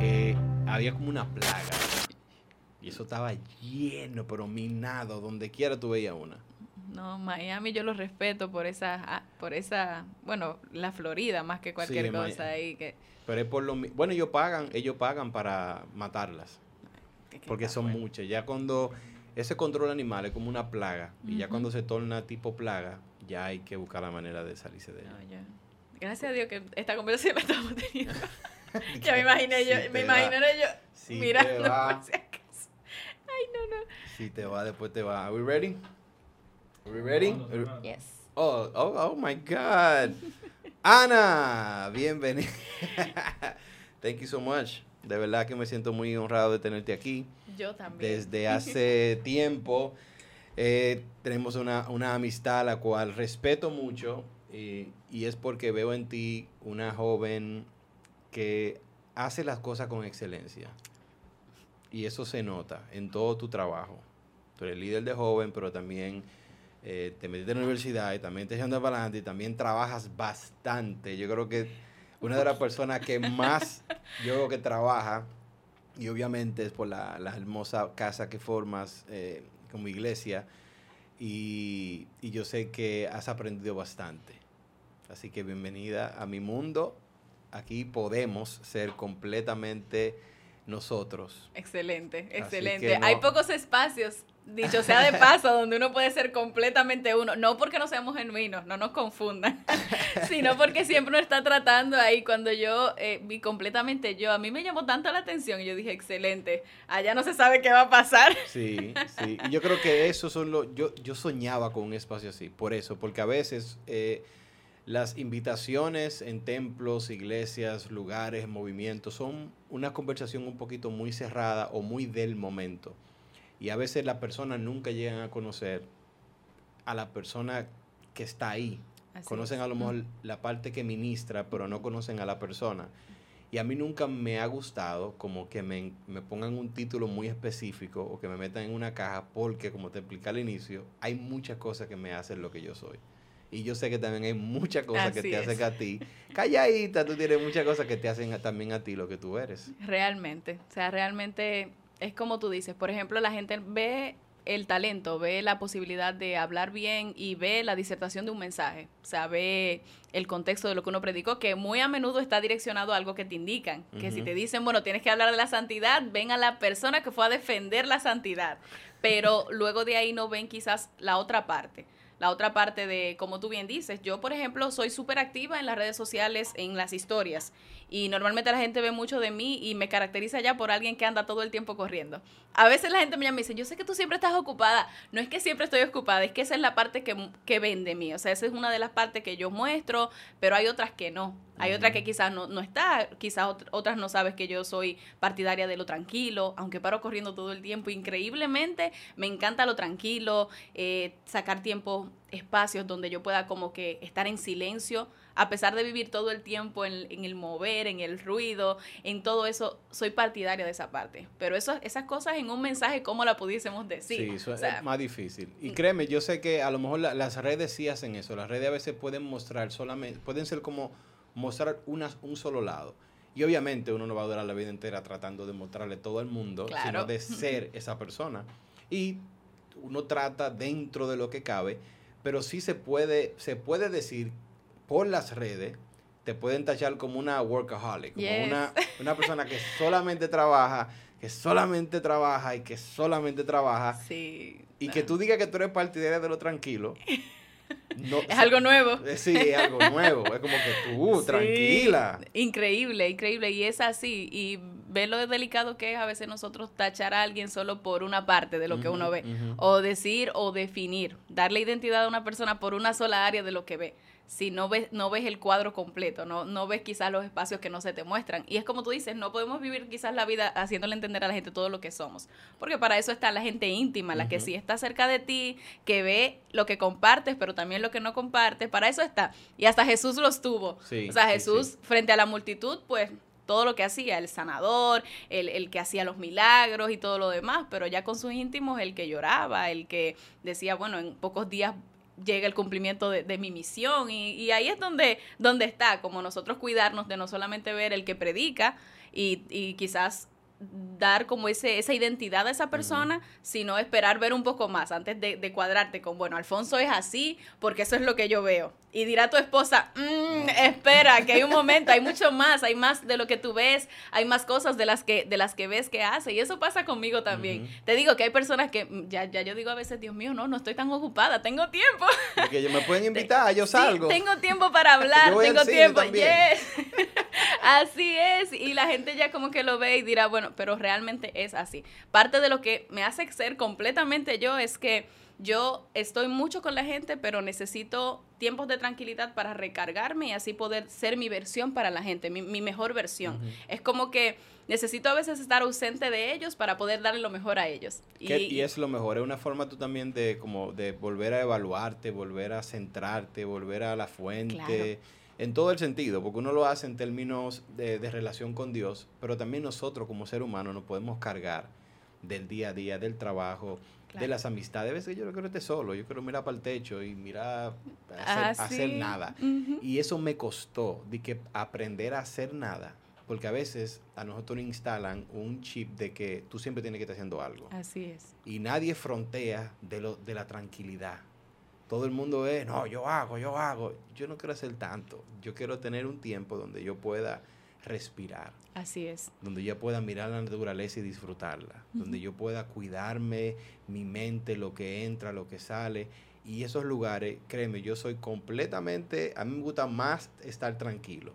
Eh, había como una plaga. Y eso estaba lleno, pero minado. Donde quiera tú veías una. No, Miami yo lo respeto por esa, ah, por esa, bueno, la Florida más que cualquier Sí, cosa Mi- ahí que, Pero es por lo Bueno, ellos pagan, ellos pagan para matarlas. que- que Porque son bueno. muchas. Ya cuando ese control animal es como una plaga. Y ya cuando se torna tipo plaga, ya hay que buscar la manera de salirse de ella. No, ya. Gracias a Dios que esta conversación la estamos teniendo. ya me imaginé yo, Sí me te va. imaginé yo Sí mirando por si acaso. Ay, no, no. Si te va, después te va. Are we ready? Are we ready? Yes. Oh, oh, oh my God. Ana, bienvenida. Thank you so much. De verdad que me siento muy honrado de tenerte aquí. Yo también. Desde hace tiempo eh, tenemos una, una amistad a la cual respeto mucho y, y es porque veo en ti una joven que hace las cosas con excelencia. Y eso se nota en todo tu trabajo. Tú eres líder de joven, pero también eh, te metiste en la universidad y también te echando para adelante y también trabajas bastante. Yo creo que una de las personas que más yo creo que trabaja, y obviamente es por la, la hermosa casa que formas eh, como iglesia, y, y yo sé que has aprendido bastante. Así que bienvenida a mi mundo. Aquí podemos ser completamente nosotros. Excelente, excelente. no- Hay pocos espacios, dicho sea de paso, donde uno puede ser completamente uno. No porque no seamos genuinos, no nos confundan, sino porque siempre uno está tratando ahí. Cuando yo eh, vi completamente yo, a mí me llamó tanto la atención y yo dije, excelente, allá no se sabe qué va a pasar. Sí, sí. Y yo creo que eso son los... Yo, yo soñaba con un espacio así, por eso, porque a veces eh, las invitaciones en templos, iglesias, lugares, movimientos, son una conversación un poquito muy cerrada o muy del momento. Y a veces las personas nunca llegan a conocer a la persona que está ahí. Así conocen es. a lo mejor la parte que ministra, pero no conocen a la persona. Y a mí nunca me ha gustado como que me, me pongan un título muy específico o que me metan en una caja porque, como te expliqué al inicio, hay muchas cosas que me hacen lo que yo soy. Y yo sé que también hay muchas cosas que te es. hacen a ti. Calladita, tú tienes muchas cosas que te hacen a- también a ti lo que tú eres. Realmente, o sea, realmente es como tú dices. Por ejemplo, la gente ve el talento, ve la posibilidad de hablar bien y ve la disertación de un mensaje. O sea, ve el contexto de lo que uno predicó, que muy a menudo está direccionado a algo que te indican. Que si te dicen, bueno, tienes que hablar de la santidad, ven a la persona que fue a defender la santidad. Pero luego de ahí no ven quizás la otra parte. La otra parte de, como tú bien dices, yo, por ejemplo, soy súper activa en las redes sociales, en las historias. Y normalmente la gente ve mucho de mí y me caracteriza ya por alguien que anda todo el tiempo corriendo. A veces la gente me llama y me dice, yo sé que tú siempre estás ocupada. No es que siempre estoy ocupada, es que esa es la parte que, que vende mí. O sea, esa es una de las partes que yo muestro, pero hay otras que no. Hay otras que quizás no, no está, quizás ot- otras no sabes que yo soy partidaria de lo tranquilo, aunque paro corriendo todo el tiempo. Increíblemente me encanta lo tranquilo, eh, sacar tiempo, espacios donde yo pueda como que estar en silencio, a pesar de vivir todo el tiempo en, en el mover, en el ruido, en todo eso, soy partidaria de esa parte. Pero eso, esas cosas en un mensaje, ¿cómo la pudiésemos decir? Sí, eso O sea, es más difícil. Y mm. créeme, yo sé que a lo mejor la- las redes sí hacen eso. Las redes a veces pueden mostrar solamente, pueden ser como mostrar un solo lado. Y obviamente uno no va a durar la vida entera tratando de mostrarle todo al mundo, sino de ser esa persona. Y uno trata dentro de lo que cabe, pero sí se puede, se puede decir por las redes, te pueden tachar como una workaholic, como Yes. una, una persona que solamente trabaja, que solamente trabaja y que solamente trabaja. sí. Y no. que tú digas que tú eres partidaria de lo tranquilo. No, Es algo nuevo. eh, Sí, es algo nuevo. Es como que tú, Sí, tranquila. Increíble, increíble. Y es así. Y ve lo delicado que es a veces nosotros tachar a alguien solo por una parte de lo que uno ve. O decir o definir. Darle identidad a una persona por una sola área de lo que ve. Si no ves, no ves el cuadro completo, no, no ves quizás los espacios que no se te muestran. Y es como tú dices, no podemos vivir quizás la vida haciéndole entender a la gente todo lo que somos. Porque para eso está la gente íntima, la que sí está cerca de ti, que ve lo que compartes, pero también lo que no compartes. Para eso está. Y hasta Jesús los tuvo. Sí, o sea, sí, Jesús sí. frente a la multitud, pues todo lo que hacía, el sanador, el, el, que hacía los milagros y todo lo demás, pero ya con sus íntimos, el que lloraba, el que decía, bueno, en pocos días llega el cumplimiento de, de mi misión. Y, y, ahí es donde, donde está, como nosotros cuidarnos de no solamente ver el que predica y, y quizás dar como ese, esa identidad a esa persona, sino esperar ver un poco más antes de, de, cuadrarte con, bueno, Alfonso es así porque eso es lo que yo veo. Y dirá tu esposa, mmm, espera, que hay un momento, hay mucho más, hay más de lo que tú ves, hay más cosas de las que, de las que ves que hace. Y eso pasa conmigo también. Uh -huh. Te digo que hay personas que mm, ya, ya yo digo a veces, Dios mío, no, no estoy tan ocupada, tengo tiempo. Porque ellos me pueden invitar, yo salgo. Sí, tengo tiempo para hablar, tengo tiempo. Yes. así es. Y la gente ya como que lo ve y dirá, bueno, pero realmente es así. Parte de lo que me hace ser completamente yo es que yo estoy mucho con la gente, pero necesito tiempos de tranquilidad para recargarme y así poder ser mi versión para la gente, mi, mi mejor versión. Uh -huh. Es como que necesito a veces estar ausente de ellos para poder darle lo mejor a ellos. Y, y, es lo mejor, es una forma tú también de como de volver a evaluarte, volver a centrarte, volver a la fuente. Claro en todo el sentido, porque uno lo hace en términos de, de, relación con Dios, pero también nosotros como ser humano nos podemos cargar del día a día, del trabajo, claro. de las amistades. A veces yo no quiero estar solo, yo quiero mirar para el techo y mirar, hacer, ah, sí. hacer nada. Uh -huh. Y eso me costó, de que aprender a hacer nada, porque a veces a nosotros nos instalan un chip de que tú siempre tienes que estar haciendo algo. Así es. Y nadie frontea de, lo, de la tranquilidad todo el mundo es, no, yo hago, yo hago. Yo no quiero hacer tanto. Yo quiero tener un tiempo donde yo pueda respirar. Así es. Donde yo pueda mirar la naturaleza y disfrutarla. Uh -huh. Donde yo pueda cuidarme, mi mente, lo que entra, lo que sale. Y esos lugares, créeme, yo soy completamente, a mí me gusta más estar tranquilo.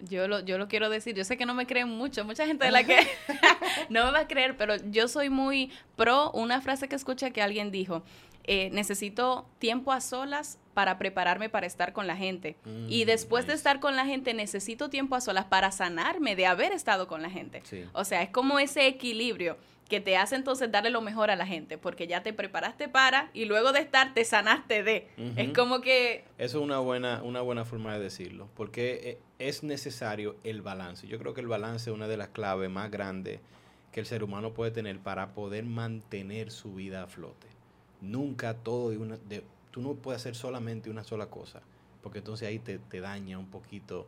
Yo lo, yo lo quiero decir, yo sé que no me creen mucho, mucha gente de la que no me va a creer, pero yo soy muy pro una frase que escuché que alguien dijo, eh, necesito tiempo a solas para prepararme para estar con la gente. Mm, y después nice. de estar con la gente, necesito tiempo a solas para sanarme de haber estado con la gente. Sí. O sea, es como ese equilibrio que te hace entonces darle lo mejor a la gente, porque ya te preparaste para y luego de estar te sanaste de. Uh -huh. Es como que... Eso es una buena, una buena forma de decirlo, porque eh, es necesario el balance. Yo creo que el balance es una de las claves más grandes que el ser humano puede tener para poder mantener su vida a flote nunca todo de una, de, tú no puedes hacer solamente una sola cosa, porque entonces ahí te, te daña un poquito,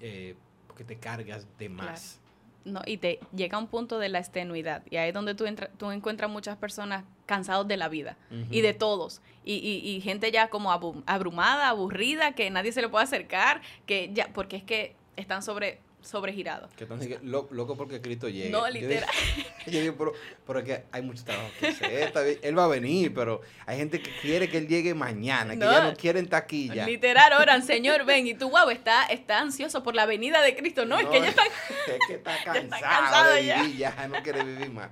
eh, porque te cargas de más. Claro. No, y te llega a un punto de la estenuidad, y ahí es donde tú, entra, tú encuentras muchas personas cansados de la vida uh -huh. y de todos, y, y, y, gente ya como abrumada, aburrida, que nadie se le puede acercar, que ya, porque es que están sobre sobregirado. Que entonces, lo, loco porque Cristo llega. No, literal. Yo digo, yo digo pero, pero, es que hay mucho trabajo que hacer. Él va a venir, pero hay gente que quiere que él llegue mañana, no, que ya no quieren taquilla. Literal, oran, Señor, ven. Y tú, wow, está, está ansioso por la venida de Cristo. No, no es que ya está... Es que está cansado, está cansado de vivir, ya. ya no quiere vivir más.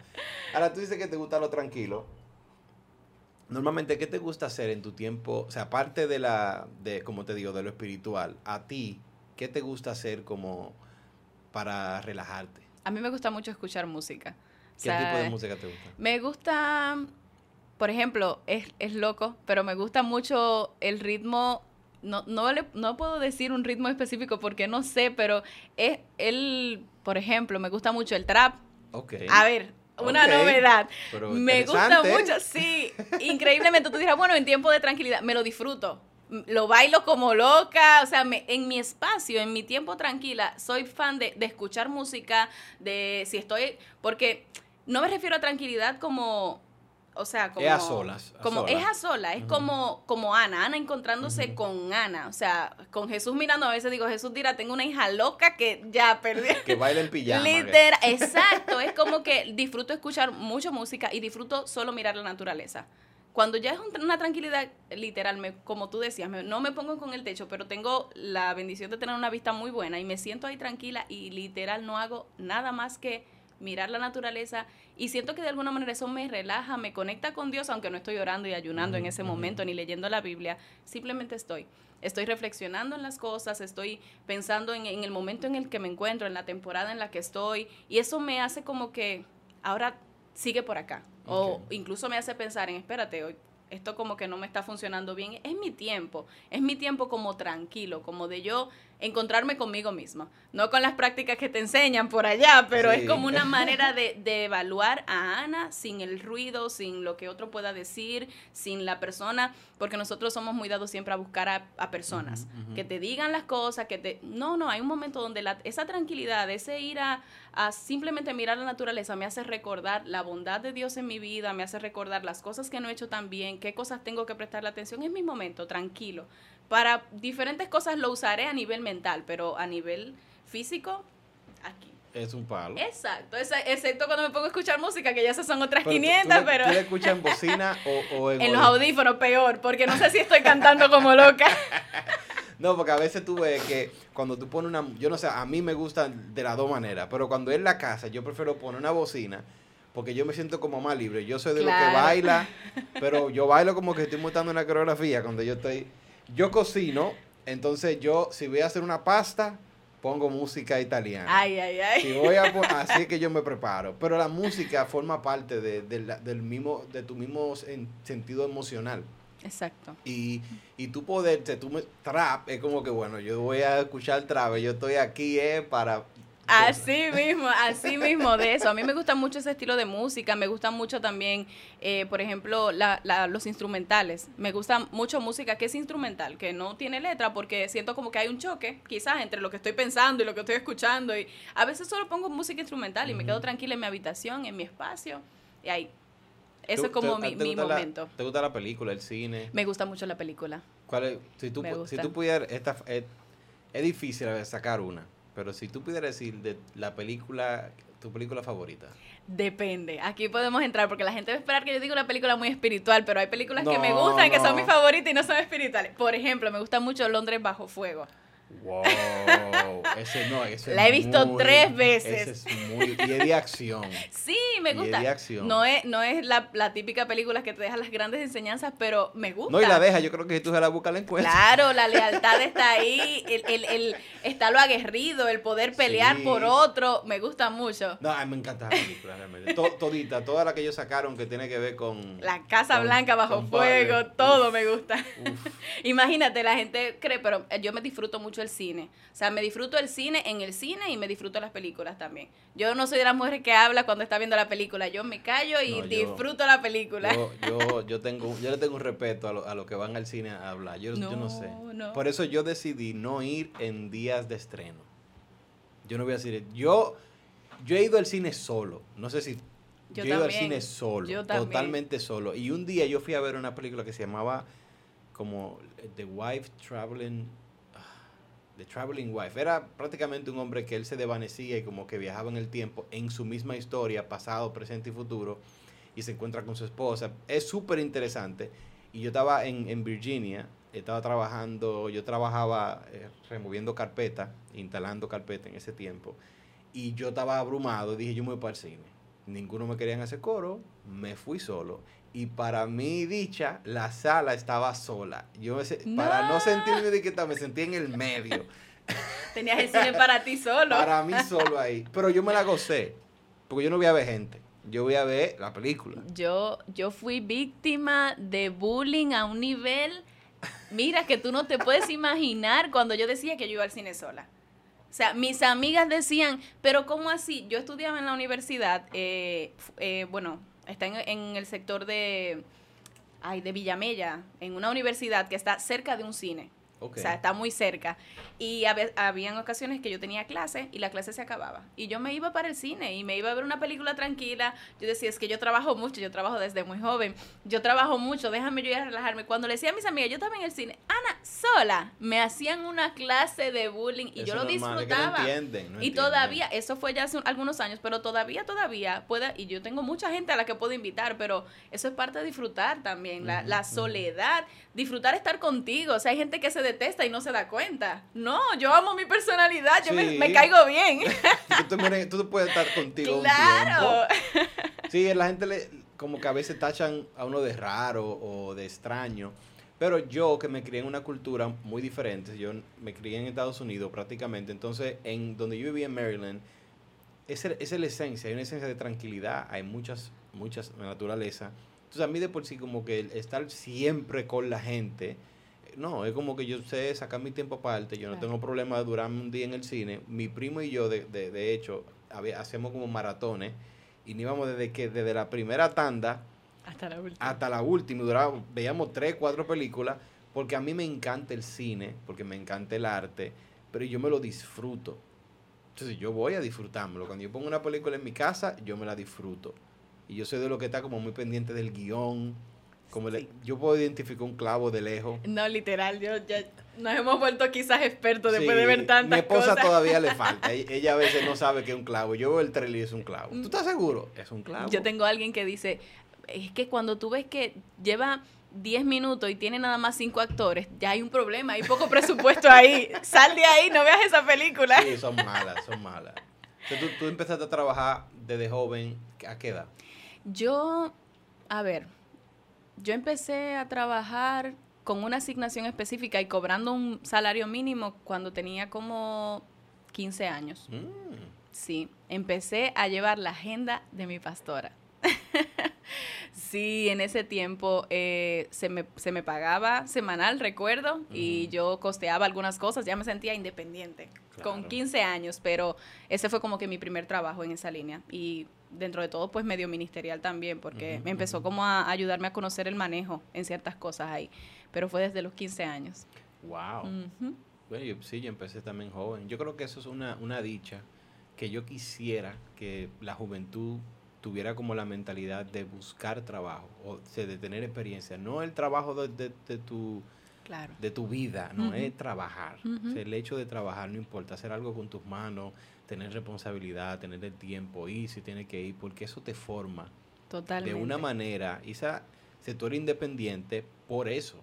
Ahora, tú dices que te gusta lo tranquilo. Normalmente, ¿qué te gusta hacer en tu tiempo? O sea, aparte de la, de, como te digo, de lo espiritual, a ti, ¿qué te gusta hacer como para relajarte? A mí me gusta mucho escuchar música. ¿Qué o sea, tipo de música te gusta? Me gusta, por ejemplo, es, es loco, pero me gusta mucho el ritmo no, no, le, no puedo decir un ritmo específico porque no sé, pero es el, por ejemplo, me gusta mucho el trap. Okay. A ver, una okay. novedad. Pero me gusta mucho, sí. Increíblemente, tú dirás, bueno, en tiempo de tranquilidad, me lo disfruto lo bailo como loca, o sea, me, en mi espacio, en mi tiempo tranquila, soy fan de, de, escuchar música, de si estoy, porque no me refiero a tranquilidad como, o sea, como... Es a solas. A como solas. es a solas, es uh -huh. como, como Ana, Ana encontrándose uh -huh. con Ana, o sea, con Jesús mirando, a veces digo, Jesús dirá, tengo una hija loca que ya perdí. que baila en pijama. Literal, exacto, es como que disfruto escuchar mucho música y disfruto solo mirar la naturaleza cuando ya es una tranquilidad literal, me, como tú decías, me, no me pongo con el techo, pero tengo la bendición de tener una vista muy buena y me siento ahí tranquila y literal no hago nada más que mirar la naturaleza y siento que de alguna manera eso me relaja, me conecta con Dios, aunque no estoy orando y ayunando en ese momento ni leyendo la Biblia, simplemente estoy. Estoy reflexionando en las cosas, estoy pensando en, en el momento en el que me encuentro, en la temporada en la que estoy y eso me hace como que ahora sigue por acá. O incluso me hace pensar en, espérate, hoy esto como que no me está funcionando bien. Es mi tiempo, es mi tiempo como tranquilo, como de yo encontrarme conmigo mismo. No con las prácticas que te enseñan por allá, pero es como una manera de, evaluar a Ana sin el ruido, sin lo que otro pueda decir, sin la persona, porque nosotros somos muy dados siempre a buscar a, personas, que te digan las cosas, que te... No, no, hay un momento donde la, esa tranquilidad, ese ir a, a simplemente mirar la naturaleza me hace recordar la bondad de Dios en mi vida, me hace recordar las cosas que no he hecho tan bien, qué cosas tengo que prestarle atención, es mi momento, tranquilo para diferentes cosas lo usaré a nivel mental, pero a nivel físico, aquí. Es un palo. Exacto, excepto cuando me pongo a escuchar música, que ya esas son otras 500, pero... ¿Tú escuchas en bocina o, en... en los audífonos, peor, porque no sé si estoy cantando como loca. No, porque a veces tú ves que cuando tú pones una... Yo no sé, a mí me gusta de las dos maneras, pero cuando es la casa, yo prefiero poner una bocina porque yo me siento como más libre. Yo soy de lo que baila, pero yo bailo como que estoy montando una coreografía cuando yo estoy yo cocino, entonces yo, si voy a hacer una pasta, pongo música italiana. Ay, ay, ay. Si voy a así es que yo me preparo. Pero la música forma parte de, del mismo, de tu mismo sentido emocional. Exacto. Y, y tú poderte, tú me, trap, es como que bueno, yo voy a escuchar trap, yo estoy aquí eh, para Así mismo, así mismo de eso. A mí me gusta mucho ese estilo de música, me gusta mucho también, eh, por ejemplo, la, la, los instrumentales. Me gusta mucho música que es instrumental, que no tiene letra, porque siento como que hay un choque, quizás, entre lo que estoy pensando y lo que estoy escuchando. Y a veces solo pongo música instrumental y me quedo tranquila en mi habitación, en mi espacio, y ahí. Eso es como mi, mi momento. ¿Te gusta la película, el cine? Me gusta mucho la película. ¿Cuál es? Si tú, si tú pudieras, esta, es, es difícil sacar una pero si tú pudieras decir de la película, tu película favorita. Depende. Aquí podemos entrar porque la gente va a esperar que yo diga una película muy espiritual, pero hay películas que me gustan, que son mis favoritas y no son espirituales. Por ejemplo, me gusta mucho Londres bajo fuego. Wow, ese no, ese La he visto tres veces. Ese es muy, y es de acción. Sí, me gusta. de acción. No es, no es la, la, típica película que te deja las grandes enseñanzas, pero me gusta. No, y la deja, yo creo que si tú se la buscas la encuentras. Claro, la lealtad está ahí, el, el, el, está lo aguerrido, el poder pelear por otro, me gusta mucho. No, me encanta la película, realmente. todita, toda la que ellos sacaron que tiene que ver con... La Casa Blanca bajo fuego, todo me gusta. Imagínate, la gente cree, pero yo me disfruto mucho el cine. O sea, me disfruto el cine en el cine y me disfruto las películas también. Yo no soy de las mujeres que habla cuando está viendo la película. Yo me callo y disfruto la película. Yo, yo, tengo, yo le tengo un respeto a lo, a lo que van al cine a hablar. Yo no, yo no sé. Por eso yo decidí no ir en días de estreno. Yo no voy a decir, yo, yo he ido al cine solo. No sé si yo, he ido al cine solo, totalmente solo. Y un día yo fui a ver una película que se llamaba como The Wife Traveling The Traveling Wife. Era prácticamente un hombre que él se desvanecía y como que viajaba en el tiempo en su misma historia, pasado, presente y futuro, y se encuentra con su esposa. Es súper interesante. Y yo estaba en, Virginia, estaba trabajando, yo trabajaba eh, removiendo carpeta, instalando carpeta en ese tiempo, y yo estaba abrumado, dije yo me voy para el cine. Ninguno me querían hacer coro, me fui solo y para mi dicha, la sala estaba sola. Yo para no sentirme de que me sentí en el medio. Tenías el cine para ti solo. para mí solo ahí. Pero yo me la gocé, porque yo no voy a ver gente. Yo voy a ver la película. Yo, yo fui víctima de bullying a un nivel, mira, que tú no te puedes imaginar cuando yo decía que yo iba al cine sola. O sea, mis amigas decían, pero ¿cómo así? Yo estudiaba en la universidad, eh, eh, bueno, está en, el sector de, ay, de Villamella, en una universidad que está cerca de un cine. O sea, está muy cerca. Y había, habían ocasiones que yo tenía clase y la clase se acababa. Y yo me iba para el cine y me iba a ver una película tranquila. Yo decía, es que yo trabajo mucho, yo trabajo desde muy joven. Yo trabajo mucho, déjame yo ir a relajarme. Cuando le decía a mis amigas, yo estaba en el cine, Ana, sola, me hacían una clase de bullying y yo lo disfrutaba. y todavía, eso fue ya hace algunos años, pero todavía, todavía puede, y yo tengo mucha gente a la que puedo invitar, pero eso es parte de disfrutar también, la, la soledad, disfrutar estar contigo. O sea, hay gente que se detesta y no se da cuenta. No, yo amo mi personalidad, yo me, caigo bien. tú, puedes estar contigo claro. Sí, la gente le, como que a veces tachan a uno de raro o de extraño. Pero yo que me crié en una cultura muy diferente, yo me crié en Estados Unidos prácticamente, entonces en donde yo vivía en Maryland, esa es la esencia, hay una esencia de tranquilidad, hay muchas, muchas naturaleza. Entonces a mí de por sí como que estar siempre con la gente, No, es como que yo sé sacar mi tiempo aparte, yo no tengo problema de durarme un día en el cine. Mi primo y yo, de, de, de hecho, hacemos como maratones y no íbamos desde que desde la primera tanda hasta la última. Hasta la última. Duraba, veíamos tres, cuatro películas, porque a mí me encanta el cine, porque me encanta el arte, pero yo me lo disfruto. Entonces yo voy a disfrutármelo. Cuando yo pongo una película en mi casa, yo me la disfruto. Y yo soy de lo que está como muy pendiente del guion. Como yo puedo identificar un clavo de lejos. No, literal, yo ya nos hemos vuelto quizás expertos después de ver tantas Mi esposa todavía le falta. Ella a veces no sabe que es un clavo. Yo veo el trailer y es un clavo. ¿Tú estás seguro? Es un clavo. Yo tengo a alguien que dice, es que cuando tú ves que lleva 10 minutos y tiene nada más 5 actores, ya hay un problema, hay poco presupuesto ahí. Sal de ahí, no veas esa película. Sí, son malas, son malas. tú, tú empezaste a trabajar desde joven, ¿a qué edad? Yo, a ver, yo empecé a trabajar con una asignación específica y cobrando un salario mínimo cuando tenía como 15 años. Mm. Sí, empecé a llevar la agenda de mi pastora. sí, en ese tiempo eh, se, me, se, me, pagaba semanal, recuerdo, y yo costeaba algunas cosas, ya me sentía independiente, con 15 años, pero ese fue como que mi primer trabajo en esa línea. Y dentro de todo, pues medio ministerial también, porque me empezó como a ayudarme a conocer el manejo en ciertas cosas ahí, pero fue desde los 15 años. ¡Wow! Bueno, yo, sí, yo empecé también joven. Yo creo que eso es una, una dicha que yo quisiera que la juventud tuviera como la mentalidad de buscar trabajo o de tener experiencia, no el trabajo de, de, tu de tu vida, no es trabajar. el hecho de trabajar no importa, hacer algo con tus manos, tener responsabilidad, tener el tiempo, ir si tienes que ir, porque eso te forma. Totalmente. De una manera, esa sector independiente por eso.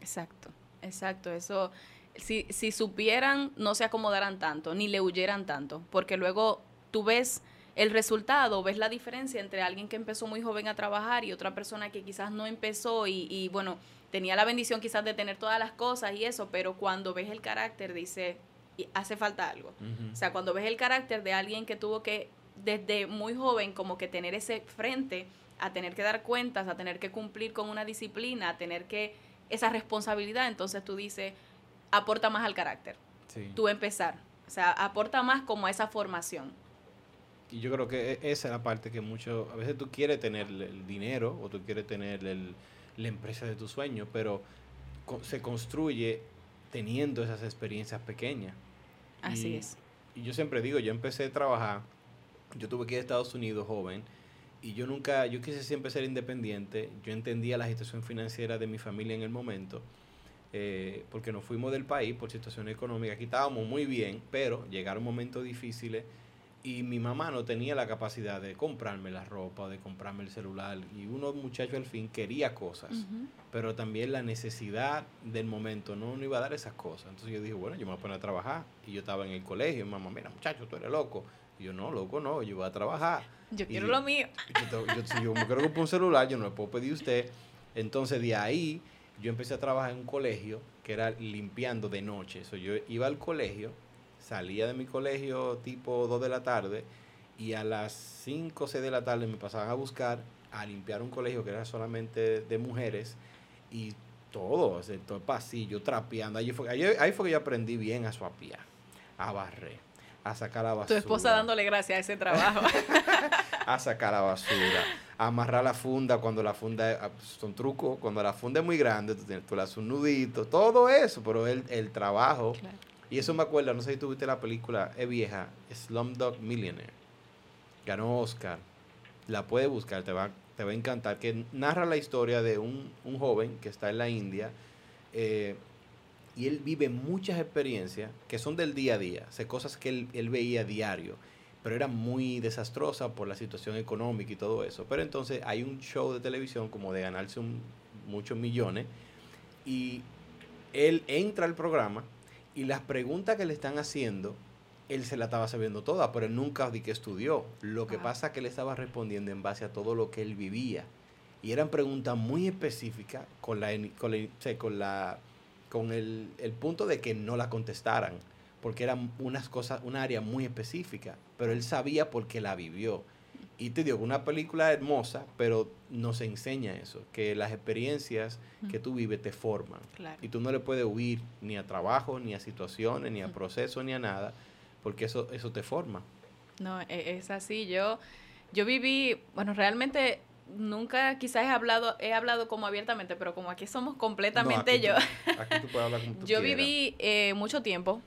Exacto, exacto. Eso, si, si supieran, no se acomodaran tanto, ni le huyeran tanto, porque luego tú ves el resultado, ves la diferencia entre alguien que empezó muy joven a trabajar y otra persona que quizás no empezó y, y bueno, tenía la bendición quizás de tener todas las cosas y eso, pero cuando ves el carácter dice, hace falta algo. O sea, cuando ves el carácter de alguien que tuvo que desde muy joven como que tener ese frente a tener que dar cuentas, a tener que cumplir con una disciplina, a tener que esa responsabilidad, entonces tú dices, aporta más al carácter. Tú empezar. O sea, aporta más como a esa formación. Y yo creo que e, esa es la parte que mucho, a veces tú quieres tener el dinero o tú quieres tener el, la empresa de tus sueños, pero se construye teniendo esas experiencias pequeñas. Así es. Y yo siempre digo, yo empecé a trabajar, yo tuve que ir a Estados Unidos joven, y yo nunca, yo quise siempre ser independiente, yo entendía la situación financiera de mi familia en el momento, eh, porque nos fuimos del país por situación económica, aquí estábamos muy bien, pero llegaron momentos difíciles y mi mamá no tenía la capacidad de comprarme la ropa, de comprarme el celular. Y uno muchacho al fin quería cosas, pero también la necesidad del momento no, no iba a dar esas cosas. Entonces yo dije, bueno, yo me voy a poner a trabajar. Y yo estaba en el colegio, y mamá, mira muchacho, tú eres loco. Y yo, no, loco, no, yo voy a trabajar. Yo quiero lo mío. Yo, yo, si yo me quiero comprar un celular, yo no le puedo pedir a usted. Entonces de ahí yo empecé a trabajar en un colegio que era limpiando de noche. So, yo iba al colegio salía de mi colegio tipo 2 de la tarde y a las 5 o 6 de la tarde me pasaban a buscar a limpiar un colegio que era solamente de mujeres y todo, todo el pasillo, trapeando. Ahí fue, ahí, fue que yo aprendí bien a suapiar, a barrer, a sacar la basura. Tu esposa dándole gracias a ese trabajo. a sacar la basura, a amarrar la funda cuando la funda, ah, son trucos, cuando la funda es muy grande, tú, tú le haces un nudito, todo eso, pero el, el trabajo y eso me acuerda, no sé si tú viste la película, es vieja, Slumdog Millionaire. Ganó Oscar. La puedes buscar, te va, te va a encantar. Que narra la historia de un, joven que está en la India. Eh, y él vive muchas experiencias que son del día a día, o cosas que él, él veía diario, pero era muy desastrosa por la situación económica y todo eso. Pero entonces hay un show de televisión como de ganarse muchos millones y él entra al programa y las preguntas que le están haciendo, él se la estaba sabiendo toda, pero él nunca di que estudió. Lo que pasa es que él estaba respondiendo en base a todo lo que él vivía. Y eran preguntas muy específicas con la, con, con, la, con el, el, punto de que no la contestaran, porque eran unas cosas, un área muy específica, pero él sabía porque la vivió. Y te digo, una película hermosa, pero nos enseña eso, que las experiencias que tú vives te forman. Y tú no le puedes huir ni a trabajo, ni a situaciones, ni a procesos, ni a nada, porque eso, eso te forma. No, e, es así. Yo, yo viví, bueno, realmente nunca quizás he hablado, he hablado como abiertamente, pero como aquí somos completamente yo. aquí tú puedes hablar como tú yo viví eh, mucho tiempo,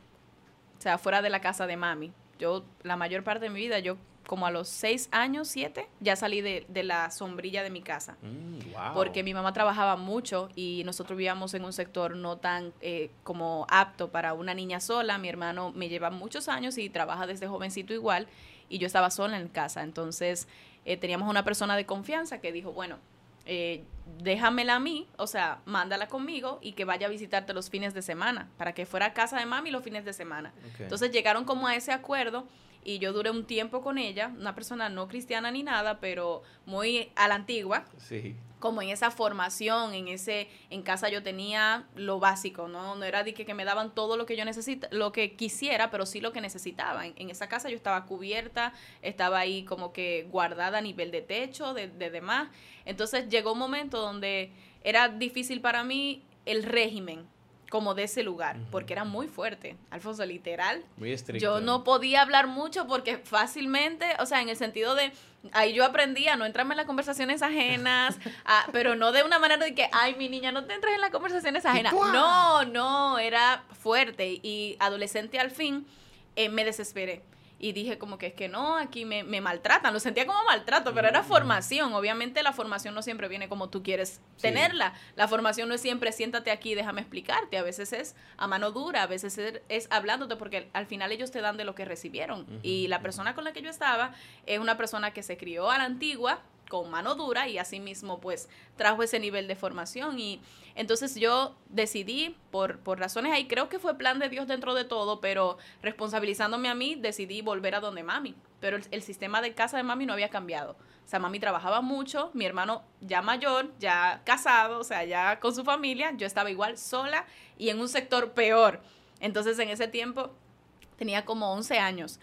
o sea, fuera de la casa de mami. Yo, la mayor parte de mi vida, yo como a los seis años, siete, ya salí de, la sombrilla de mi casa. Mm, Porque mi mamá trabajaba mucho y nosotros vivíamos en un sector no tan eh, como apto para una niña sola. Mi hermano me lleva muchos años y trabaja desde jovencito igual y yo estaba sola en casa. Entonces eh, teníamos una persona de confianza que dijo, bueno, eh, déjamela a mí, o sea, mándala conmigo y que vaya a visitarte los fines de semana, para que fuera a casa de mami los fines de semana. Entonces llegaron como a ese acuerdo y yo duré un tiempo con ella, una persona no cristiana ni nada, pero muy a la antigua. Sí. Como en esa formación, en ese, en casa yo tenía lo básico, ¿no? No era de que, me daban todo lo que yo necesita, lo que quisiera, pero sí lo que necesitaba. En, esa casa yo estaba cubierta, estaba ahí como que guardada a nivel de techo, de, de demás. Entonces llegó un momento donde era difícil para mí el régimen como de ese lugar, porque era muy fuerte, Alfonso, literal. Muy estricto. Yo no podía hablar mucho porque fácilmente, o sea, en el sentido de, ahí yo aprendí a no entrarme en las conversaciones ajenas, pero no de una manera de que, ay, mi niña, no te entres en las conversaciones ajenas. No, no, era fuerte y adolescente al fin eh, me desesperé y dije como que es que no, aquí me, me maltratan, lo sentía como maltrato, pero era mm. formación, obviamente la formación no siempre viene como tú quieres tenerla, la formación no es siempre siéntate aquí, déjame explicarte, a veces es a mano dura, a veces es, hablándote porque al final ellos te dan de lo que recibieron y la persona con la que yo estaba es una persona que se crió a la antigua, con mano dura y asimismo pues trajo ese nivel de formación y entonces yo decidí por, por razones ahí, creo que fue plan de Dios dentro de todo, pero responsabilizándome a mí decidí volver a donde mami, pero el, sistema de casa de mami no había cambiado. O sea, mami trabajaba mucho, mi hermano ya mayor, ya casado, o sea, ya con su familia, yo estaba igual sola y en un sector peor. Entonces en ese tiempo tenía como 11 años,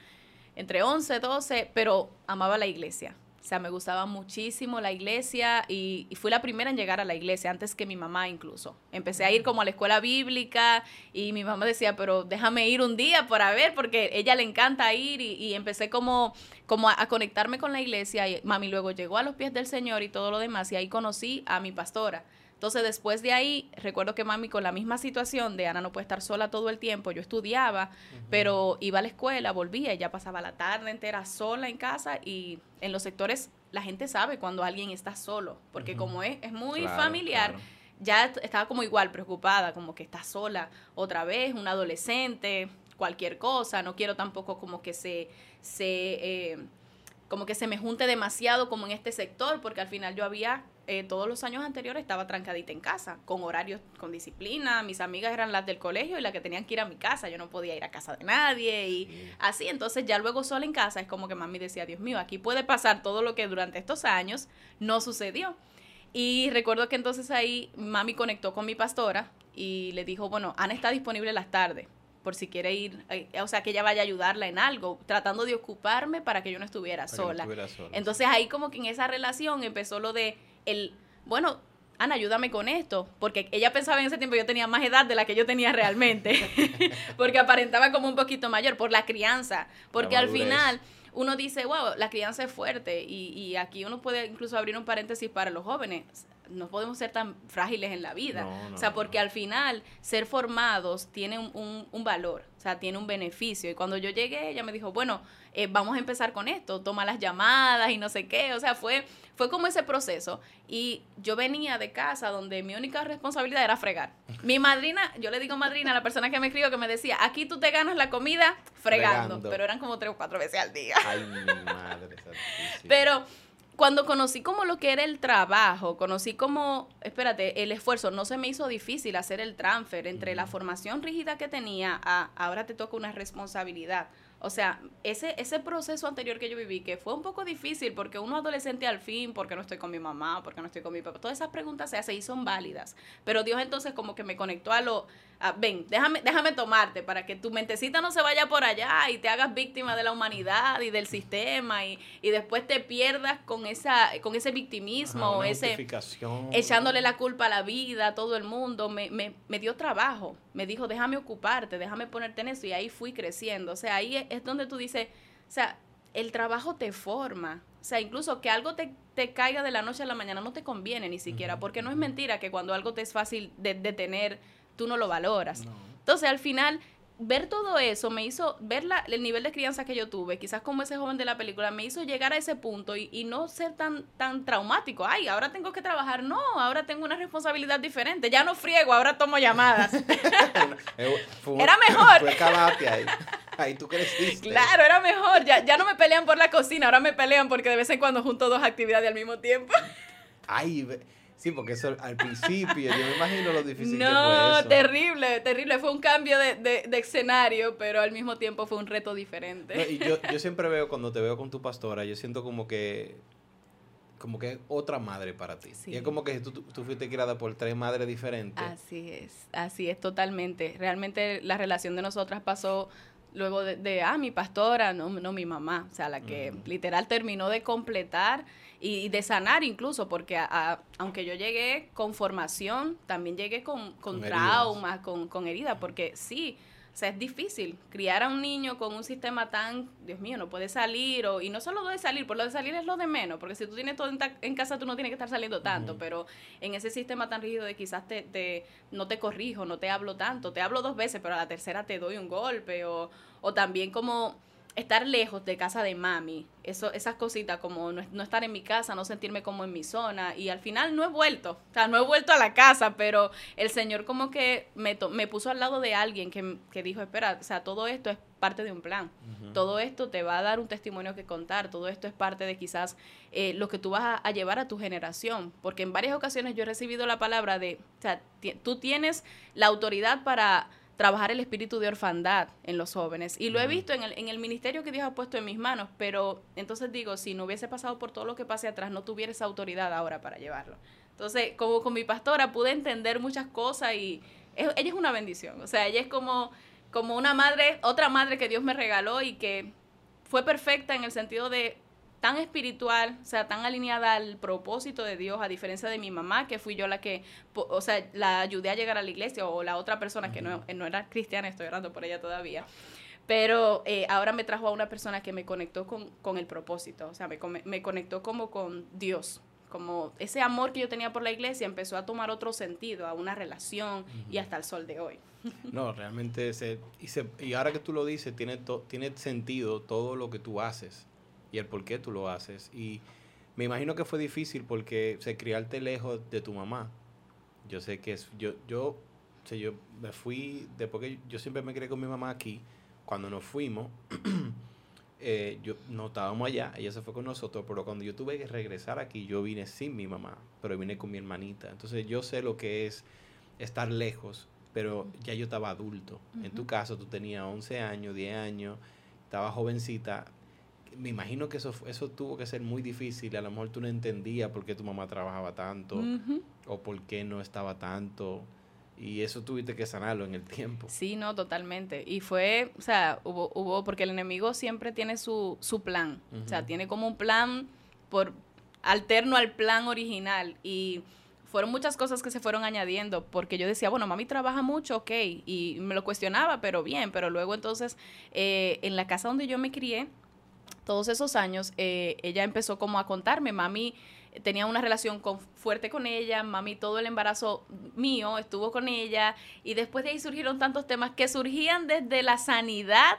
entre 11, 12, pero amaba la iglesia. O sea, me gustaba muchísimo la iglesia y, fui la primera en llegar a la iglesia, antes que mi mamá incluso. Empecé a ir como a la escuela bíblica y mi mamá decía, pero déjame ir un día para ver, porque ella le encanta ir y, empecé como, como a, conectarme con la iglesia y mami luego llegó a los pies del Señor y todo lo demás y ahí conocí a mi pastora. Entonces, después de ahí, recuerdo que mami con la misma situación de Ana no puede estar sola todo el tiempo, yo estudiaba, pero iba a la escuela, volvía y ya pasaba la tarde entera sola en casa y en los sectores la gente sabe cuando alguien está solo, porque como es, es muy familiar, ya estaba como igual preocupada, como que está sola otra vez, un adolescente, cualquier cosa, no quiero tampoco como que se... se eh, como que se me junte demasiado como en este sector, porque al final yo había eh, todos los años anteriores estaba trancadita en casa, con horarios, con disciplina. Mis amigas eran las del colegio y las que tenían que ir a mi casa. Yo no podía ir a casa de nadie y así. Entonces ya luego sola en casa es como que mami decía, Dios mío, aquí puede pasar todo lo que durante estos años no sucedió. Y recuerdo que entonces ahí mami conectó con mi pastora y le dijo, bueno, Ana está disponible las tardes por si quiere ir, eh, o sea, que ella vaya a ayudarla en algo, tratando de ocuparme para que yo no estuviera sola. Entonces ahí como que en esa relación empezó lo de el, bueno, Ana, ayúdame con esto, porque ella pensaba en ese tiempo yo tenía más edad de la que yo tenía realmente, porque aparentaba como un poquito mayor por la crianza, porque al final uno dice, wow, la crianza es fuerte y, y aquí uno puede incluso abrir un paréntesis para los jóvenes no podemos ser tan frágiles en la vida. o sea, porque al final ser formados tiene un, un, valor, o sea, tiene un beneficio. Y cuando yo llegué, ella me dijo, bueno, eh, vamos a empezar con esto, toma las llamadas y no sé qué. O sea, fue, fue como ese proceso. Y yo venía de casa donde mi única responsabilidad era fregar. Mi madrina, yo le digo madrina a la persona que me escribió que me decía, aquí tú te ganas la comida fregando. Pero eran como tres o cuatro veces al día. Ay, mi madre. pero cuando conocí como lo que era el trabajo, conocí como, espérate, el esfuerzo, no se me hizo difícil hacer el transfer entre la formación rígida que tenía a ahora te toca una responsabilidad. O sea, ese, ese proceso anterior que yo viví, que fue un poco difícil porque uno adolescente al fin, porque no estoy con mi mamá, porque no estoy con mi papá, todas esas preguntas se hacen y son válidas. Pero Dios entonces como que me conectó a lo, ven, déjame, déjame tomarte para que tu mentecita no se vaya por allá y te hagas víctima de la humanidad y del sistema y, y después te pierdas con, esa, con ese victimismo, ese echándole la culpa a la vida, a todo el mundo. Me, me, me dio trabajo, me dijo, déjame ocuparte, déjame ponerte en eso y ahí fui creciendo. O sea, ahí es donde tú dices, o sea, el trabajo te forma. O sea, incluso que algo te, te caiga de la noche a la mañana no te conviene ni siquiera, porque no es mentira que cuando algo te es fácil de, de tener, tú no lo valoras. Entonces, al final, ver todo eso me hizo, ver la, el nivel de crianza que yo tuve, quizás como ese joven de la película, me hizo llegar a ese punto y, y, no ser tan, tan traumático. Ay, ahora tengo que trabajar. No, ahora tengo una responsabilidad diferente. Ya no friego, ahora tomo llamadas. era mejor. ahí. ahí tú creciste. Claro, era mejor. Ya, ya no me pelean por la cocina, ahora me pelean porque de vez en cuando junto dos actividades al mismo tiempo. Ay, Sí, porque eso al principio, yo me imagino lo difícil no, que fue eso. terrible, terrible. Fue un cambio de, de, de, escenario, pero al mismo tiempo fue un reto diferente. y yo, yo siempre veo, cuando te veo con tu pastora, yo siento como que como que otra madre para ti. Y es como que tú, tú fuiste criada por tres madres diferentes. Así es, así es totalmente. Realmente la relación de nosotras pasó luego de, ah, mi pastora, no, no mi mamá, o sea, la que literal terminó de completar y, de sanar incluso, porque aunque yo llegué con formación, también llegué con, con, traumas, con, con heridas, porque sí, o sea, es difícil criar a un niño con un sistema tan, Dios mío, no puede salir, o, y no solo lo de salir, por lo de salir es lo de menos, porque si tú tienes todo en, casa, tú no tienes que estar saliendo tanto, pero en ese sistema tan rígido de quizás te, te, no te corrijo, no te hablo tanto, te hablo dos veces, pero a la tercera te doy un golpe, o, o también como estar lejos de casa de mami, eso, esas cositas como no, estar en mi casa, no sentirme como en mi zona y al final no he vuelto, o sea, no he vuelto a la casa, pero el Señor como que me, me puso al lado de alguien que, que, dijo, espera, o sea, todo esto es parte de un plan, todo esto te va a dar un testimonio que contar, todo esto es parte de quizás eh, lo que tú vas a, a, llevar a tu generación, porque en varias ocasiones yo he recibido la palabra de, o sea, tú tienes la autoridad para trabajar el espíritu de orfandad en los jóvenes. Y lo he visto en el, en el ministerio que Dios ha puesto en mis manos, pero entonces digo, si no hubiese pasado por todo lo que pase atrás, no tuviera esa autoridad ahora para llevarlo. Entonces, como con mi pastora pude entender muchas cosas y ella es una bendición. O sea, ella es como, como una madre, otra madre que Dios me regaló y que fue perfecta en el sentido de tan espiritual, o sea, tan alineada al propósito de Dios, a diferencia de mi mamá, que fui yo la que, o sea, la ayudé a llegar a la iglesia, o la otra persona que no, no era cristiana, estoy orando por ella todavía. Pero eh, ahora me trajo a una persona que me conectó con, con el propósito, o sea, me, me conectó como con Dios, como ese amor que yo tenía por la iglesia empezó a tomar otro sentido, a una relación y hasta el sol de hoy. No, realmente, se, y, y ahora que tú lo dices, tiene, tiene sentido todo lo que tú haces y el por qué tú lo haces. Y me imagino que fue difícil porque se criarte lejos de tu mamá. Yo sé que es, yo, yo, o yo me fui, después que yo siempre me crié con mi mamá aquí, cuando nos fuimos, eh, yo no estábamos allá, ella se fue con nosotros, pero cuando yo tuve que regresar aquí, yo vine sin mi mamá, pero vine con mi hermanita. Entonces yo sé lo que es estar lejos, pero ya yo estaba adulto. En tu caso, tú tenías 11 años, 10 años, estaba jovencita, me imagino que eso, eso tuvo que ser muy difícil. A lo mejor tú no entendías por qué tu mamá trabajaba tanto o por qué no estaba tanto. Y eso tuviste que sanarlo en el tiempo. Sí, no, totalmente. Y fue, o sea, hubo, hubo porque el enemigo siempre tiene su, su plan. O sea, tiene como un plan por alterno al plan original. Y fueron muchas cosas que se fueron añadiendo, porque yo decía, bueno, mami trabaja mucho, ok, y me lo cuestionaba, pero bien, pero luego entonces, eh, en la casa donde yo me crié, todos esos años, eh, ella empezó como a contarme, mami tenía una relación con, fuerte con ella, mami todo el embarazo mío estuvo con ella y después de ahí surgieron tantos temas que surgían desde la sanidad,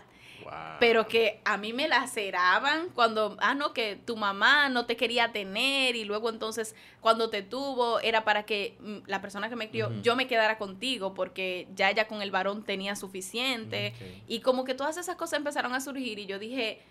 pero que a mí me laceraban cuando, ah, no, que tu mamá no te quería tener y luego entonces cuando te tuvo era para que mm, la persona que me crió, yo me quedara contigo porque ya ella con el varón tenía suficiente y como que todas esas cosas empezaron a surgir y yo dije,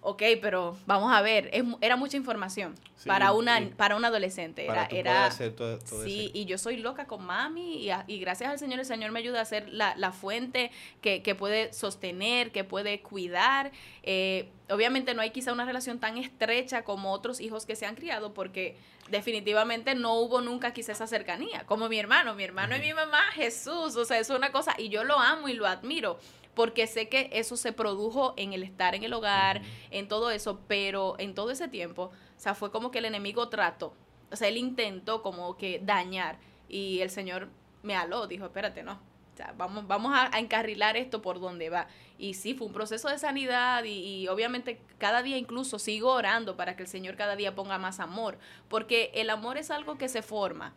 ok, pero vamos a ver, era mucha información para, una, para un adolescente. Era, era sí, y yo soy loca con mami y, gracias al Señor, el Señor me ayuda a ser la, fuente que, puede sostener, que puede cuidar. Eh, obviamente no hay quizá una relación tan estrecha como otros hijos que se han criado porque definitivamente no hubo nunca quizá esa cercanía, como mi hermano, mi hermano y mi mamá, Jesús, o sea, es una cosa, y yo lo amo y lo admiro, porque sé que eso se produjo en el estar en el hogar, en todo eso, pero en todo ese tiempo, o sea, fue como que el enemigo trató, o sea, él intentó como que dañar y el Señor me aló, dijo, espérate, no, o sea, vamos, vamos a, encarrilar esto por donde va. Y sí, fue un proceso de sanidad y, y, obviamente cada día incluso sigo orando para que el Señor cada día ponga más amor, porque el amor es algo que se forma.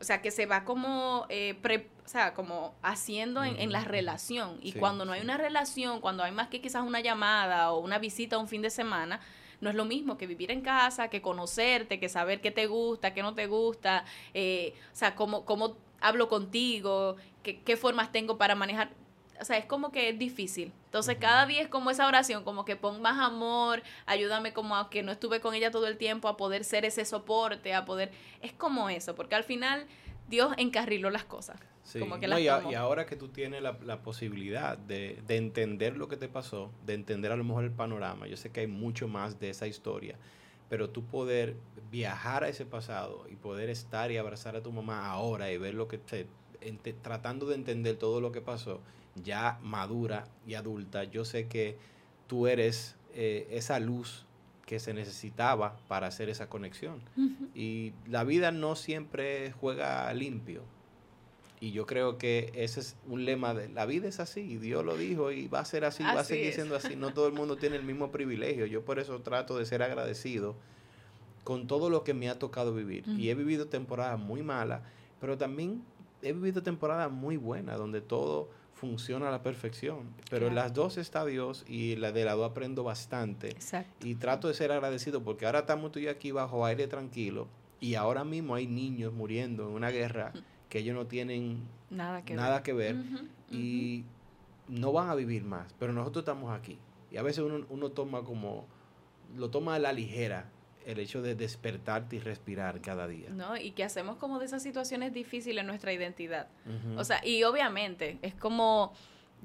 O sea, que se va como, eh, o sea, como haciendo en, la relación. Y cuando no hay una relación, cuando hay más que quizás una llamada o una visita un fin de semana, no es lo mismo que vivir en casa, que conocerte, que saber qué te gusta, qué no te gusta, eh, o sea, cómo, cómo hablo contigo, qué, qué formas tengo para manejar o sea, es como que es difícil. Entonces, cada día es como esa oración, como que pon más amor, ayúdame como a que no estuve con ella todo el tiempo, a poder ser ese soporte, a poder... Es como eso, porque al final Dios encarriló las cosas. como que y, ahora que tú tienes la, la posibilidad de, de, entender lo que te pasó, de entender a lo mejor el panorama, yo sé que hay mucho más de esa historia, pero tú poder viajar a ese pasado y poder estar y abrazar a tu mamá ahora y ver lo que te, tratando de entender todo lo que pasó, ya madura y adulta, yo sé que tú eres eh, esa luz que se necesitaba para hacer esa conexión. Y la vida no siempre juega limpio. Y yo creo que ese es un lema de la vida es así, Dios lo dijo y va a ser así, va a seguir siendo así. No todo el mundo tiene el mismo privilegio. Yo por eso trato de ser agradecido con todo lo que me ha tocado vivir. Y he vivido temporadas muy malas, pero también he vivido temporadas muy buenas, donde todo funciona a la perfección. Pero en las dos está Dios y la de la dos aprendo bastante. Exacto. Y trato de ser agradecido porque ahora estamos tú y yo aquí bajo aire tranquilo y ahora mismo hay niños muriendo en una guerra que ellos no tienen nada que nada ver, que ver y no van a vivir más. Pero nosotros estamos aquí. Y a veces uno, uno toma como, lo toma a la ligera el hecho de despertarte y respirar cada día. No, y que hacemos como de esas situaciones difíciles en nuestra identidad. O sea, y obviamente es como,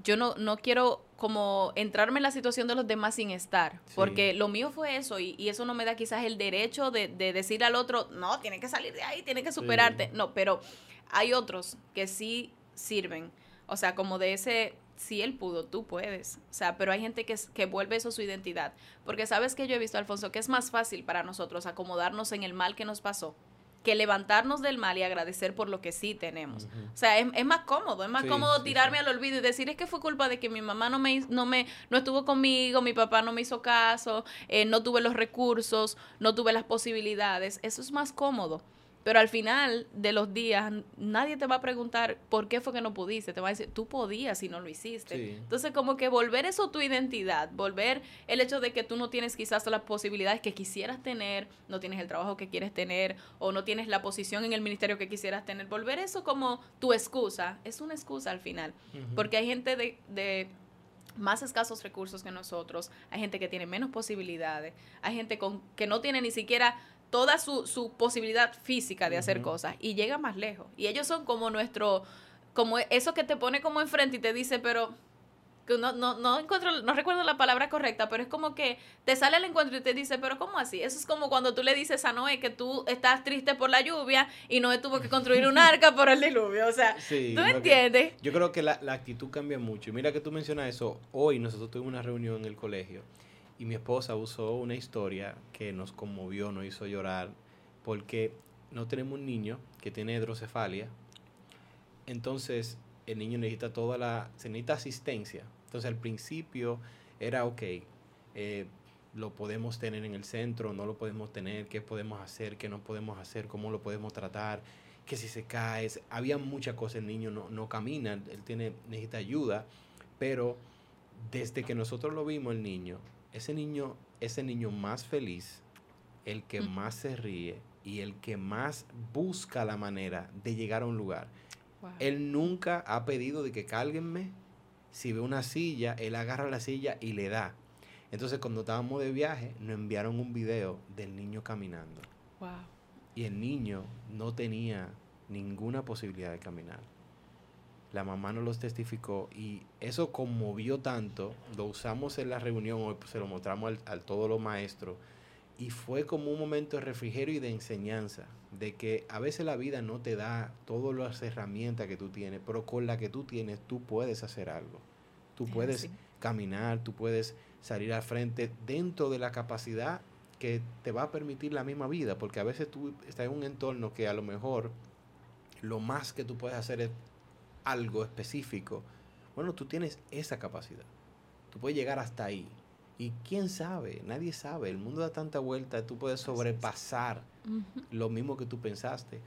yo no, no quiero como entrarme en la situación de los demás sin estar, porque lo mío fue eso y, eso no me da quizás el derecho de, de, decir al otro, no, tiene que salir de ahí, tiene que superarte. No, pero hay otros que sí sirven. O sea, como de ese si él pudo, tú puedes. O sea, pero hay gente que, que vuelve eso su identidad. Porque sabes que yo he visto, Alfonso, que es más fácil para nosotros acomodarnos en el mal que nos pasó que levantarnos del mal y agradecer por lo que sí tenemos. O sea, es, más cómodo, es más cómodo tirarme al olvido y decir es que fue culpa de que mi mamá no me no me no estuvo conmigo, mi papá no me hizo caso, eh, no tuve los recursos, no tuve las posibilidades. Eso es más cómodo. Pero al final de los días, nadie te va a preguntar por qué fue que no pudiste. Te va a decir, tú podías y no lo hiciste. Entonces, como que volver eso tu identidad, volver el hecho de que tú no tienes quizás las posibilidades que quisieras tener, no tienes el trabajo que quieres tener o no tienes la posición en el ministerio que quisieras tener, volver eso como tu excusa, es una excusa al final. Porque hay gente de, de más escasos recursos que nosotros, hay gente que tiene menos posibilidades, hay gente con, que no tiene ni siquiera toda su, su posibilidad física de hacer cosas y llega más lejos. Y ellos son como nuestro, como eso que te pone como enfrente y te dice, pero que no, no, no encuentro, no recuerdo la palabra correcta, pero es como que te sale al encuentro y te dice, pero ¿cómo así? Eso es como cuando tú le dices a Noé que tú estás triste por la lluvia y Noé tuvo que construir un arca por el diluvio. O sea, ¿tú entiendes? yo creo que la, la actitud cambia mucho. Y mira que tú mencionas eso. Hoy nosotros tuvimos una reunión en el colegio y mi esposa usó una historia que nos conmovió, nos hizo llorar, porque no tenemos un niño que tiene hidrocefalia, entonces el niño necesita toda la, se necesita asistencia. Entonces al principio era ok, eh, lo podemos tener en el centro, no lo podemos tener, qué podemos hacer, qué no podemos hacer, cómo lo podemos tratar, que si se cae, había muchas cosas, el niño no, no camina, él tiene, necesita ayuda, pero desde que nosotros lo vimos el niño, ese niño, ese niño más feliz, el que más se ríe y el que más busca la manera de llegar a un lugar. Él nunca ha pedido de que cálguenme. Si ve una silla, él agarra la silla y le da. Entonces, cuando estábamos de viaje, nos enviaron un video del niño caminando. Wow. Y el niño no tenía ninguna posibilidad de caminar. La mamá nos los testificó y eso conmovió tanto. Lo usamos en la reunión, hoy pues, se lo mostramos al, a todos los maestros. Y fue como un momento de refrigerio y de enseñanza. De que a veces la vida no te da todas las herramientas que tú tienes, pero con la que tú tienes, tú puedes hacer algo. Tú puedes Sí. caminar, tú puedes salir al frente dentro de la capacidad que te va a permitir la misma vida, porque a veces tú estás en un entorno que a lo mejor lo más que tú puedes hacer es algo específico. Bueno, tú tienes esa capacidad. Tú puedes llegar hasta ahí. Y quién sabe, nadie sabe. El mundo da tanta vuelta, tú puedes sobrepasar lo mismo que tú pensaste.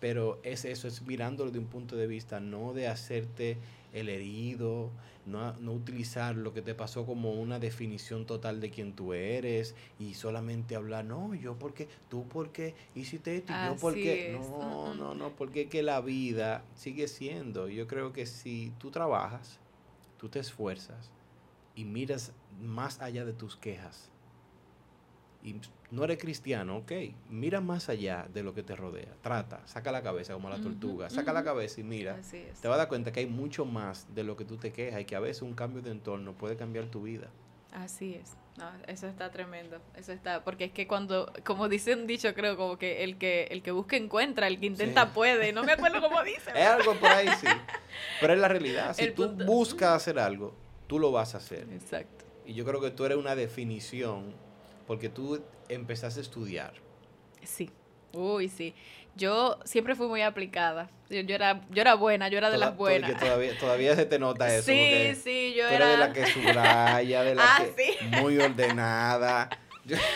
Pero es eso, es mirándolo de un punto de vista, no de hacerte el herido, no, no utilizar lo que te pasó como una definición total de quién tú eres y solamente hablar, no, yo porque, tú porque hiciste esto, yo porque, es. no, no, no, porque que la vida sigue siendo. Yo creo que si tú trabajas, tú te esfuerzas y miras más allá de tus quejas, y no eres cristiano, ok, mira más allá de lo que te rodea. Trata, saca la cabeza como la tortuga, saca la cabeza y mira. Así es. Te vas a dar cuenta que hay mucho más de lo que tú te quejas y que a veces un cambio de entorno puede cambiar tu vida. Así es. No, eso está tremendo. Eso está, porque es que cuando, como dice un dicho, creo, como que el que el que busca encuentra, el que intenta Sí. puede. No me acuerdo cómo dice. Es algo por ahí, sí. Pero es la realidad. Si El tú punto- buscas hacer algo, tú lo vas a hacer. Exacto. Y yo creo que tú eres una definición porque tú empezaste a estudiar. Sí. Uy, sí. Yo siempre fui muy aplicada. Yo, yo era, yo era buena, yo era de las buenas. todavía, todavía se te nota eso. sí, sí, yo tú era. eres de la que subraya, de la Ah, que sí. muy ordenada. Yo-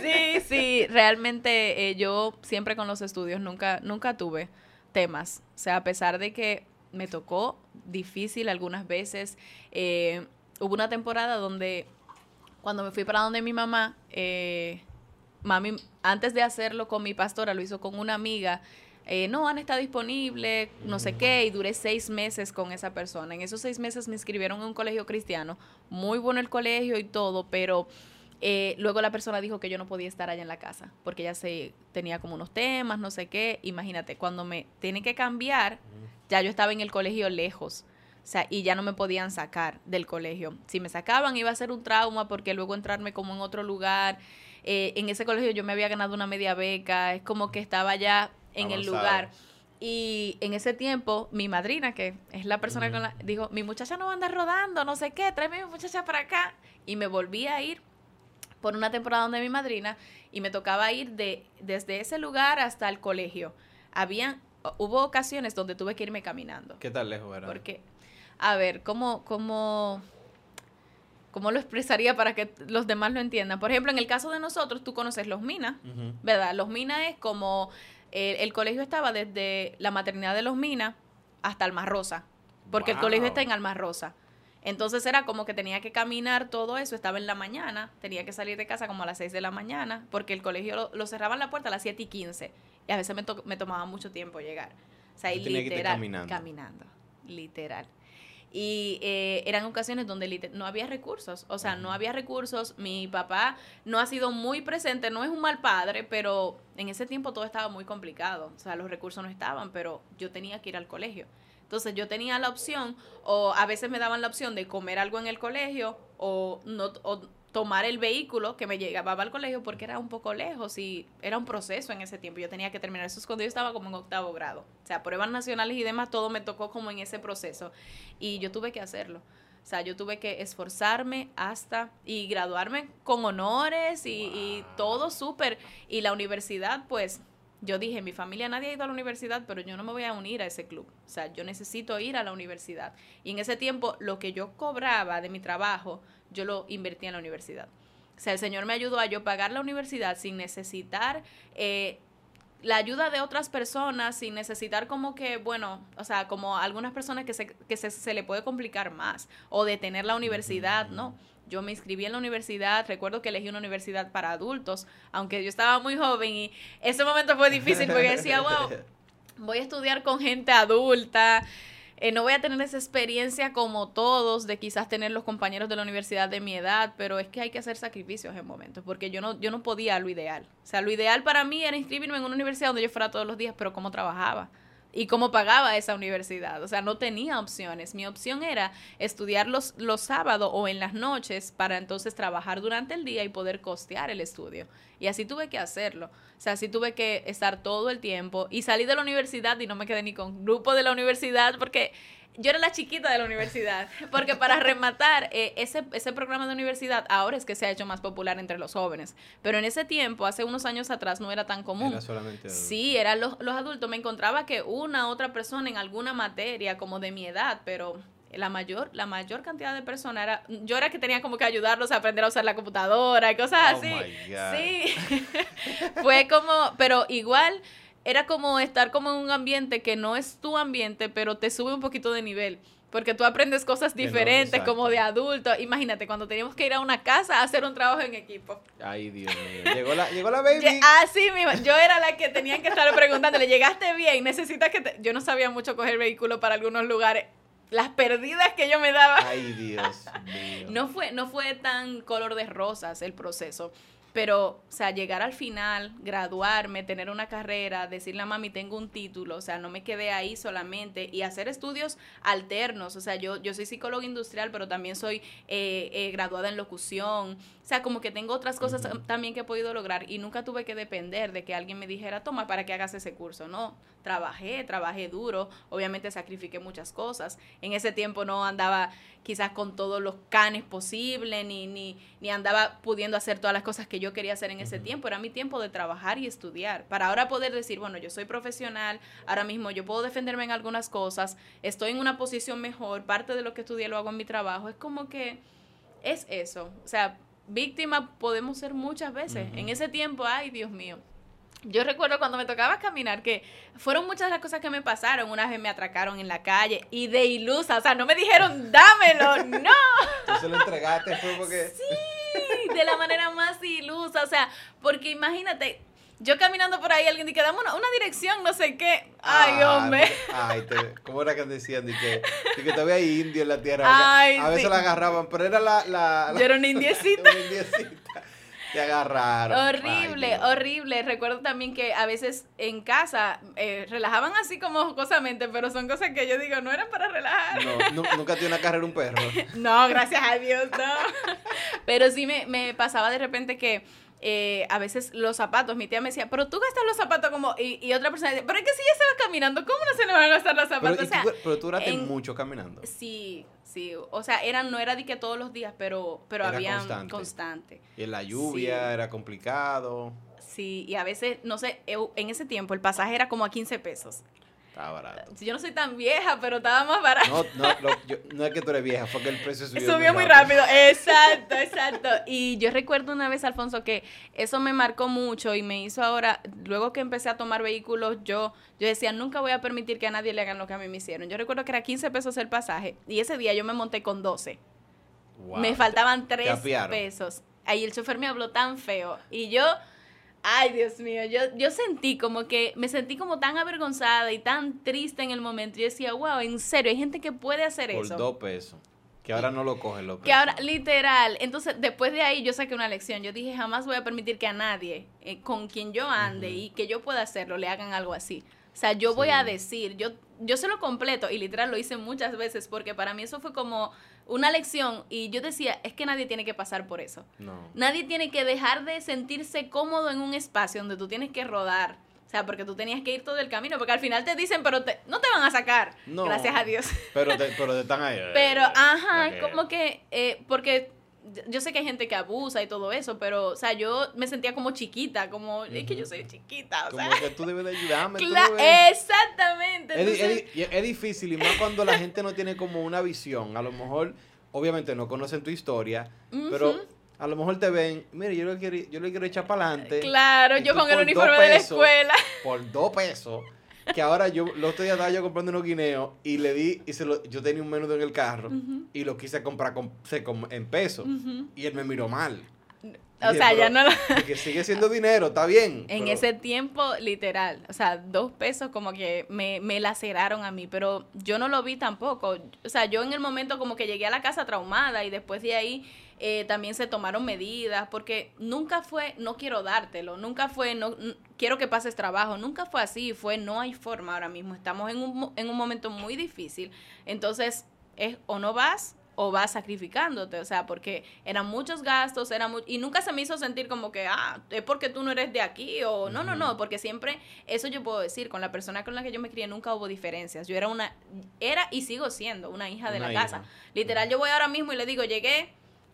Sí, sí, realmente eh, yo siempre con los estudios nunca, nunca tuve temas. O sea, a pesar de que me tocó difícil algunas veces, eh, hubo una temporada donde cuando me fui para donde mi mamá, eh, mami, antes de hacerlo con mi pastora, lo hizo con una amiga. eh, no, Ana está disponible, no sé qué, y duré seis meses con esa persona. En esos seis meses me inscribieron en un colegio cristiano, muy bueno el colegio y todo, pero eh, luego la persona dijo que yo no podía estar allá en la casa, porque ella se tenía como unos temas, no sé qué. Imagínate, cuando me tienen que cambiar, ya yo estaba en el colegio lejos. O sea, y ya no me podían sacar del colegio. Si me sacaban iba a ser un trauma porque luego entrarme como en otro lugar. Eh, en ese colegio yo me había ganado una media beca. Es como que estaba ya en el lugar. Y en ese tiempo, mi madrina, que es la persona con la... Dijo, mi muchacha no va a andar rodando, no sé qué, tráeme a mi muchacha para acá. Y me volví a ir por una temporada donde mi madrina y me tocaba ir de, desde ese lugar hasta el colegio. Había, hubo ocasiones donde tuve que irme caminando. ¿Qué tan lejos era? Porque, a ver, ¿cómo, cómo, ¿cómo lo expresaría para que los demás lo entiendan? Por ejemplo, en el caso de nosotros, tú conoces Los Minas. ¿verdad? Los Minas es como, eh, el colegio estaba desde la maternidad de Los Minas hasta Alma Rosa, porque el colegio está en Alma Rosa. Entonces era como que tenía que caminar todo eso, estaba en la mañana, tenía que salir de casa como a las 6 de la mañana, porque el colegio lo, lo cerraban la puerta a las 7 y 15, y a veces me, to- me tomaba mucho tiempo llegar. O sea, y que literal, caminando. caminando, literal. Y eh, eran ocasiones donde no había recursos, o sea, no había recursos. Mi papá no ha sido muy presente, no es un mal padre, pero en ese tiempo todo estaba muy complicado. O sea, los recursos no estaban, pero yo tenía que ir al colegio. Entonces yo tenía la opción, o a veces me daban la opción de comer algo en el colegio, o, no, o tomar el vehículo que me llegaba al colegio porque era un poco lejos y era un proceso en ese tiempo. Yo tenía que terminar eso es cuando yo estaba como en octavo grado. O sea, pruebas nacionales y demás, todo me tocó como en ese proceso. Y yo tuve que hacerlo. O sea, yo tuve que esforzarme hasta y graduarme con honores y, y todo súper. Y la universidad, pues, yo dije, mi familia nadie ha ido a la universidad, pero yo no me voy a unir a ese club. O sea, yo necesito ir a la universidad. Y en ese tiempo, lo que yo cobraba de mi trabajo, yo lo invertía en la universidad. O sea, el Señor me ayudó a yo pagar la universidad sin necesitar eh, la ayuda de otras personas, sin necesitar como que, bueno, o sea, como algunas personas que se, que se, se le puede complicar más, o detener la universidad, ¿no? Yo me inscribí en la universidad, recuerdo que elegí una universidad para adultos, aunque yo estaba muy joven y ese momento fue difícil porque decía, wow, voy a estudiar con gente adulta. Eh, no voy a tener esa experiencia como todos de quizás tener los compañeros de la universidad de mi edad, pero es que hay que hacer sacrificios en momentos, porque yo no, yo no podía lo ideal. O sea, lo ideal para mí era inscribirme en una universidad donde yo fuera todos los días, pero ¿cómo trabajaba? Y cómo pagaba esa universidad. O sea, no tenía opciones. Mi opción era estudiar los, los sábados o en las noches para entonces trabajar durante el día y poder costear el estudio. Y así tuve que hacerlo. O sea, así tuve que estar todo el tiempo y salí de la universidad y no me quedé ni con grupo de la universidad porque yo era la chiquita de la universidad, porque para rematar, eh, ese, ese programa de universidad ahora es que se ha hecho más popular entre los jóvenes, pero en ese tiempo, hace unos años atrás, no era tan común. Era solamente Sí, eran los, los adultos. Me encontraba que una otra persona en alguna materia como de mi edad, pero la mayor, la mayor cantidad de personas era, yo era que tenía como que ayudarlos a aprender a usar la computadora y cosas Oh así. my God. Sí. Fue como, pero igual era como estar como en un ambiente que no es tu ambiente, pero te sube un poquito de nivel. Porque tú aprendes cosas diferentes como de adulto. Imagínate, cuando teníamos que ir a una casa a hacer un trabajo en equipo. Ay, Dios mío. Llegó la, llegó la baby. Así mismo, yo era la que tenían que estar preguntándole, ¿llegaste bien? ¿Necesitas que te-?" Yo no sabía mucho coger vehículo para algunos lugares. Las perdidas que yo me daba. Ay, Dios mío. No fue, no fue tan color de rosas el proceso. Pero, o sea, llegar al final, graduarme, tener una carrera, decirle a mami, tengo un título, o sea, no me quedé ahí solamente y hacer estudios alternos, o sea, yo, yo soy psicóloga industrial, pero también soy eh, eh, graduada en locución, o sea, como que tengo otras cosas también que he podido lograr y nunca tuve que depender de que alguien me dijera, toma, para que hagas ese curso, no, trabajé, trabajé duro, obviamente sacrifiqué muchas cosas, en ese tiempo no andaba quizás con todos los canes posibles, ni, ni, ni andaba pudiendo hacer todas las cosas que yo quería hacer en ese tiempo. Era mi tiempo de trabajar y estudiar. Para ahora poder decir, bueno, yo soy profesional, ahora mismo yo puedo defenderme en algunas cosas, estoy en una posición mejor, parte de lo que estudié lo hago en mi trabajo. Es como que es eso. O sea, víctima podemos ser muchas veces. En ese tiempo, ay, Dios mío. Yo recuerdo cuando me tocaba caminar que fueron muchas de las cosas que me pasaron. Una vez me atracaron en la calle y de ilusa, o sea, no me dijeron dámelo, no. Tú se lo entregaste fue porque... Sí, de la manera más ilusa, o sea, porque imagínate, yo caminando por ahí, alguien dice, dame una, una dirección, no sé qué. Ay, Ah, hombre. Ay, te- ¿cómo era que decían? De que, de que todavía hay indio en la tierra. Ay, a veces sí. la agarraban, pero era la... la, la Yo era una indiecita. una indiecita. Te agarraron. Horrible, Ay, horrible. Recuerdo también que a veces en casa eh, relajaban así como jocosamente, pero son cosas que yo digo, no eran para relajar. No, nu- nunca tiene una carrera un perro. No, gracias a Dios, no. Pero sí me, me pasaba de repente que eh, a veces los zapatos, mi tía me decía, pero tú gastas los zapatos como, y, y otra persona decía, pero es que si ella se va caminando, ¿cómo no se le van a gastar los Pero, zapatos? y o sea, tú, pero tú duraste en- mucho caminando. sí, sí, o sea, eran, no era de que todos los días, pero, pero Era había constante. constante. Y en la lluvia Sí. era complicado. Sí, y a veces, no sé, en ese tiempo el pasaje era como a 15 pesos. Estaba barato. Yo no soy tan vieja, pero estaba más barato. No, no, lo- yo- no es que tú eres vieja, fue que el precio subió, Subió muy rápido, exacto, exacto. Y yo recuerdo una vez, Alfonso, que eso me marcó mucho y me hizo ahora, luego que empecé a tomar vehículos, yo, yo decía, nunca voy a permitir que a nadie le hagan lo que a mí me hicieron. Yo recuerdo que era 15 pesos el pasaje y ese día yo me monté con 12. Wow. me faltaban 3 apiaron. pesos. Ahí el chofer me habló tan feo y yo... Ay, Dios mío, yo, yo sentí como que, me sentí como tan avergonzada y tan triste en el momento. Yo decía, wow, en serio, hay gente que puede hacer Por eso. dos pesos. Que ahora no lo cogen los Que ahora, literal, entonces después de ahí yo saqué una lección. Yo dije, jamás voy a permitir que a nadie eh, con quien yo ande y que yo pueda hacerlo le hagan algo así. O sea, yo voy a decir, yo, yo se lo completo y literal lo hice muchas veces porque para mí eso fue como una lección y yo decía, es que nadie tiene que pasar por eso. No. Nadie tiene que dejar de sentirse cómodo en un espacio donde tú tienes que rodar. O sea, porque tú tenías que ir todo el camino, porque al final te dicen, pero te- no te van a sacar. No. Gracias a Dios. Pero te, pero te están ahí. Pero, ajá, como que, eh, porque yo sé que hay gente que abusa y todo eso, pero, o sea, yo me sentía como chiquita, como, es que yo soy chiquita, o Como sea. que tú debes de ayudarme. tú debes- exactamente. Entonces- es di- es difícil y más cuando la gente no tiene como una visión. A lo mejor, obviamente no conocen tu historia, pero a lo mejor te ven, mire, yo le quiero, yo le quiero echar para adelante Claro, yo con el uniforme de la escuela. por dos pesos. Que ahora yo, los otro día estaba yo comprando unos guineos y le di, y se lo, yo tenía un menudo en el carro y lo quise comprar con, se- con- en pesos. Ujú. Y él me miró mal. O sea, ya no lo... Que sigue siendo dinero, está bien. En ese tiempo, literal, o sea, dos pesos como que me, me laceraron a mí, pero yo no lo vi tampoco. O sea, yo en el momento como que llegué a la casa traumada y después de ahí eh, también se tomaron medidas, porque nunca fue, no quiero dártelo, nunca fue, no quiero que pases trabajo, nunca fue así, fue, no hay forma ahora mismo, estamos en un, en un momento muy difícil, entonces es o no vas o vas sacrificándote, o sea, porque eran muchos gastos, era y nunca se me hizo sentir como que, ah, es porque tú no eres de aquí, o no, no, no, porque siempre, eso yo puedo decir, con la persona con la que yo me crié nunca hubo diferencias, yo era una, era y sigo siendo una hija de la casa, literal, yo voy ahora mismo y le digo, llegué,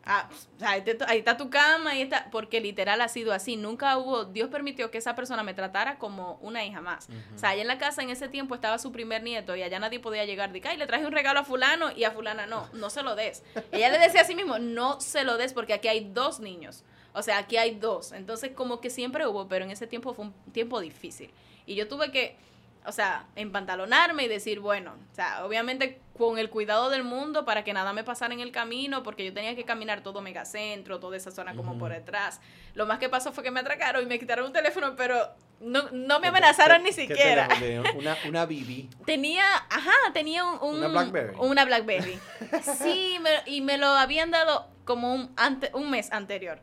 Ah, ahí, está tu cama, ahí está, porque literal ha sido así. Nunca hubo, Dios permitió que esa persona me tratara como una hija más. O sea, allá en la casa en ese tiempo estaba su primer nieto y allá nadie podía llegar. De y le traje un regalo a fulano y a fulana no, no se lo des. Ella le decía a sí mismo, no se lo des porque aquí hay dos niños. O sea, aquí hay dos. Entonces, como que siempre hubo, pero en ese tiempo fue un tiempo difícil. Y yo tuve que o sea, empantalonarme y decir, bueno, o sea, obviamente con el cuidado del mundo para que nada me pasara en el camino, porque yo tenía que caminar todo Megacentro, toda esa zona como por detrás. Lo más que pasó fue que me atracaron y me quitaron un teléfono, pero no, no me amenazaron ni siquiera. Una, una BB. Tenía, ajá, tenía un, una Blackberry. Una Blackberry. sí, y me lo habían dado como un, ante, un mes anterior.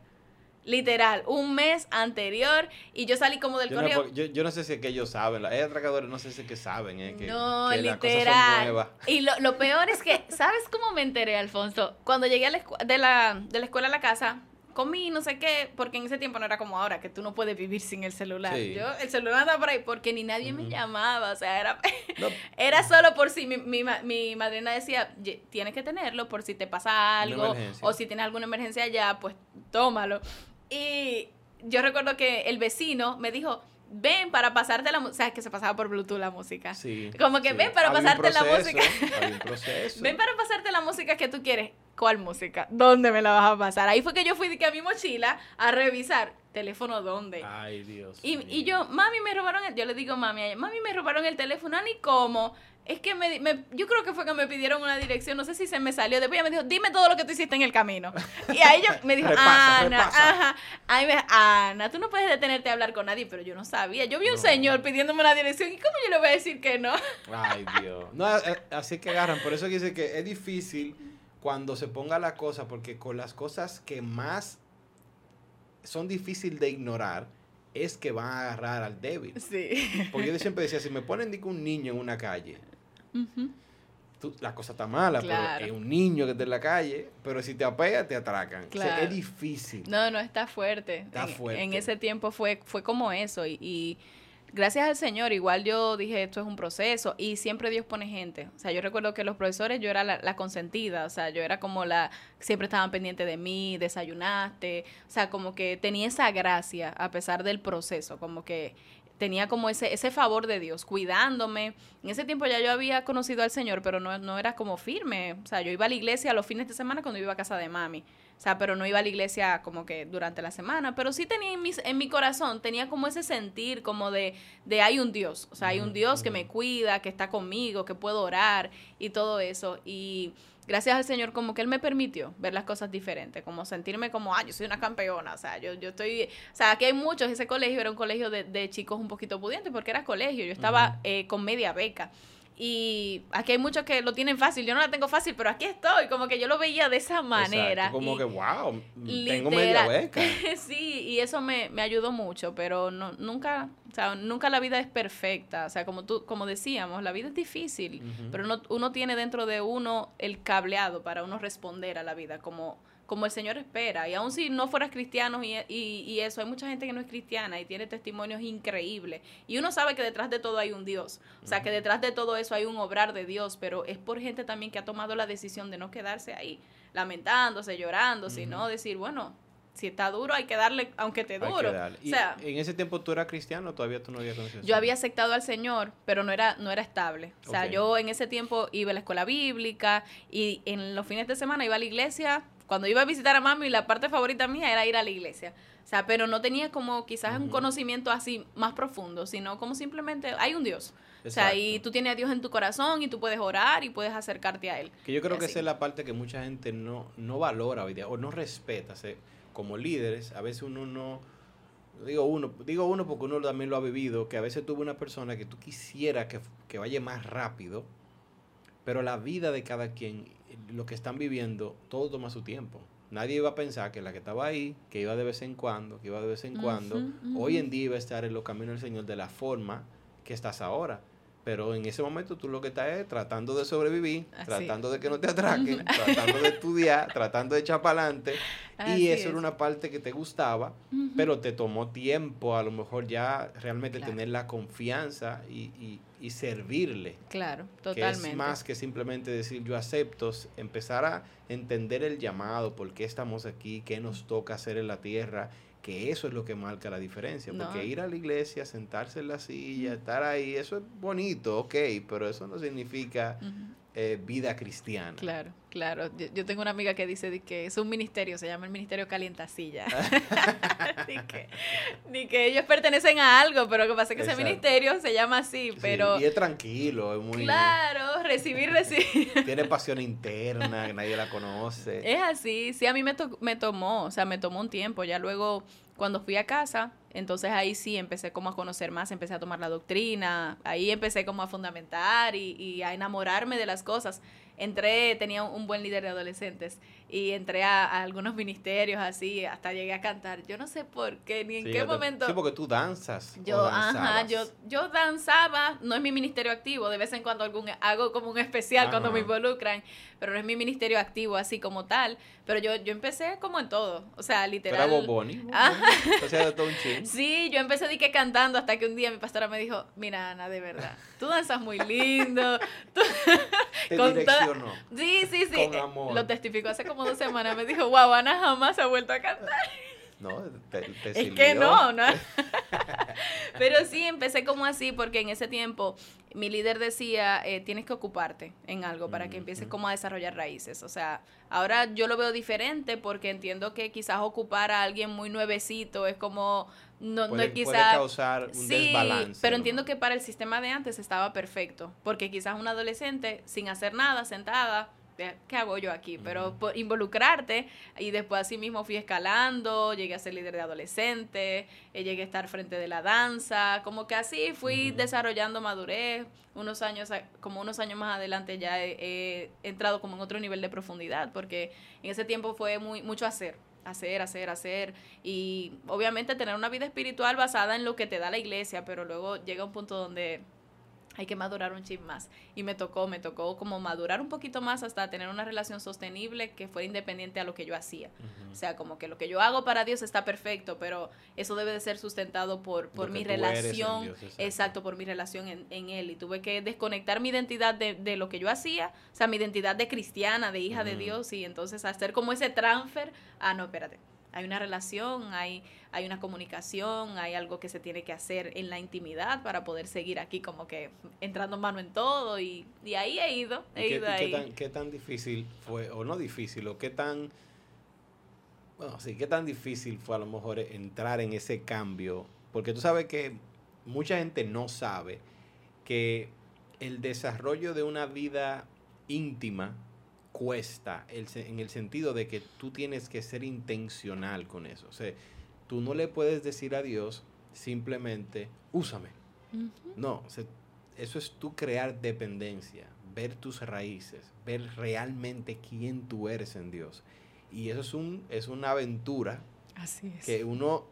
Literal, un mes anterior y yo salí como del yo correo. yo, yo, no sé si es que ellos saben, hay atracadores no sé si es que saben, eh, que, no, literal. y lo, lo, peor es que, ¿sabes cómo me enteré, Alfonso? Cuando llegué a la de, la, de la escuela a la casa, comí, no sé qué, porque en ese tiempo no era como ahora, que tú no puedes vivir sin el celular. Yo, el celular andaba por ahí porque ni nadie me llamaba, o sea, era, era solo por si mi, mi, mi, madrina decía, tienes que tenerlo por si te pasa algo, o si tienes alguna emergencia allá, pues tómalo. Y yo recuerdo que el vecino me dijo, ven para pasarte la música. O sea, que se pasaba por Bluetooth la música. Sí. Como que ven para pasarte la música. ven para pasarte la música que tú quieres. ¿Cuál música? ¿Dónde me la vas a pasar? Ahí fue que yo fui a mi mochila a revisar. ¿Teléfono dónde? Ay, Dios. Y, y yo, mami, me robaron el. Yo le digo, mami, mami, me robaron el teléfono, ni cómo. Es que me, me, yo creo que fue que me pidieron una dirección, no sé si se me salió. Después ella me dijo, dime todo lo que tú hiciste en el camino. Y ahí ella me dijo, Ana, ajá. Ahí me Ana, tú no puedes detenerte a hablar con nadie, pero yo no sabía. Yo vi un señor pidiéndome una dirección y ¿cómo yo le voy a decir que no? Ay, Dios. No, eh, así que agarran. Por eso dice que es difícil cuando se ponga la cosa, porque con las cosas que más son difíciles de ignorar, es que van a agarrar al débil. Sí. Porque yo siempre decía, si me ponen un niño en una calle, la cosa está mala, pero es un niño que está en la calle, pero si te apega, te atracan. es difícil. No, no, está fuerte. Está en, fuerte. En ese tiempo fue, fue como eso. y, gracias al Señor, igual yo dije, esto es un proceso y siempre Dios pone gente. O sea, yo recuerdo que los profesores, yo era la, consentida, o sea, yo era como la, siempre estaban pendientes de mí, desayunaste, o sea, como que tenía esa gracia a pesar del proceso, como que tenía como ese, ese favor de Dios, cuidándome. En ese tiempo ya yo había conocido al Señor, pero no, no era como firme. O sea, yo iba a la iglesia los fines de semana cuando iba a casa de mami. O sea, pero no iba a la iglesia como que durante la semana. Pero sí tenía en, mis, en mi corazón, tenía como ese sentir como de, de hay un Dios. O sea, hay un Dios que me cuida, que está conmigo, que puedo orar y todo eso. Y gracias al Señor como que Él me permitió ver las cosas diferentes, como sentirme como, ah, yo soy una campeona, o sea, yo, yo estoy, o sea, aquí hay muchos, ese colegio era un colegio de, de chicos un poquito pudientes porque era colegio, yo estaba eh, con media beca. Y aquí hay muchos que lo tienen fácil. Yo no la tengo fácil, pero aquí estoy. Como que yo lo veía de esa manera. como que, wow, tengo media beca. sí, y eso me, me, ayudó mucho, pero no, nunca, o sea, nunca la vida es perfecta. O sea, como tú, como decíamos, la vida es difícil, pero uno, uno tiene dentro de uno el cableado para uno responder a la vida, como como el Señor espera. Y aun si no fueras cristiano y, y, eso, hay mucha gente que no es cristiana y tiene testimonios increíbles. Y uno sabe que detrás de todo hay un Dios. O sea, que detrás de todo eso hay un obrar de Dios, pero es por gente también que ha tomado la decisión de no quedarse ahí, lamentándose, llorando, sino decir, bueno, si está duro, hay que darle, aunque te duro. O sea, en ese tiempo tú eras cristiano, todavía tú no habías conocido. Yo había aceptado al Señor, pero no era, no era estable. O sea, yo en ese tiempo iba a la escuela bíblica y en los fines de semana iba a la iglesia cuando iba a visitar a mami, la parte favorita mía era ir a la iglesia. O sea, pero no tenía como quizás un conocimiento así más profundo, sino como simplemente hay un Dios. O sea, y tú tienes a Dios en tu corazón y tú puedes orar y puedes acercarte a Él. Que yo creo que esa es la parte que mucha gente no, no valora hoy día o no respeta. como líderes, a veces uno no, digo uno, digo uno porque uno también lo ha vivido, que a veces tuve una persona que tú quisieras que, que vaya más rápido, pero la vida de cada quien, lo que están viviendo, todo toma su tiempo. Nadie iba a pensar que la que estaba ahí, que iba de vez en cuando, que iba de vez en cuando, hoy en día iba a estar en los caminos del Señor de la forma que estás ahora. Pero en ese momento tú lo que estás es tratando de sobrevivir, tratando de que no te atraquen, tratando de estudiar, tratando de echar para adelante. Y eso era una parte que te gustaba, pero te tomó tiempo a lo mejor ya realmente tener la confianza y, y, y, servirle. Claro, totalmente. Que es más que simplemente decir yo acepto, empezar a entender el llamado, por qué estamos aquí, qué nos toca hacer en la tierra que eso es lo que marca la diferencia. Porque ir a la iglesia, sentarse en la silla, estar ahí, eso es bonito, ok, pero eso no significa eh, vida cristiana. Claro, claro. Yo, tengo una amiga que dice que es un ministerio, se llama el Ministerio Calientacilla. ni, que, ni que ellos pertenecen a algo, pero lo que pasa es que ese ministerio se llama así, pero... y es tranquilo, es muy... Claro, recibir, recibir. Tiene pasión interna, que nadie la conoce. Es así, sí, a mí me, me tomó, o sea, me tomó un tiempo, ya luego cuando fui a casa, entonces ahí sí empecé como a conocer más, empecé a tomar la doctrina, ahí empecé como a fundamentar y, y a enamorarme de las cosas. Entré, tenía un buen líder de adolescentes y entré a, algunos ministerios así, hasta llegué a cantar. Yo no sé por qué, ni en qué momento. Sí, porque tú danzas. Yo, ajá, yo, yo danzaba, no es mi ministerio activo, de vez en cuando algún, hago como un especial cuando me involucran, pero no es mi ministerio activo así como tal. Pero yo, yo empecé como en todo, o sea, literal. Era Boboni. todo un Sí, yo empecé de que cantando hasta que un día mi pastora me dijo, mira Ana, de verdad, tú danzas muy lindo. Te direccionó. Sí, sí, sí. Con amor. Lo testificó hace como dos semanas. Me dijo, wow, Ana jamás ha vuelto a cantar. No, te, te Es que no, no. Pero sí, empecé como así porque en ese tiempo mi líder decía, eh, tienes que ocuparte en algo para que empieces como a desarrollar raíces. O sea, ahora yo lo veo diferente porque entiendo que quizás ocupar a alguien muy nuevecito es como... No, puede, no quizás... Puede causar un sí, desbalance. Pero entiendo que para el sistema de antes estaba perfecto. Porque quizás un adolescente sin hacer nada, sentada, ¿qué hago yo aquí? Pero por involucrarte y después así mismo fui escalando, llegué a ser líder de adolescente, eh, llegué a estar frente de la danza, como que así fui desarrollando madurez, unos años, como unos años más adelante ya he, entrado como en otro nivel de profundidad, porque en ese tiempo fue muy, mucho hacer, hacer, hacer, hacer, y obviamente tener una vida espiritual basada en lo que te da la iglesia, pero luego llega un punto donde hay que madurar un chip más. Y me tocó, me tocó como madurar un poquito más hasta tener una relación sostenible que fuera independiente a lo que yo hacía. O sea, como que lo que yo hago para Dios está perfecto, pero eso debe de ser sustentado por, por mi relación, exacto. por mi relación en, en, Él. Y tuve que desconectar mi identidad de, de, lo que yo hacía, o sea, mi identidad de cristiana, de hija de Dios, y entonces hacer como ese transfer, ah, no, espérate, hay una relación, hay, hay una comunicación, hay algo que se tiene que hacer en la intimidad para poder seguir aquí como que entrando mano en todo y, y ahí he ido, he qué, ido ahí. Qué tan, qué tan difícil fue, o no difícil, o qué tan, bueno, sí, qué tan difícil fue a lo mejor entrar en ese cambio? Porque tú sabes que mucha gente no sabe que el desarrollo de una vida íntima cuesta en el sentido de que tú tienes que ser intencional con eso. O sea, tú no le puedes decir a Dios simplemente, úsame. No, eso es tú crear dependencia, ver tus raíces, ver realmente quién tú eres en Dios. Y eso es, un, es una aventura Así es. que uno,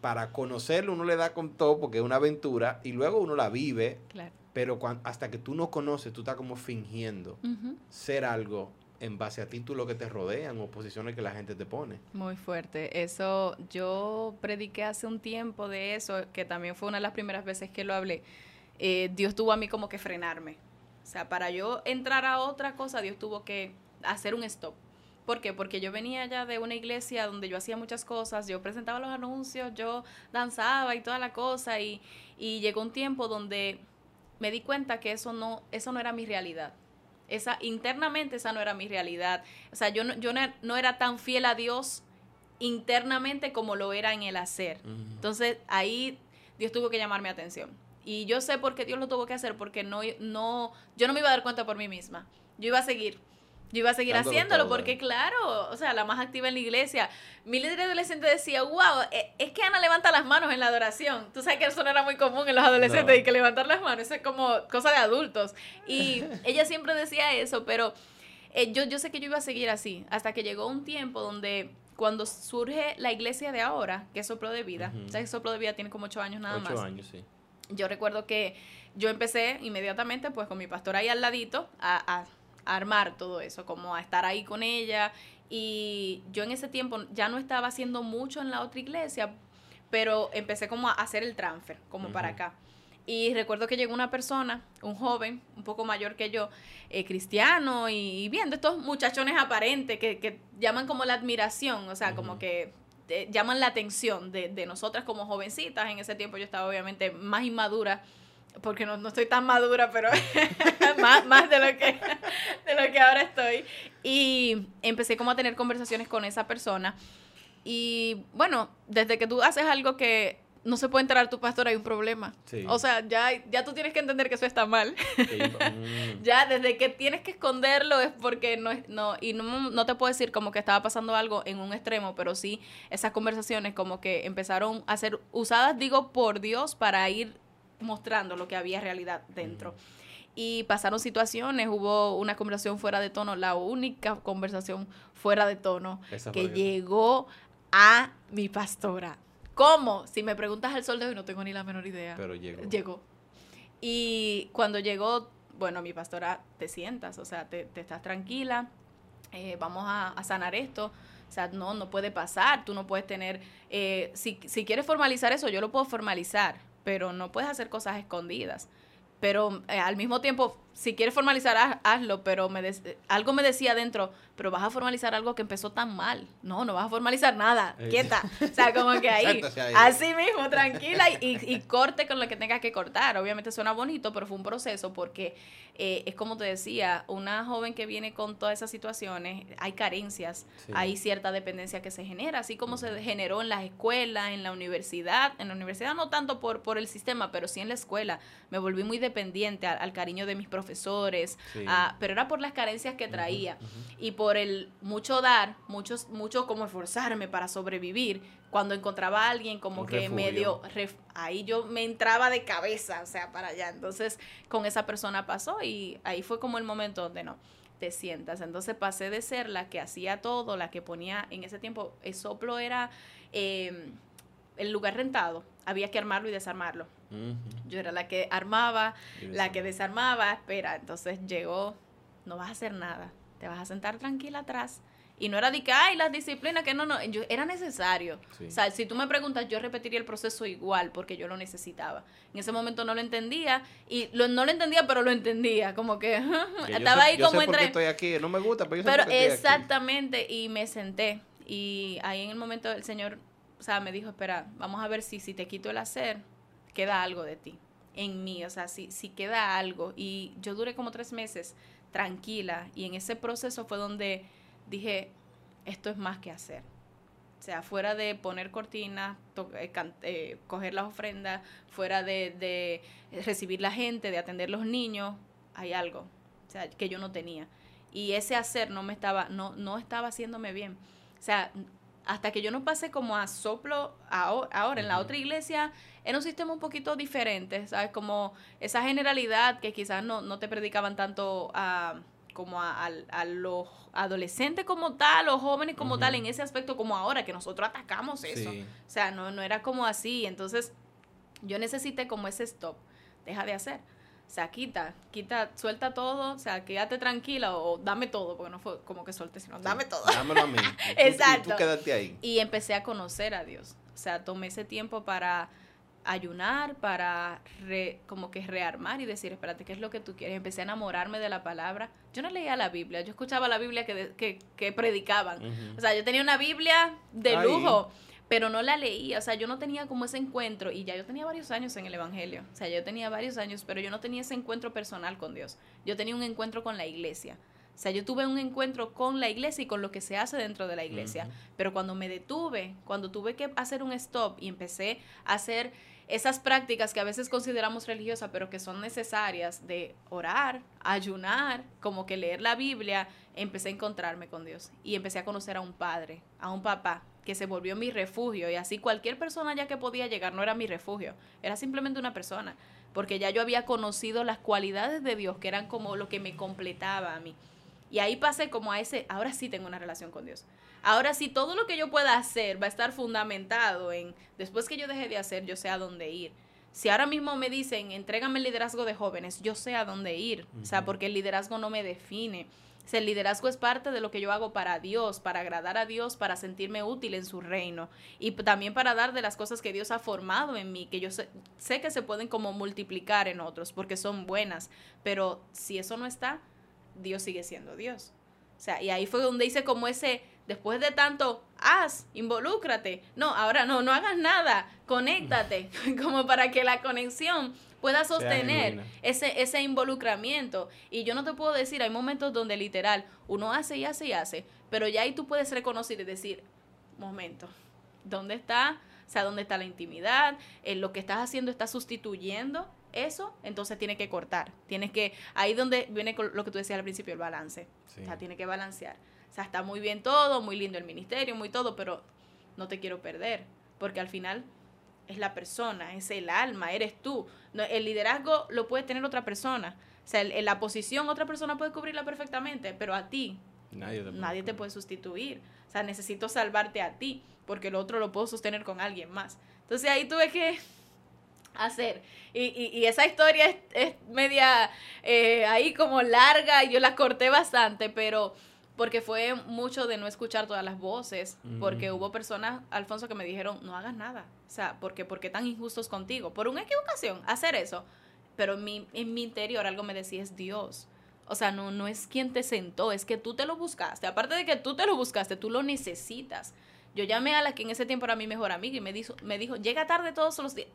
para conocerlo, uno le da con todo porque es una aventura y luego uno la vive. Claro pero hasta que tú no conoces, tú estás como fingiendo ser algo en base a títulos que te rodean o posiciones que la gente te pone. Muy fuerte. Eso, yo prediqué hace un tiempo de eso, que también fue una de las primeras veces que lo hablé. Eh, Dios tuvo a mí como que frenarme. O sea, para yo entrar a otra cosa, Dios tuvo que hacer un stop. ¿Por qué? Porque yo venía ya de una iglesia donde yo hacía muchas cosas, yo presentaba los anuncios, yo danzaba y toda la cosa, y, y llegó un tiempo donde me di cuenta que eso no, eso no era mi realidad. Esa, internamente esa no era mi realidad. O sea, yo no, yo no, era tan fiel a Dios internamente como lo era en el hacer. Entonces ahí Dios tuvo que llamar mi atención. Y yo sé por qué Dios lo tuvo que hacer, porque no, no, yo no me iba a dar cuenta por mí misma. Yo iba a seguir yo iba a seguir haciéndolo porque, claro, o sea, la más activa en la iglesia. Mi líder adolescente decía, wow, e, es que Ana levanta las manos en la adoración. Tú sabes que eso no era muy común en los adolescentes y que levantar las manos, eso es como cosa de adultos. Y ella siempre decía eso, pero eh, yo, yo sé que yo iba a seguir así, hasta que llegó un tiempo donde cuando surge la iglesia de ahora, que es Soplo de Vida, o sea, que Soplo de Vida tiene como ocho años nada más. Ocho años, sí. Yo recuerdo que yo empecé inmediatamente, pues con mi pastor ahí al ladito, a armar todo eso, como a estar ahí con ella. Y yo en ese tiempo ya no estaba haciendo mucho en la otra iglesia, pero empecé como a hacer el transfer, como para acá. Y recuerdo que llegó una persona, un joven, un poco mayor que yo, eh, cristiano, y, viendo estos muchachones aparentes que, que, llaman como la admiración, o sea, como que eh, llaman la atención de, de nosotras como jovencitas. En ese tiempo yo estaba obviamente más inmadura porque no, no estoy tan madura, pero más, más de, lo que, de lo que ahora estoy. Y empecé como a tener conversaciones con esa persona. Y bueno, desde que tú haces algo que no se puede enterar tu pastor, hay un problema. O sea, ya, ya tú tienes que entender que eso está mal. Mm. ya desde que tienes que esconderlo es porque no es, no, y no, no te puedo decir como que estaba pasando algo en un extremo, pero sí esas conversaciones como que empezaron a ser usadas, digo, por Dios para ir mostrando lo que había realidad dentro. Y pasaron situaciones, hubo una conversación fuera de tono, la única conversación fuera de tono que llegó a mi pastora. ¿Cómo? Si me preguntas al sol de hoy, no tengo ni la menor idea. Pero llegó. Llegó. Y cuando llegó, bueno, mi pastora, te sientas, o sea, te, estás tranquila, eh, vamos a, sanar esto. O sea, no, no puede pasar, tú no puedes tener, eh, si, si quieres formalizar eso, yo lo puedo formalizar, pero no puedes hacer cosas escondidas. Pero eh, al mismo tiempo, si quieres formalizar, hazlo, pero me algo me decía adentro, pero vas a formalizar algo que empezó tan mal. No, no vas a formalizar nada, quieta. O sea, como que ahí, así mismo, tranquila y, y, corte con lo que tengas que cortar. Obviamente suena bonito, pero fue un proceso porque eh, es como te decía, una joven que viene con todas esas situaciones, hay carencias, hay cierta dependencia que se genera, así como se generó en las escuelas, en la universidad, en la universidad no tanto por, por el sistema, pero sí en la escuela. Me volví muy dependiente al, cariño de mis profesores, pero era por las carencias que traía y por el mucho dar, mucho, mucho como esforzarme para sobrevivir cuando encontraba a alguien como que medio, ahí yo me entraba de cabeza, o sea, para allá. Entonces, con esa persona pasó y ahí fue como el momento donde no te sientas. Entonces pasé de ser la que hacía todo, la que ponía, en ese tiempo, el soplo era em, el lugar rentado, había que armarlo y desarmarlo. Yo era la que armaba, la que desarmaba, espera, entonces llegó, no vas a hacer nada, te vas a sentar tranquila atrás y no era de que, ay, las disciplinas, que no, no, yo, era necesario. O sea, si tú me preguntas, yo repetiría el proceso igual porque yo lo necesitaba. En ese momento no lo entendía y lo, no lo entendía, pero lo entendía. Como que estaba ahí como entre... estoy aquí, no me gusta, pero yo Pero exactamente, y me senté. Y ahí en el momento el Señor, o sea, me dijo, espera, vamos a ver si, si te quito el hacer, queda algo de ti, en mí. O sea, si, si queda algo. Y yo duré como tres meses tranquila y en ese proceso fue donde dije, esto es más que hacer. O sea, fuera de poner cortinas, eh, eh, coger las ofrendas, fuera de, recibir la gente, de atender los niños, hay algo que yo no tenía. Y ese hacer no me estaba, no, no estaba haciéndome bien. O sea, hasta que yo no pasé como a soplo ahora, en la otra iglesia, era un sistema un poquito diferente, ¿sabes? Como esa generalidad que quizás no, no te predicaban tanto a como a, los adolescentes como tal, los jóvenes como tal, en ese aspecto como ahora, que nosotros atacamos eso. O sea, no, no era como así. Entonces, yo necesité como ese stop. Deja de hacer. O sea, quita, quita, suelta todo, o sea, quédate tranquila o dame todo, porque no fue como que suelte, sino dame todo. Dámelo a mí. Exacto. tú quédate ahí. Y empecé a conocer a Dios. O sea, tomé ese tiempo para ayunar, para como que rearmar y decir, espérate, ¿qué es lo que tú quieres? Empecé a enamorarme de la palabra. Yo no leía la Biblia, yo escuchaba la Biblia que, que, predicaban. O sea, yo tenía una Biblia de lujo, pero no la leía. O sea, yo no tenía como ese encuentro y ya yo tenía varios años en el Evangelio. O sea, yo tenía varios años, pero yo no tenía ese encuentro personal con Dios. Yo tenía un encuentro con la iglesia. O sea, yo tuve un encuentro con la iglesia y con lo que se hace dentro de la iglesia. Pero cuando me detuve, cuando tuve que hacer un stop y empecé a hacer esas prácticas que a veces consideramos religiosas, pero que son necesarias de orar, ayunar, como que leer la Biblia, empecé a encontrarme con Dios y empecé a conocer a un padre, a un papá que se volvió mi refugio y así cualquier persona ya que podía llegar no era mi refugio, era simplemente una persona, porque ya yo había conocido las cualidades de Dios que eran como lo que me completaba a mí. Y ahí pasé como a ese, ahora sí tengo una relación con Dios. Ahora sí, todo lo que yo pueda hacer va a estar fundamentado en, después que yo deje de hacer, yo sé a dónde ir. Si ahora mismo me dicen, entrégame el liderazgo de jóvenes, yo sé a dónde ir. O sea, porque el liderazgo no me define. El liderazgo es parte de lo que yo hago para Dios, para agradar a Dios, para sentirme útil en su reino. Y también para dar de las cosas que Dios ha formado en mí, que yo sé, sé que se pueden como multiplicar en otros, porque son buenas. Pero si eso no está, Dios sigue siendo Dios. O sea, y ahí fue donde hice como ese, después de tanto, haz, involúcrate. No, ahora no, no hagas nada, conéctate, como para que la conexión pueda sostener ese, ese involucramiento. Y yo no te puedo decir, hay momentos donde literal uno hace y hace y hace, pero ya ahí tú puedes reconocer y decir, momento, ¿dónde está? O sea, ¿dónde está la intimidad? ¿En lo que estás haciendo está sustituyendo eso, entonces tiene que cortar. Tienes que, ahí donde viene lo que tú decías al principio, el balance. O sea, tiene que balancear. O sea, está muy bien todo, muy lindo el ministerio, muy todo, pero no te quiero perder, porque al final es la persona, es el alma, eres tú. el liderazgo lo puede tener otra persona. O sea, en la posición otra persona puede cubrirla perfectamente, pero a ti nadie te, nadie te puede sustituir. O sea, necesito salvarte a ti, porque el otro lo puedo sostener con alguien más. Entonces ahí tuve que hacer. Y, y, esa historia es, media eh, ahí como larga, y yo la corté bastante, pero porque fue mucho de no escuchar todas las voces, porque hubo personas, Alfonso, que me dijeron, no hagas nada, o sea, porque porque tan injustos contigo, por una equivocación, hacer eso, pero en mi, en mi interior algo me decía, es Dios, o sea, no, no es quien te sentó, es que tú te lo buscaste, aparte de que tú te lo buscaste, tú lo necesitas. Yo llamé a la que en ese tiempo era mi mejor amiga y me dijo, me dijo llega tarde todos los días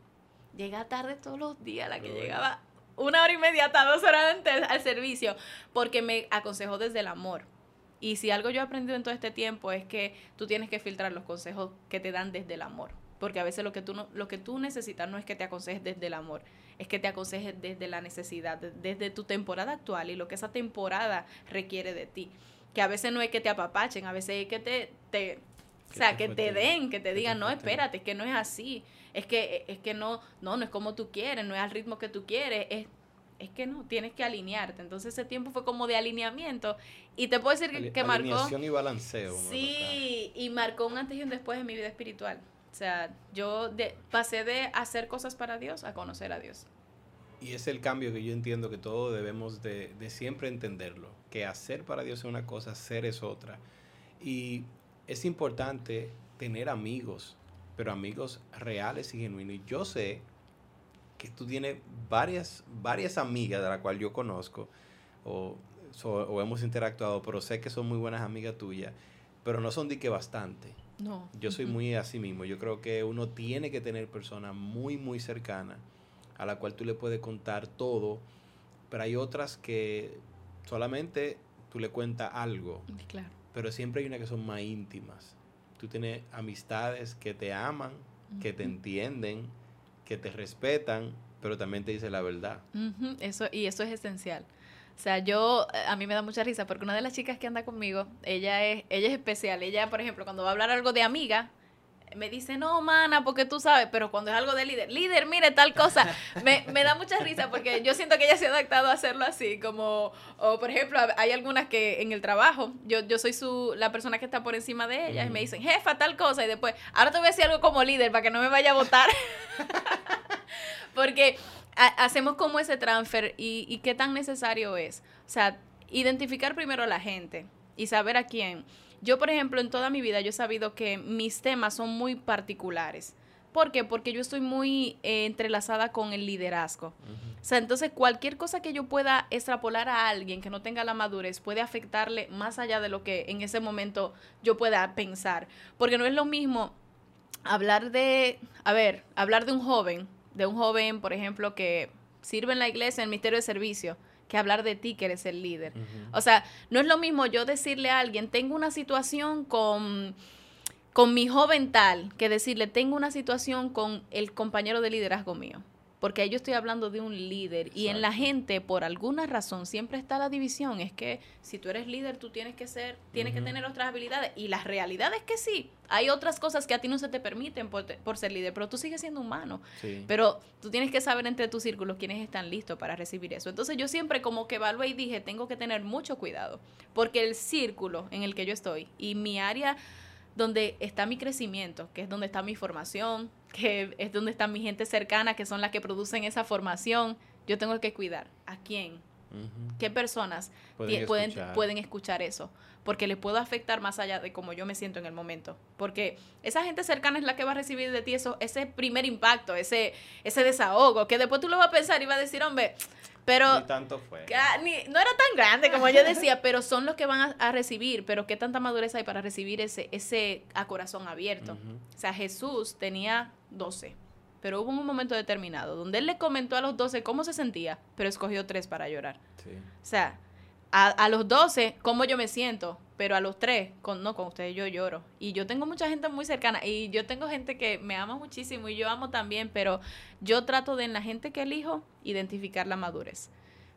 llega tarde todos los días, la que llegaba una hora y media hasta dos horas antes al servicio, porque me aconsejó desde el amor. Y si algo yo he aprendido en todo este tiempo es que tú tienes que filtrar los consejos que te dan desde el amor. Porque a veces lo que tú, no, lo que tú necesitas no es que te aconsejes desde el amor, es que te aconsejes desde la necesidad, desde tu temporada actual y lo que esa temporada requiere de ti. Que a veces no es que te apapachen, a veces es que te, te o sea, que te den, que te digan, no, espérate, es que no es así es que, es que no, no, no es como tú quieres, no es al ritmo que tú quieres, es, es que no, tienes que alinearte. Entonces ese tiempo fue como de alineamiento y te puedo decir que, marcó... Alineación y balanceo. Sí, y marcó un antes y un después en mi vida espiritual. O sea, yo de, pasé de hacer cosas para Dios a conocer a Dios. Y es el cambio que yo entiendo que todos debemos de, de siempre entenderlo, que hacer para Dios es una cosa, hacer es otra. Y es importante tener amigos pero amigos reales y genuinos. Y yo sé que tú tienes varias, varias amigas de las cuales yo conozco o, hemos interactuado, pero sé que son muy buenas amigas tuyas, pero no son de que bastante. No. Yo soy muy así mismo. Yo creo que uno tiene que tener personas muy, muy cercanas a la cual tú le puedes contar todo, pero hay otras que solamente tú le cuentas algo. Claro. Pero siempre hay una que son más íntimas tú tienes amistades que te aman, que te entienden, que te respetan, pero también te dicen la verdad. Eso, y eso es esencial. O sea, yo, eh, a mí me da mucha risa porque una de las chicas que anda conmigo, ella es, ella es especial. Ella, por ejemplo, cuando va a hablar algo de amiga, me dice, no, mana, porque tú sabes, pero cuando es algo de líder, líder, mire tal cosa, me, me, da mucha risa porque yo siento que ella se ha adaptado a hacerlo así, como, o por ejemplo, hay algunas que en el trabajo, yo, yo soy su, la persona que está por encima de ella y me dicen, jefa, tal cosa, y después, ahora te voy a decir algo como líder para que no me vaya a votar. porque hacemos como ese transfer y, y qué tan necesario es. O sea, identificar primero a la gente y saber a quién. Yo, por ejemplo, en toda mi vida yo he sabido que mis temas son muy particulares. ¿Por qué? Porque yo estoy muy eh, entrelazada con el liderazgo. O sea, entonces cualquier cosa que yo pueda extrapolar a alguien que no tenga la madurez puede afectarle más allá de lo que en ese momento yo pueda pensar. Porque no es lo mismo hablar de, a ver, hablar de un joven, de un joven, por ejemplo, que sirve en la iglesia en el ministerio de servicio que hablar de ti que eres el líder. O sea, no es lo mismo yo decirle a alguien, tengo una situación con con mi joven tal que decirle, tengo una situación con el compañero de liderazgo mío porque yo estoy hablando de un líder. Y en la gente por alguna razón siempre está la división, es que si tú eres líder tú tienes que ser, tienes que tener otras habilidades. Y la realidad es que sí, hay otras cosas que a ti no se te permiten por, ser líder, pero tú sigues siendo humano, pero tú tienes que saber entre tus círculos quiénes están listos para recibir eso. Entonces yo siempre como que evalué y dije, tengo que tener mucho cuidado, porque el círculo en el que yo estoy y mi área donde está mi crecimiento, que es donde está mi formación, que es donde está mi gente cercana, que son las que producen esa formación, yo tengo que cuidar. ¿A quién? ¿Qué personas pueden escuchar. pueden, escuchar eso? Porque les puedo afectar más allá de cómo yo me siento en el momento. Porque esa gente cercana es la que va a recibir de ti eso, ese primer impacto, ese, ese desahogo, que después tú lo vas a pensar y vas a decir, hombre, pero tanto fue. no era tan grande como yo decía, pero son los que van a, recibir. Pero qué tanta madurez hay para recibir ese, ese a corazón abierto. O sea, Jesús tenía 12, pero hubo un momento determinado donde él le comentó a los 12 cómo se sentía, pero escogió tres para llorar. O sea, a, a, los 12, cómo yo me siento, pero a los tres, con, no, con ustedes yo lloro. Y yo tengo mucha gente muy cercana y yo tengo gente que me ama muchísimo y yo amo también, pero yo trato de en la gente que elijo identificar la madurez.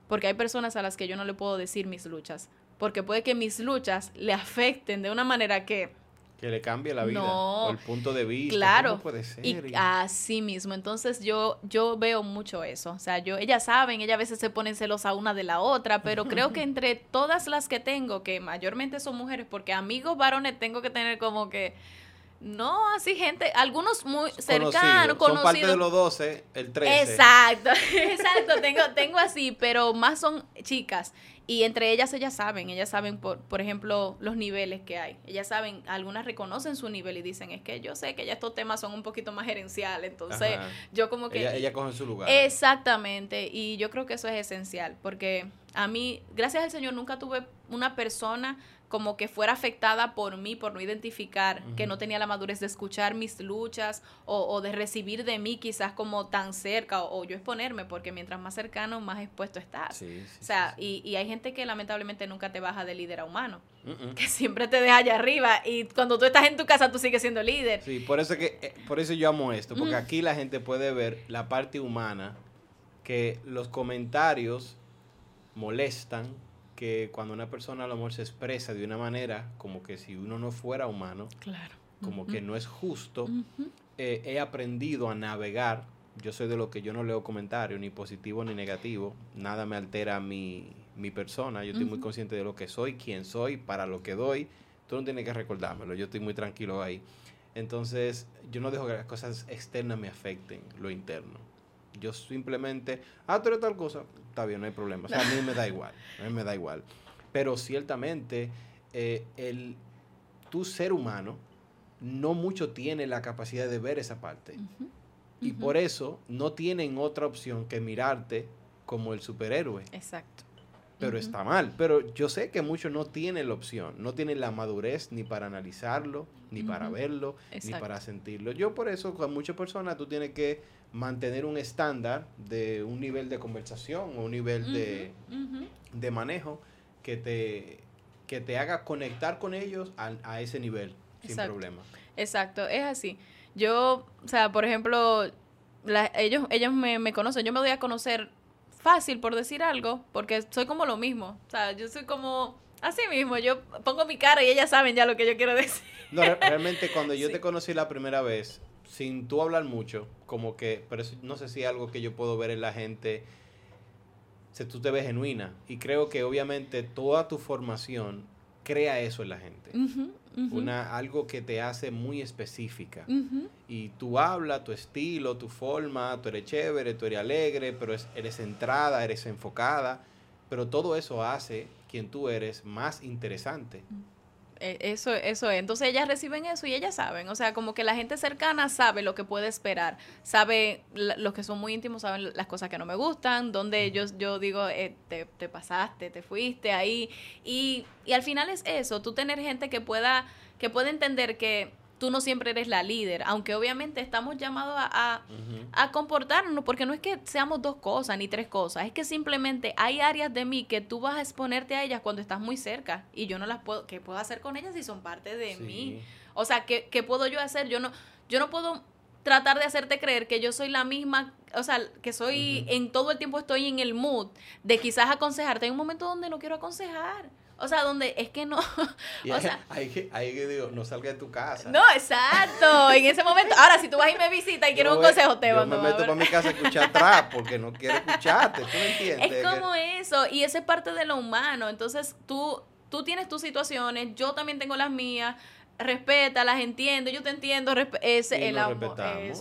Porque hay personas a las que yo no le puedo decir mis luchas, porque puede que mis luchas le afecten de una manera que que le cambie la vida o el punto de vista. Claro. puede ser? Y así mismo. Entonces yo, yo veo mucho eso. O sea, yo, ellas saben, ellas a veces se ponen celos a una de la otra, pero creo que entre todas las que tengo, que mayormente son mujeres, porque amigos varones tengo que tener como que no, así gente, algunos muy cercanos, conocidos. Son parte de los 12, el 13. Exacto, exacto, tengo, tengo así, pero más son chicas. Y entre ellas, ellas saben, ellas saben, por, por ejemplo, los niveles que hay. Ellas saben, algunas reconocen su nivel y dicen, es que yo sé que ya estos temas son un poquito más gerenciales, entonces yo como que... Ella, ella coge su lugar. Exactamente, y yo creo que eso es esencial, porque a mí, gracias al Señor, nunca tuve una persona como que fuera afectada por mí, por no identificar que no tenía la madurez de escuchar mis luchas o, de recibir de mí quizás como tan cerca o, yo exponerme, porque mientras más cercano, más expuesto estás. o sea, Y, hay gente que lamentablemente nunca te baja de líder a humano, que siempre te deja allá arriba y cuando tú estás en tu casa tú sigues siendo líder. Sí, por eso, que, eh, por eso yo amo esto, porque aquí la gente puede ver la parte humana, que los comentarios molestan, que cuando una persona a lo mejor se expresa de una manera como que si uno no fuera humano, claro. como que no es justo, eh, he aprendido a navegar. Yo soy de lo que yo no leo comentarios, ni positivo ni negativo. Nada me altera mi, mi persona. Yo estoy muy consciente de lo que soy, quién soy, para lo que doy. Tú no tienes que recordármelo. Yo estoy muy tranquilo ahí. Entonces, yo no dejo que las cosas externas me afecten lo interno. Yo simplemente, ah, tú eres tal cosa, está bien, no hay problema. O sea, a mí me da igual, a mí me da igual. Pero ciertamente, eh, el, tu ser humano no mucho tiene la capacidad de ver esa parte. Y por eso no tienen otra opción que mirarte como el superhéroe. Exacto. Pero está mal. Pero yo sé que muchos no tienen la opción, no tienen la madurez ni para analizarlo, ni para verlo, ni para sentirlo. Yo por eso con muchas personas tú tienes que mantener un estándar de un nivel de conversación o un nivel de, de, manejo que te, que te haga conectar con ellos a, ese nivel sin problema. Exacto, es así. Yo, o sea, por ejemplo, ellos, ellos me, me conocen, yo me doy a conocer fácil por decir algo, porque soy como lo mismo. O sea, yo soy como así mismo, yo pongo mi cara y ellas saben ya lo que yo quiero decir. No, realmente cuando yo te conocí la primera vez, sin tú hablar mucho, como que, pero no sé si es algo que yo puedo ver en la gente, si tú te ves genuina. Y creo que obviamente toda tu formación crea eso en la gente. Una, algo que te hace muy específica. Y tú hablas, tu estilo, tu forma, tú eres chévere, tú eres alegre, pero eres centrada, eres enfocada. Pero todo eso hace quien tú eres más interesante. E, eso, eso es. Entonces ellas reciben eso y ellas saben. O sea, como que la gente cercana sabe lo que puede esperar. Sabe, los que son muy íntimos saben las cosas que no me gustan, donde yo, yo digo, eh, te, te, pasaste, te fuiste ahí. Y, y al final es eso, tú tener gente que pueda, que pueda entender que tú no siempre eres la líder, aunque obviamente estamos llamados a, a, comportarnos, porque no es que seamos dos cosas ni tres cosas, es que simplemente hay áreas de mí que tú vas a exponerte a ellas cuando estás muy cerca y yo no las puedo, ¿qué puedo hacer con ellas si son parte de mí? O sea, ¿qué, qué puedo yo hacer? Yo no, yo no puedo tratar de hacerte creer que yo soy la misma, o sea, que soy, en todo el tiempo estoy en el mood de quizás aconsejarte. Hay un momento donde no quiero aconsejar. O sea, donde es que no. o sea, hay que, hay que digo, no salga de tu casa. No, exacto. En ese momento. Ahora, si tú vas y me visitas y quieres un consejo, te Yo me meto para mi casa a escuchar atrás porque no quiero escucharte. ¿Tú me entiendes? Es como eso. Y eso es parte de lo humano. Entonces, tú, tú tienes tus situaciones, yo también tengo las mías respeta, las entiendo, yo te entiendo, ese el amor.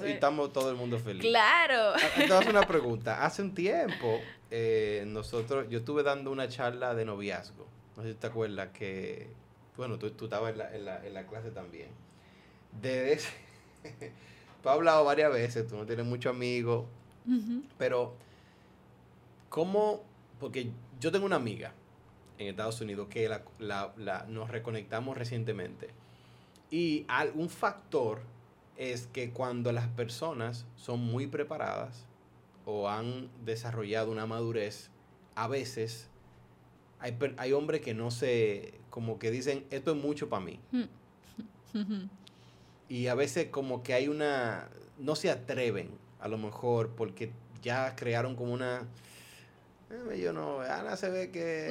y estamos todo el mundo feliz. Claro. Ah, entonces una pregunta, hace un tiempo eh, nosotros, yo estuve dando una charla de noviazgo, no sé si te acuerdas que, bueno, tú, tú estabas en la, en, la, en la, clase también. De ese, tú has hablado varias veces, tú no tienes muchos amigos, pero ¿cómo? Porque yo tengo una amiga en Estados Unidos que la, la, nos reconectamos recientemente y un factor es que cuando las personas son muy preparadas o han desarrollado una madurez, a veces hay, hay hombres que no se, como que dicen, esto es mucho para mí. y a veces como que hay una, no se atreven a lo mejor porque ya crearon como una... Eh, yo no, Ana se ve que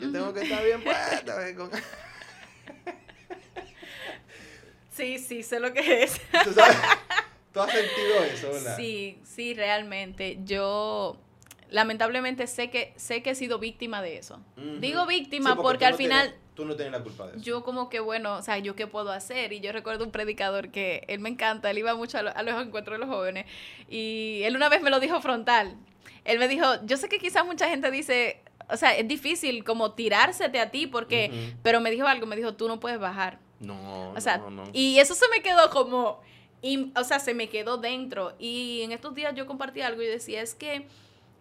yo tengo que estar bien puesta. Con... Sí, sí, sé lo que es. ¿Tú, has sentido eso, verdad? Sí, sí, realmente. Yo lamentablemente sé que sé que he sido víctima de eso. Digo víctima porque, al final tú no tienes la culpa de eso. Yo como que bueno, o sea, yo qué puedo hacer y yo recuerdo un predicador que él me encanta, él iba mucho a, los encuentros de los jóvenes y él una vez me lo dijo frontal. Él me dijo, yo sé que quizás mucha gente dice, o sea, es difícil como tirársete a ti porque, pero me dijo algo, me dijo, tú no puedes bajar. No, o sea, no, no. Y eso se me quedó como, o sea, se me quedó dentro. Y en estos días yo compartí algo y decía, es que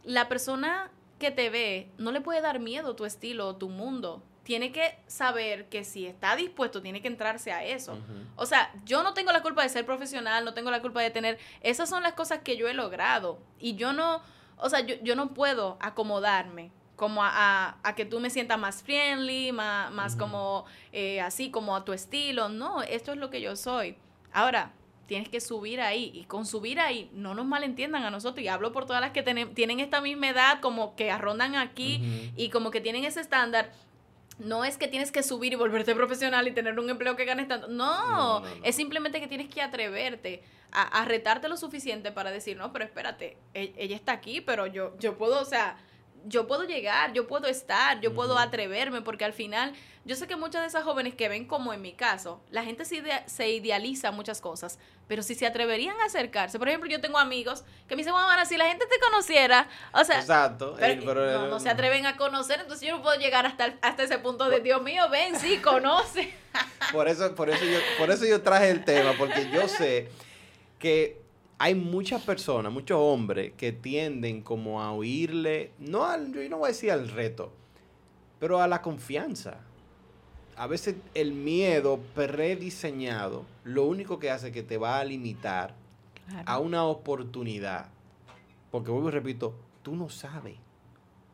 la persona que te ve no le puede dar miedo tu estilo o tu mundo. Tiene que saber que si está dispuesto, tiene que entrarse a eso. O sea, yo no tengo la culpa de ser profesional, no tengo la culpa de tener... Esas son las cosas que yo he logrado. Y yo no, o sea, yo, yo no puedo acomodarme como a, a, que tú me sientas más friendly, más, más como eh, así, como a tu estilo. No, esto es lo que yo soy. Ahora, tienes que subir ahí. Y con subir ahí, no nos malentiendan a nosotros. Y hablo por todas las que tienen esta misma edad, como que arrondan aquí y como que tienen ese estándar. No es que tienes que subir y volverte profesional y tener un empleo que ganes tanto. No, es simplemente que tienes que atreverte a, a, retarte lo suficiente para decir, no, pero espérate, e, ella está aquí, pero yo, yo puedo, o sea, yo puedo llegar, yo puedo estar, yo puedo atreverme, porque al final, yo sé que muchas de esas jóvenes que ven como en mi caso, la gente se, se idealiza muchas cosas, pero si se atreverían a acercarse, por ejemplo, yo tengo amigos que me dicen, bueno, si la gente te conociera, o sea, Exacto, pero, no, se atreven a conocer, entonces yo no puedo llegar hasta, hasta ese punto de, Dios mío, ven, sí, conoce. por eso, por eso yo, por eso yo traje el tema, porque yo sé que hay muchas personas, muchos hombres que tienden como a oírle, no al, yo no voy a decir al reto, pero a la confianza. A veces el miedo prediseñado lo único que hace es que te va a limitar a una oportunidad. Porque vuelvo y repito, tú no sabes.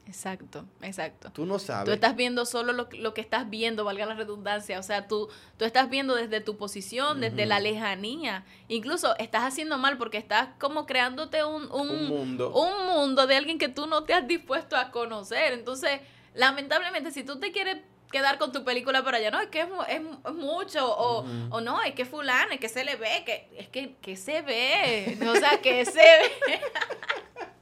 Exacto, exacto. Tú no sabes. Tú estás viendo solo lo, lo, que estás viendo, valga la redundancia. O sea, tú, tú estás viendo desde tu posición, desde la lejanía. Incluso estás haciendo mal porque estás como creándote un, un, mundo. un mundo de alguien que tú no te has dispuesto a conocer. Entonces, lamentablemente, si tú te quieres quedar con tu película para allá, no, es que es, es, mucho, o, o, no, es que fulano, es que se le ve, que es que, que se ve, o sea, que se ve.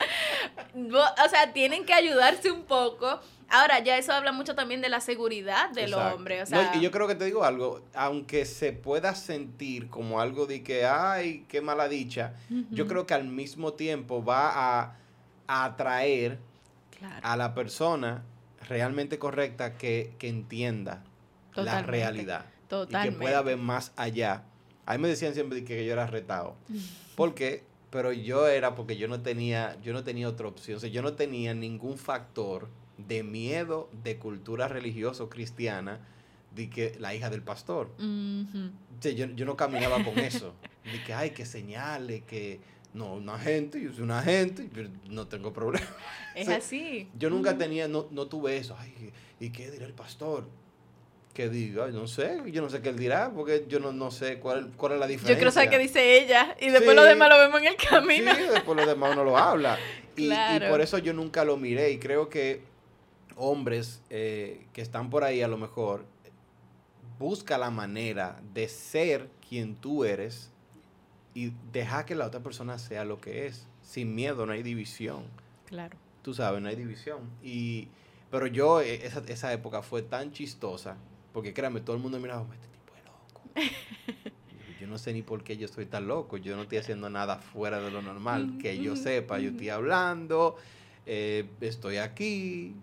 o sea, tienen que ayudarse un poco. Ahora, ya eso habla mucho también de la seguridad del hombre. O sea, y yo creo que te digo algo, aunque se pueda sentir como algo de que, ay, qué mala dicha, yo creo que al mismo tiempo va a, atraer a la persona realmente correcta que, entienda la realidad. Y que pueda ver más allá. A mí me decían siempre que yo era retado. Porque pero yo era porque yo no tenía, yo no tenía otra opción, o sea, yo no tenía ningún factor de miedo de cultura religiosa o cristiana de que la hija del pastor. yo, no caminaba con eso. De que, ay, que señale, que no, una gente, yo soy una gente, pero no tengo problema. Es así. Yo nunca tenía, no, no tuve eso. Ay, ¿y qué dirá el pastor? Que diga, no sé, yo no sé qué él dirá, porque yo no, no sé cuál, cuál es la diferencia. Yo quiero saber qué dice ella y después lo demás lo vemos en el camino. Sí, después lo demás uno lo habla. Y, y, por eso yo nunca lo miré y creo que hombres eh, que están por ahí a lo mejor busca la manera de ser quien tú eres y deja que la otra persona sea lo que es. Sin miedo, no hay división. Claro. Tú sabes, no hay división. Y, pero yo, eh, esa, esa época fue tan chistosa porque créame, todo el mundo miraba, este tipo es loco. yo no sé ni por qué yo estoy tan loco. Yo no estoy haciendo nada fuera de lo normal. Que yo sepa, yo estoy hablando, eh, estoy aquí.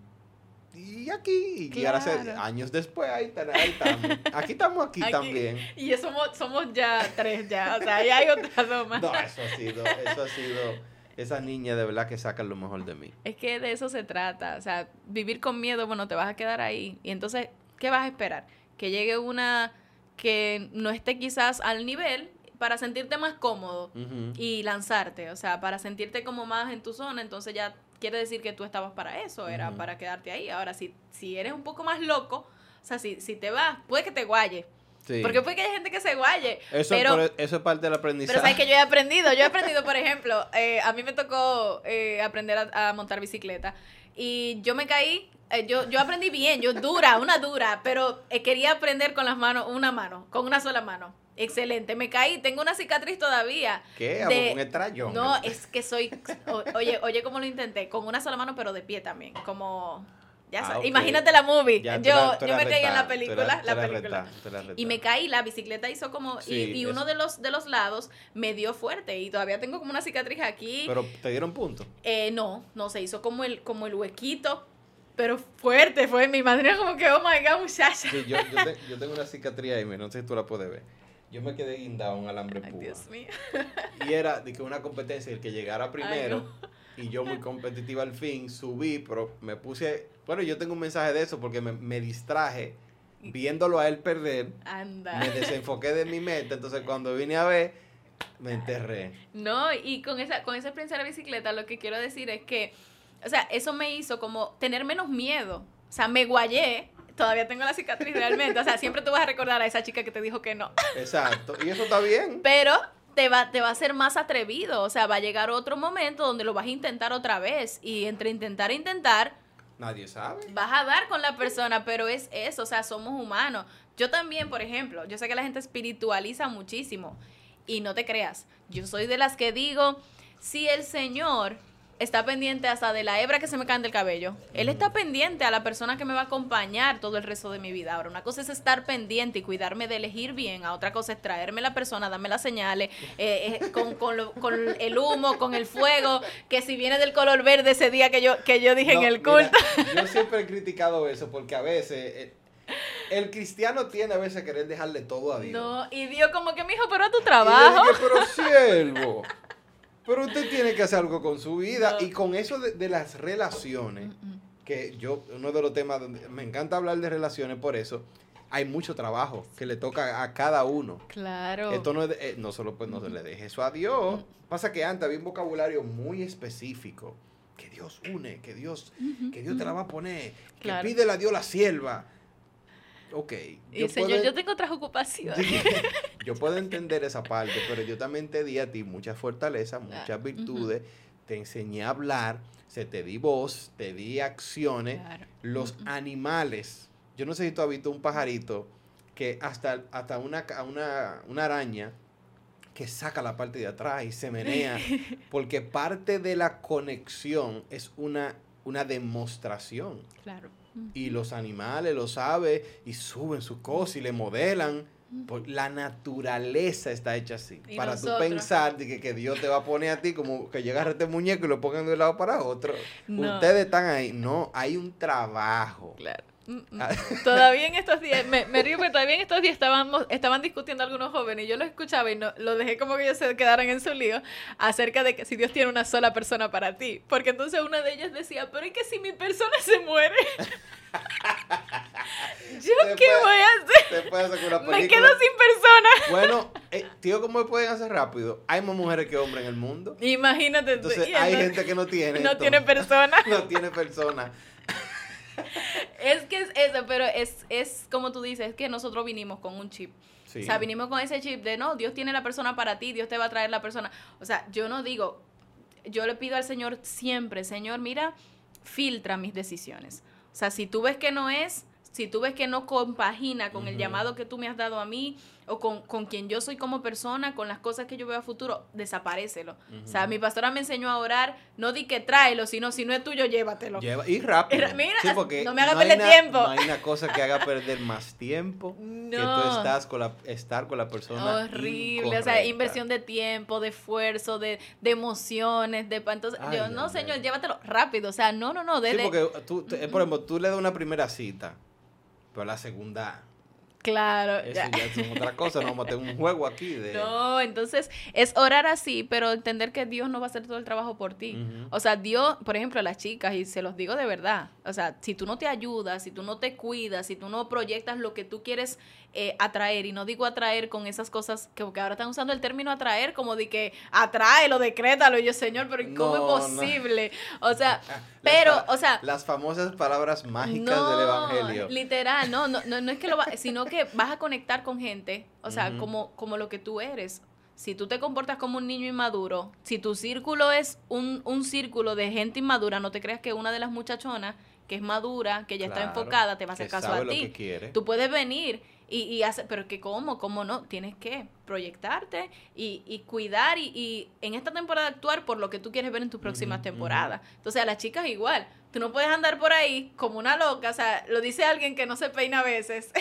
Y aquí, y ahora años después, ahí, estamos. Aquí estamos aquí, también. Y somos, somos ya tres ya, o sea, ahí hay otra dos más. No, eso ha sido, eso ha sido, esa niña de verdad que saca lo mejor de mí. Es que de eso se trata, o sea, vivir con miedo, bueno, te vas a quedar ahí. Y entonces ¿qué vas a esperar? Que llegue una que no esté quizás al nivel para sentirte más cómodo y lanzarte, o sea, para sentirte como más en tu zona, entonces ya quiere decir que tú estabas para eso, era para quedarte ahí. Ahora, si, si eres un poco más loco, o sea, si, si te vas, puede que te guaye. Porque puede que haya gente que se guaye. Eso, pero, eso es parte del aprendizaje. Pero sabes que yo he aprendido. Yo he aprendido, por ejemplo, eh, a mí me tocó eh, aprender a, montar bicicleta. Y yo me caí eh, yo, yo aprendí bien, yo dura, una dura, pero eh, quería aprender con las manos, una mano, con una sola mano. Excelente, me caí, tengo una cicatriz todavía. ¿Qué? De, un extraño. No, es que soy, oye, oye, cómo lo intenté, con una sola mano, pero de pie también, como... Ya ah, Imagínate la movie. yo, yo me caí en la película, la, película. y me caí, la bicicleta hizo como y, uno de los de los lados me dio fuerte y todavía tengo como una cicatriz aquí. Pero te dieron punto. Eh, no, no se hizo como el como el huequito pero fuerte fue. Mi madre como que, oh my god, muchacha. yo, yo, tengo una cicatriz ahí, no sé si tú la puedes ver. Yo me quedé guindado un alambre Ay, Dios mío. Y era de que una competencia, el que llegara primero, y yo muy competitiva al fin, subí, pero me puse, bueno, yo tengo un mensaje de eso porque me, me distraje viéndolo a él perder. Anda. Me desenfoqué de mi meta, entonces cuando vine a ver, me enterré. No, y con esa, con esa experiencia de la bicicleta, lo que quiero decir es que o sea, eso me hizo como tener menos miedo. O sea, me guayé. Todavía tengo la cicatriz realmente. O sea, siempre tú vas a recordar a esa chica que te dijo que no. Exacto. Y eso está bien. Pero te va, te va a ser más atrevido. O sea, va a llegar otro momento donde lo vas a intentar otra vez. Y entre intentar e intentar. Nadie sabe. Vas a dar con la persona, pero es eso. O sea, somos humanos. Yo también, por ejemplo, yo sé que la gente espiritualiza muchísimo. Y no te creas. Yo soy de las que digo, si el Señor está pendiente hasta de la hebra que se me cae del cabello. Él está pendiente a la persona que me va a acompañar todo el resto de mi vida. Ahora, una cosa es estar pendiente y cuidarme de elegir bien, a otra cosa es traerme la persona, darme las señales, eh, eh, con, con, el humo, con el fuego, que si viene del color verde ese día que yo, que yo dije en el culto. yo siempre he criticado eso porque a veces... Eh, el cristiano tiene a veces querer dejarle todo a Dios. No, y Dios como que, mijo, pero a tu trabajo. pero siervo. Pero usted tiene que hacer algo con su vida y con eso de, las relaciones, mm, mm. que yo, uno de los temas donde me encanta hablar de relaciones, por eso hay mucho trabajo que le toca a cada uno. Claro. Esto no es, eh, no solo pues no se le deje eso a Dios. Mm. Pasa que antes había un vocabulario muy específico. Que Dios une, que Dios, que Dios te la va a poner, que pídele a Dios la sierva ok. Yo señor, yo tengo otras ocupaciones. yo puedo entender esa parte, pero yo también te di a ti mucha fortaleza, muchas virtudes, te enseñé a hablar, se te di voz, te di acciones. Los animales, yo no sé si tú has visto un pajarito que hasta, hasta una, una, una araña que saca la parte de atrás y se menea, porque parte de la conexión es una, una demostración. Claro. Y los animales lo saben y suben su cosa y le modelan. La naturaleza está hecha así. para tú pensar de que, Dios te va a poner a ti como que llega este muñeco y lo pongan de un lado para otro. Ustedes están ahí. No, hay un trabajo. Claro. Mm, mm. Ah. Todavía en estos días, me, río porque todavía en estos días estábamos, estaban discutiendo algunos jóvenes y yo lo escuchaba y no, lo dejé como que ellos se quedaran en su lío acerca de que si Dios tiene una sola persona para ti. Porque entonces una de ellas decía, pero ¿y que si mi persona se muere? ¿Yo qué voy a hacer? Me quedo sin persona. Bueno, eh, tío, ¿cómo pueden hacer rápido? Hay más mujeres que hombres en el mundo. Imagínate. Entonces, hay gente que no tiene. No tiene persona. no tiene persona. Es que es eso, pero es, es como tú dices, es que nosotros vinimos con un chip. O sea, vinimos con ese chip de no, Dios tiene la persona para ti, Dios te va a traer la persona. O sea, yo no digo, yo le pido al Señor siempre, Señor, mira, filtra mis decisiones. O sea, si tú ves que no es, si tú ves que no compagina con el llamado que tú me has dado a mí o con, con, quien yo soy como persona, con las cosas que yo veo a futuro, desaparecelo. O sea, mi pastora me enseñó a orar, no di que tráelo, sino si no es tuyo, llévatelo. Lleva, y rápido. Mira, no me haga perder tiempo. No hay una cosa que haga perder más tiempo que tú estás con la, estar con la persona Horrible, o sea, inversión de tiempo, de esfuerzo, de, de emociones, de... Entonces, yo, no, señor, llévatelo rápido, o sea, no, no, no. Sí, porque tú, por ejemplo, tú le das una primera cita pero la segunda Claro. Eso ya, es otra cosa, no vamos a tener un juego aquí de... No, entonces es orar así, pero entender que Dios no va a hacer todo el trabajo por ti. O sea, Dios, por ejemplo, a las chicas, y se los digo de verdad, o sea, si tú no te ayudas, si tú no te cuidas, si tú no proyectas lo que tú quieres eh, atraer, y no digo atraer con esas cosas que, ahora están usando el término atraer como de que atráelo, decrétalo, y yo, Señor, pero ¿cómo es posible? O sea, pero, o sea... Las famosas palabras mágicas del Evangelio. Literal, no, no, no, no es que lo va, sino que vas a conectar con gente, o sea, como, como lo que tú eres. Si tú te comportas como un niño inmaduro, si tu círculo es un, un círculo de gente inmadura, no te creas que una de las muchachonas que es madura, que ya está enfocada, te va a hacer caso a ti. Tú puedes venir y, y hacer, pero que cómo, cómo no, tienes que proyectarte y, y cuidar y, y, en esta temporada actuar por lo que tú quieres ver en tus próximas temporadas. Entonces a las chicas igual, Tú no puedes andar por ahí como una loca, o sea, lo dice alguien que no se peina a veces,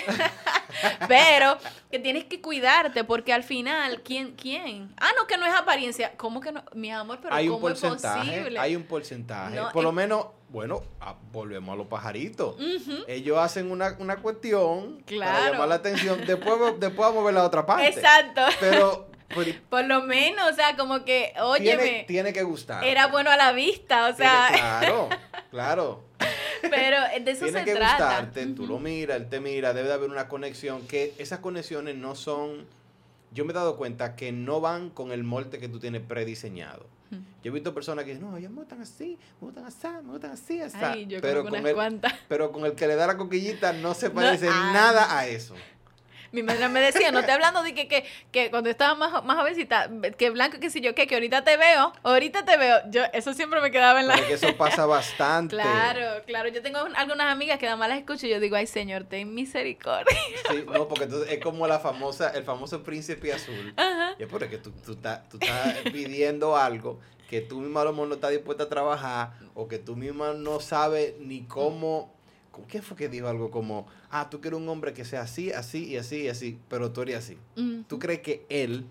pero que tienes que cuidarte porque al final, ¿quién? ¿Quién? Ah, no, que no es apariencia. ¿Cómo que no? Mi amor, pero hay ¿cómo un porcentaje, es posible? Hay un porcentaje. por lo menos, bueno, ah, volvemos a los pajaritos. Ellos hacen una, una cuestión para llamar la atención. Después, después vamos a ver la otra parte. Exacto. Pero por lo menos, o sea, como que, óyeme. Tiene, que gustar. Era bueno a la vista, o sea. claro, claro. Pero de eso tiene que gustarte, tú lo miras, él te mira, debe de haber una conexión, que esas conexiones no son, yo me he dado cuenta que no van con el molde que tú tienes prediseñado. Yo he visto personas que dicen, no, ellos me gustan así, me gustan así, me gustan así, así. pero, con el, pero con el que le da la coquillita no se parece nada a eso. Mi madre me decía, no te hablando de que, que, que cuando estaba más, más jovencita, que blanco, que si yo, que, que ahorita te veo, ahorita te veo. Yo, eso siempre me quedaba en la... Porque eso pasa bastante. claro, claro. Yo tengo algunas amigas que nada más las escucho y yo digo, ay, señor, ten misericordia. Sí, no, porque entonces es como la famosa, el famoso príncipe azul. Ajá. Y es porque tú, tú, estás, tú estás pidiendo algo que tú misma a lo mejor no estás dispuesta a trabajar o que tú misma no sabes ni cómo ¿Qué fue que dijo algo como, ah, tú quieres un hombre que sea así, así y así y así, pero tú eres así? ¿Tú crees que él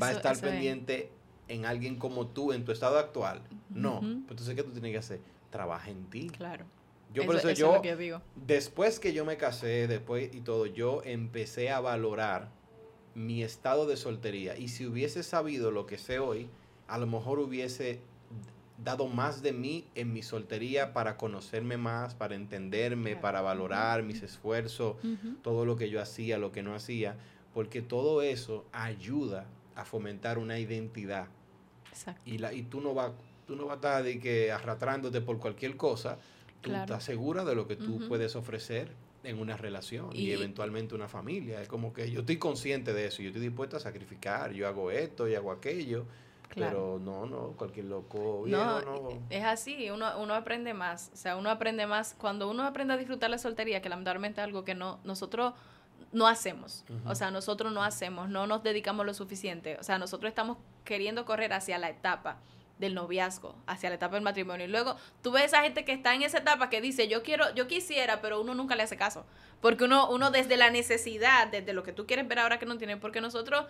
va a estar pendiente en alguien como tú en tu estado actual? No. Pues entonces, ¿qué tú tienes que hacer? Trabaja en ti. Claro. Yo por eso, yo, después que yo me casé, después y todo, yo empecé a valorar mi estado de soltería. Y si hubiese sabido lo que sé hoy, a lo mejor hubiese dado más de mí en mi soltería para conocerme más, para entenderme, para valorar mis esfuerzos, todo lo que yo hacía, lo que no hacía, porque todo eso ayuda a fomentar una identidad. Exacto. Y, la, y tú no vas tú no vas a estar de que arrastrándote por cualquier cosa, tú estás segura de lo que tú puedes ofrecer en una relación y, eventualmente una familia. Es como que yo estoy consciente de eso, yo estoy dispuesta a sacrificar, yo hago esto y hago aquello pero no, no, cualquier loco. no, es así, uno, uno aprende más. O sea, uno aprende más. Cuando uno aprende a disfrutar la soltería, que lamentablemente es algo que no, nosotros no hacemos. O sea, nosotros no hacemos, no nos dedicamos lo suficiente. O sea, nosotros estamos queriendo correr hacia la etapa del noviazgo, hacia la etapa del matrimonio. Y luego tú ves a esa gente que está en esa etapa que dice, yo quiero, yo quisiera, pero uno nunca le hace caso. Porque uno, uno desde la necesidad, desde lo que tú quieres ver ahora que no tiene, porque nosotros,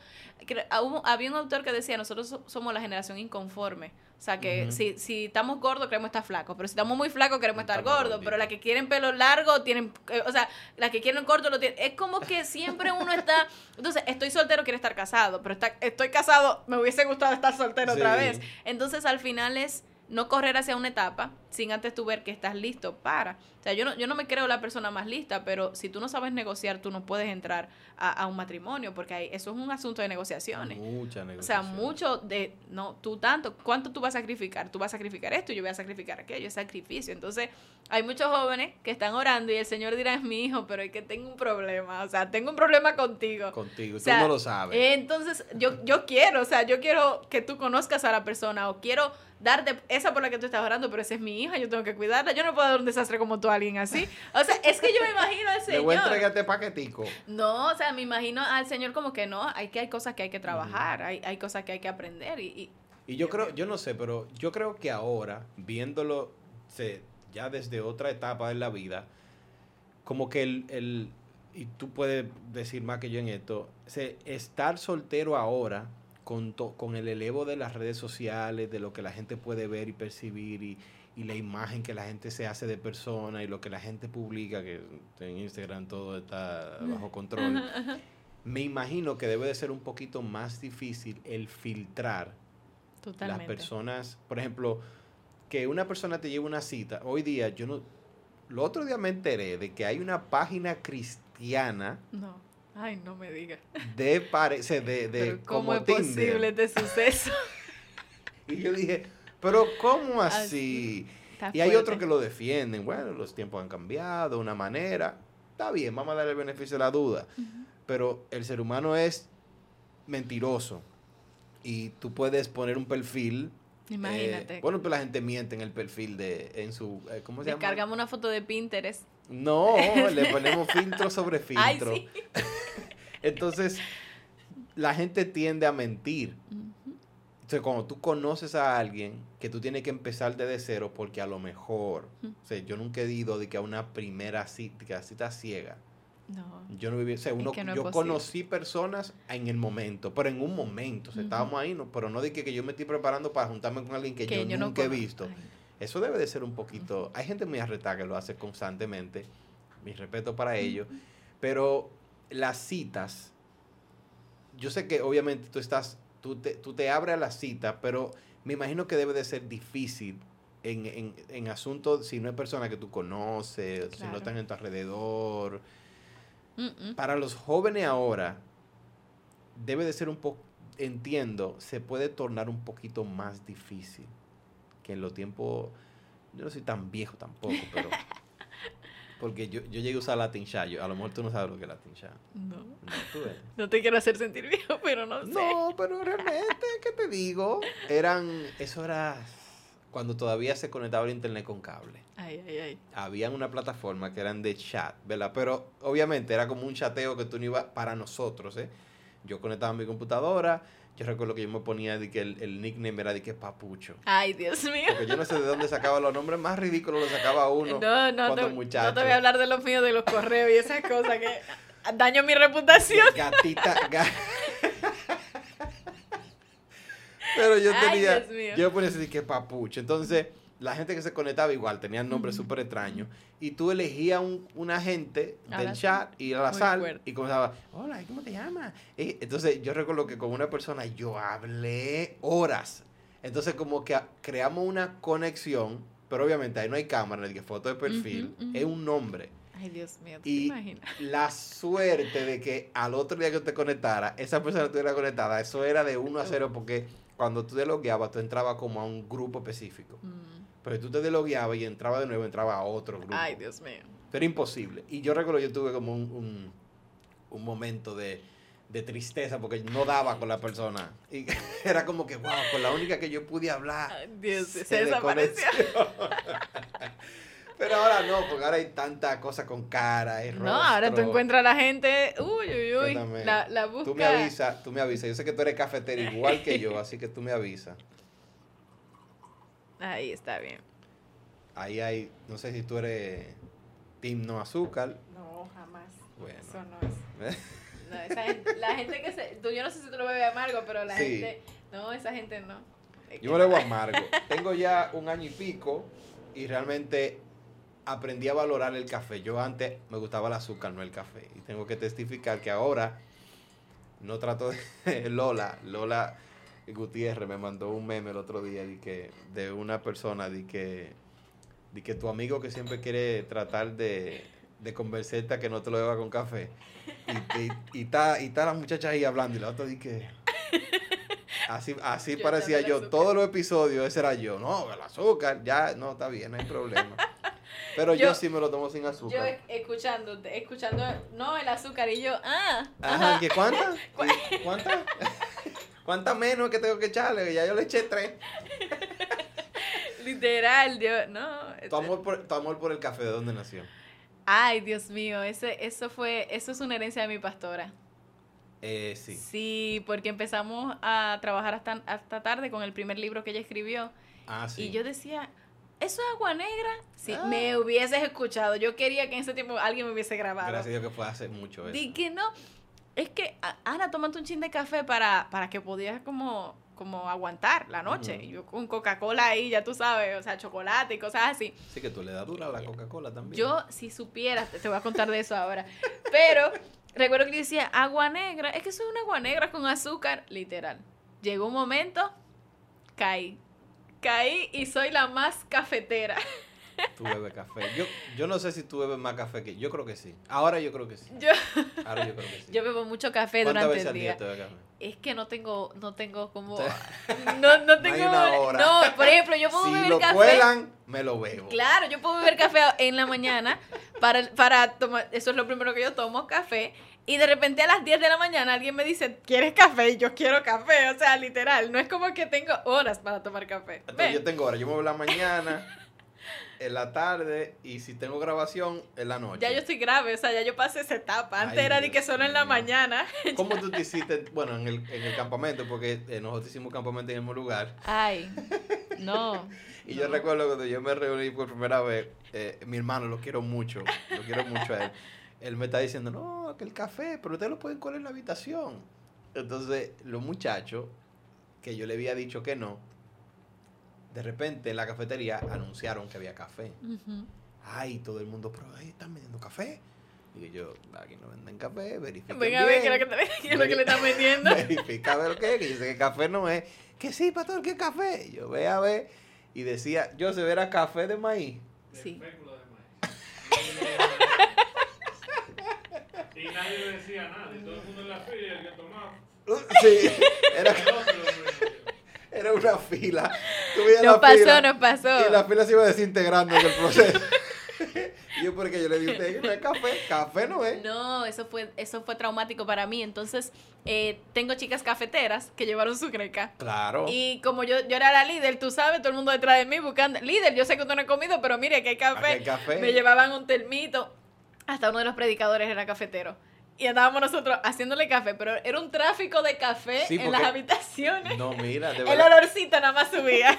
había un autor que decía, nosotros somos la generación inconforme. O sea, que si, si estamos gordos queremos estar flacos, pero si estamos muy flacos queremos estar gordos, pero las que quieren pelo largo tienen, eh, o sea, las que quieren corto lo tienen. Es como que siempre uno está, entonces, estoy soltero, quiero estar casado, pero está, estoy casado, me hubiese gustado estar soltero otra vez. Entonces, al final es no correr hacia una etapa, sin antes tú ver que estás listo para. O sea, yo no, yo no me creo la persona más lista, pero si tú no sabes negociar, tú no puedes entrar a, un matrimonio, porque hay, eso es un asunto de negociaciones. Mucha negociación. O sea, mucho de, no, tú tanto, ¿cuánto tú vas a sacrificar? Tú vas a sacrificar esto y yo voy a sacrificar aquello, es sacrificio. Entonces, hay muchos jóvenes que están orando y el Señor dirá, es mi hijo, pero es que tengo un problema, o sea, tengo un problema contigo. Contigo, tú no lo sabes. entonces, yo, yo quiero, o sea, yo quiero que tú conozcas a la persona o quiero darte esa por la que tú estás orando, pero esa es mi hija, yo tengo que cuidarla. Yo no puedo dar un desastre como tú a alguien así. O sea, es que yo me imagino al Señor. Voy a entregarte paquetico. No, o sea, me imagino al Señor como que no, hay que hay cosas que hay que trabajar, hay, hay cosas que hay que aprender. Y, y, yo creo, yo no sé, pero yo creo que ahora, viéndolo ya desde otra etapa de la vida, como que el, el y tú puedes decir más que yo en esto, estar soltero ahora con, con el elevo de las redes sociales, de lo que la gente puede ver y percibir y, la imagen que la gente se hace de persona y lo que la gente publica, que en Instagram todo está bajo control, me imagino que debe de ser un poquito más difícil el filtrar las personas, por ejemplo, que una persona te lleve una cita, hoy día yo no, lo otro día me enteré de que hay una página cristiana. No Ay, no me digas. De parece, de, de ¿Cómo es posible este suceso? y yo dije, pero ¿cómo así? y hay otros que lo defienden. Bueno, los tiempos han cambiado una manera. Está bien, vamos a darle el beneficio de la duda. Pero el ser humano es mentiroso. Y tú puedes poner un perfil Imagínate. Eh, bueno, pues la gente miente en el perfil de, en su, eh, ¿cómo se llama? Descargamos una foto de Pinterest. No, le ponemos filtro sobre filtro. Ay, sí. Entonces, la gente tiende a mentir. Entonces, cuando tú conoces a alguien que tú tienes que empezar desde cero, porque a lo mejor, o sea, yo nunca he ido de que a una primera cita, cita ciega. No. Yo no viví, o sea, uno, yo conocí personas en el momento, pero en un momento, o sea, estábamos ahí, no, pero no de que, yo me estoy preparando para juntarme con alguien que, yo, nunca he visto. Eso debe de ser un poquito, hay gente muy arretada que lo hace constantemente, mi respeto para ellos, pero las citas, yo sé que obviamente tú estás, tú te, tú te abres a la cita, pero me imagino que debe de ser difícil en, en, en asuntos, si no es persona que tú conoces, si no están en tu alrededor. Para los jóvenes ahora, debe de ser un poco, entiendo, se puede tornar un poquito más difícil que en los tiempos, yo no soy tan viejo tampoco, pero Porque yo, yo llegué a usar Latin Chat. a lo mejor tú no sabes lo que es Latin Chat. No. No, te quiero hacer sentir viejo, pero no sé. No, pero realmente, ¿qué te digo? Eran, eso era cuando todavía se conectaba el internet con cable. Ay, ay, ay. Habían una plataforma que eran de chat, ¿verdad? Pero obviamente era como un chateo que tú no ibas para nosotros, ¿eh? Yo conectaba mi computadora, yo recuerdo que yo me ponía de que el, nickname era de que Papucho. Ay, Dios mío. Porque yo no sé de dónde sacaba los nombres más ridículos, los sacaba uno. No, no, no. No te voy a hablar de los míos, de los correos y esas cosas que daño mi reputación. Gatita, Pero yo tenía. Dios mío. Yo ponía así que Papucho. Entonces la gente que se conectaba igual tenían nombres súper extraños. Y tú elegías un, un agente del chat y a la sal y comenzaba, hola, ¿cómo te llamas? entonces yo recuerdo que con una persona yo hablé horas. Entonces como que creamos una conexión, pero obviamente ahí no hay cámara, que foto de perfil, es un nombre. Ay, Dios mío, ¿te y imaginas? La suerte de que al otro día que te conectara, esa persona estuviera conectada, eso era de 1 a 0 porque cuando tú te logueabas, tú entrabas como a un grupo específico. Mm. Pero tú te deslogueabas y entraba de nuevo, entraba a otro grupo. Ay, Dios mío. Era imposible. Y yo recuerdo yo tuve como un, un, momento de, tristeza porque no daba con la persona. Y era como que, wow, con la única que yo pude hablar. Ay, Dios, se, se desapareció. Pero ahora no, porque ahora hay tanta cosa con cara y No, ahora tú encuentras a la gente, uy, uy, uy, la, la busca. Tú me avisas, tú me avisas. Yo sé que tú eres cafetero igual que yo, así que tú me avisas. Ahí está bien. Ahí hay, no sé si tú eres team no azúcar. No, jamás. Bueno. Eso no es. no, esa gente, la gente que se, tú, yo no sé si tú lo bebes amargo, pero la gente, no, esa gente no. yo me lo bebo amargo. Tengo ya un año y pico y realmente aprendí a valorar el café. Yo antes me gustaba el azúcar, no el café. Y tengo que testificar que ahora no trato de Lola, Lola Gutiérrez me mandó un meme el otro día de, que, de una persona de que de que tu amigo que siempre quiere tratar de, de que no te lo beba con café. Y, y, y está, y está la muchacha ahí hablando y la otra dice que... Así, así Yo parecía yo. Todos los episodios, ese era yo. No, el azúcar, ya, no, está bien, no hay problema. Pero yo, Yo- sí me lo tomo sin Yo azúcar. e- escuchándote, escuchando, no, el azúcar y yo, ah, Ajá, ajá. ¿que cuántas? ¿Cuántas? ¿Cuántas menos que tengo que echarle? Ya yo le eché tres. literal, yo, no. Tu este- amor por, tu amor por el café, ¿de dónde nació? Ay, Dios mío, ese, eso fue, eso es una herencia de mi pastora. Eh, sí. Sí, porque empezamos a trabajar hasta, hasta tarde con el primer libro que ella escribió. Ah, sí. Y yo decía, ¿eso es agua negra? Si Ah. me hubieses escuchado, yo quería que en ese tiempo alguien me hubiese grabado. Gracias a Dios que fue hace mucho eso. Di que no. Es que, Ana, tómate un chin de café para, para que pudieras como, como aguantar la noche. Ujú. Y Yo con Coca-Cola ahí, ya tú sabes, o sea, chocolate y cosas así. Sí que tú le das dura a la Coca-Cola también. Yo, si supieras, te, te voy a contar de eso ahora. Pero recuerdo que yo decía, agua negra, es que eso es una agua negra con azúcar, literal. Llegó un momento, caí. Caí y soy la más cafetera. Tú bebes café. Yo, yo no sé si tú bebes más café que... Yo creo que sí. Ahora yo creo que sí. Yo, Ahora yo creo que sí. yo bebo mucho café ¿Cuántas durante veces el al día día. te café? Es que no tengo, no tengo como... No, no tengo... No, por ejemplo, yo puedo si beber lo café... cuelan, me lo bebo. Claro, yo puedo beber café en la mañana para, para tomar, eso es lo primero que yo tomo, café, y de repente a las 10 de la mañana alguien me dice, ¿quieres café? Y yo quiero café, o sea, literal, no es como que tengo horas para tomar café. Entonces, yo tengo ahora, yo me bebo en la mañana, en la tarde, y si tengo grabación, en la noche. Ya yo estoy grave, o sea, ya yo pasé esa etapa. Antes Ay, era de que Dios solo en la mañana. ¿Cómo tú te hiciste, bueno, en el, en el campamento, porque eh, nosotros hicimos campamento en el mismo lugar, Ay, no. y yo recuerdo cuando yo me reuní por primera vez, eh, mi hermano, lo quiero mucho, lo quiero mucho a él, él me está diciendo, no, que el café, pero ustedes lo pueden colar en la habitación. Entonces, los muchachos, que yo le había dicho que no, de repente en la cafetería anunciaron que había café. Ay, todo el mundo, pero ahí están vendiendo café. Digo yo, aquí no venden café, verifica. Ven a ver qué es lo que, qué le están vendiendo. Verifica a ver lo que es, que yo sé que café no es. Que sí, pastor, que café. Yo ve a ver. Y decía, yo se verá café de maíz. Sí. fécula de maíz. y nadie le decía nada. Y todo el mundo en la fila y el que tomaba. Sí, era, era una fila. La pasó, fila, nos pasó. Y la fila se iba desintegrando en el proceso. y yo, porque yo le dije usted no es café. Café no es. No, eso fue, eso fue traumático para mí. Entonces, eh, tengo chicas cafeteras que llevaron su greca. Claro. Y como yo, yo era la líder, tú sabes, todo el mundo detrás de mí buscando. Líder, yo sé que usted no ha comido, pero mire que hay café. Aquí hay café. Me llevaban un termito. Hasta uno de los predicadores era cafetero. Y andábamos nosotros haciéndole café, pero era un tráfico de café Sí, en las porque- habitaciones. No, mira, de El verdad. olorcito nada más subía.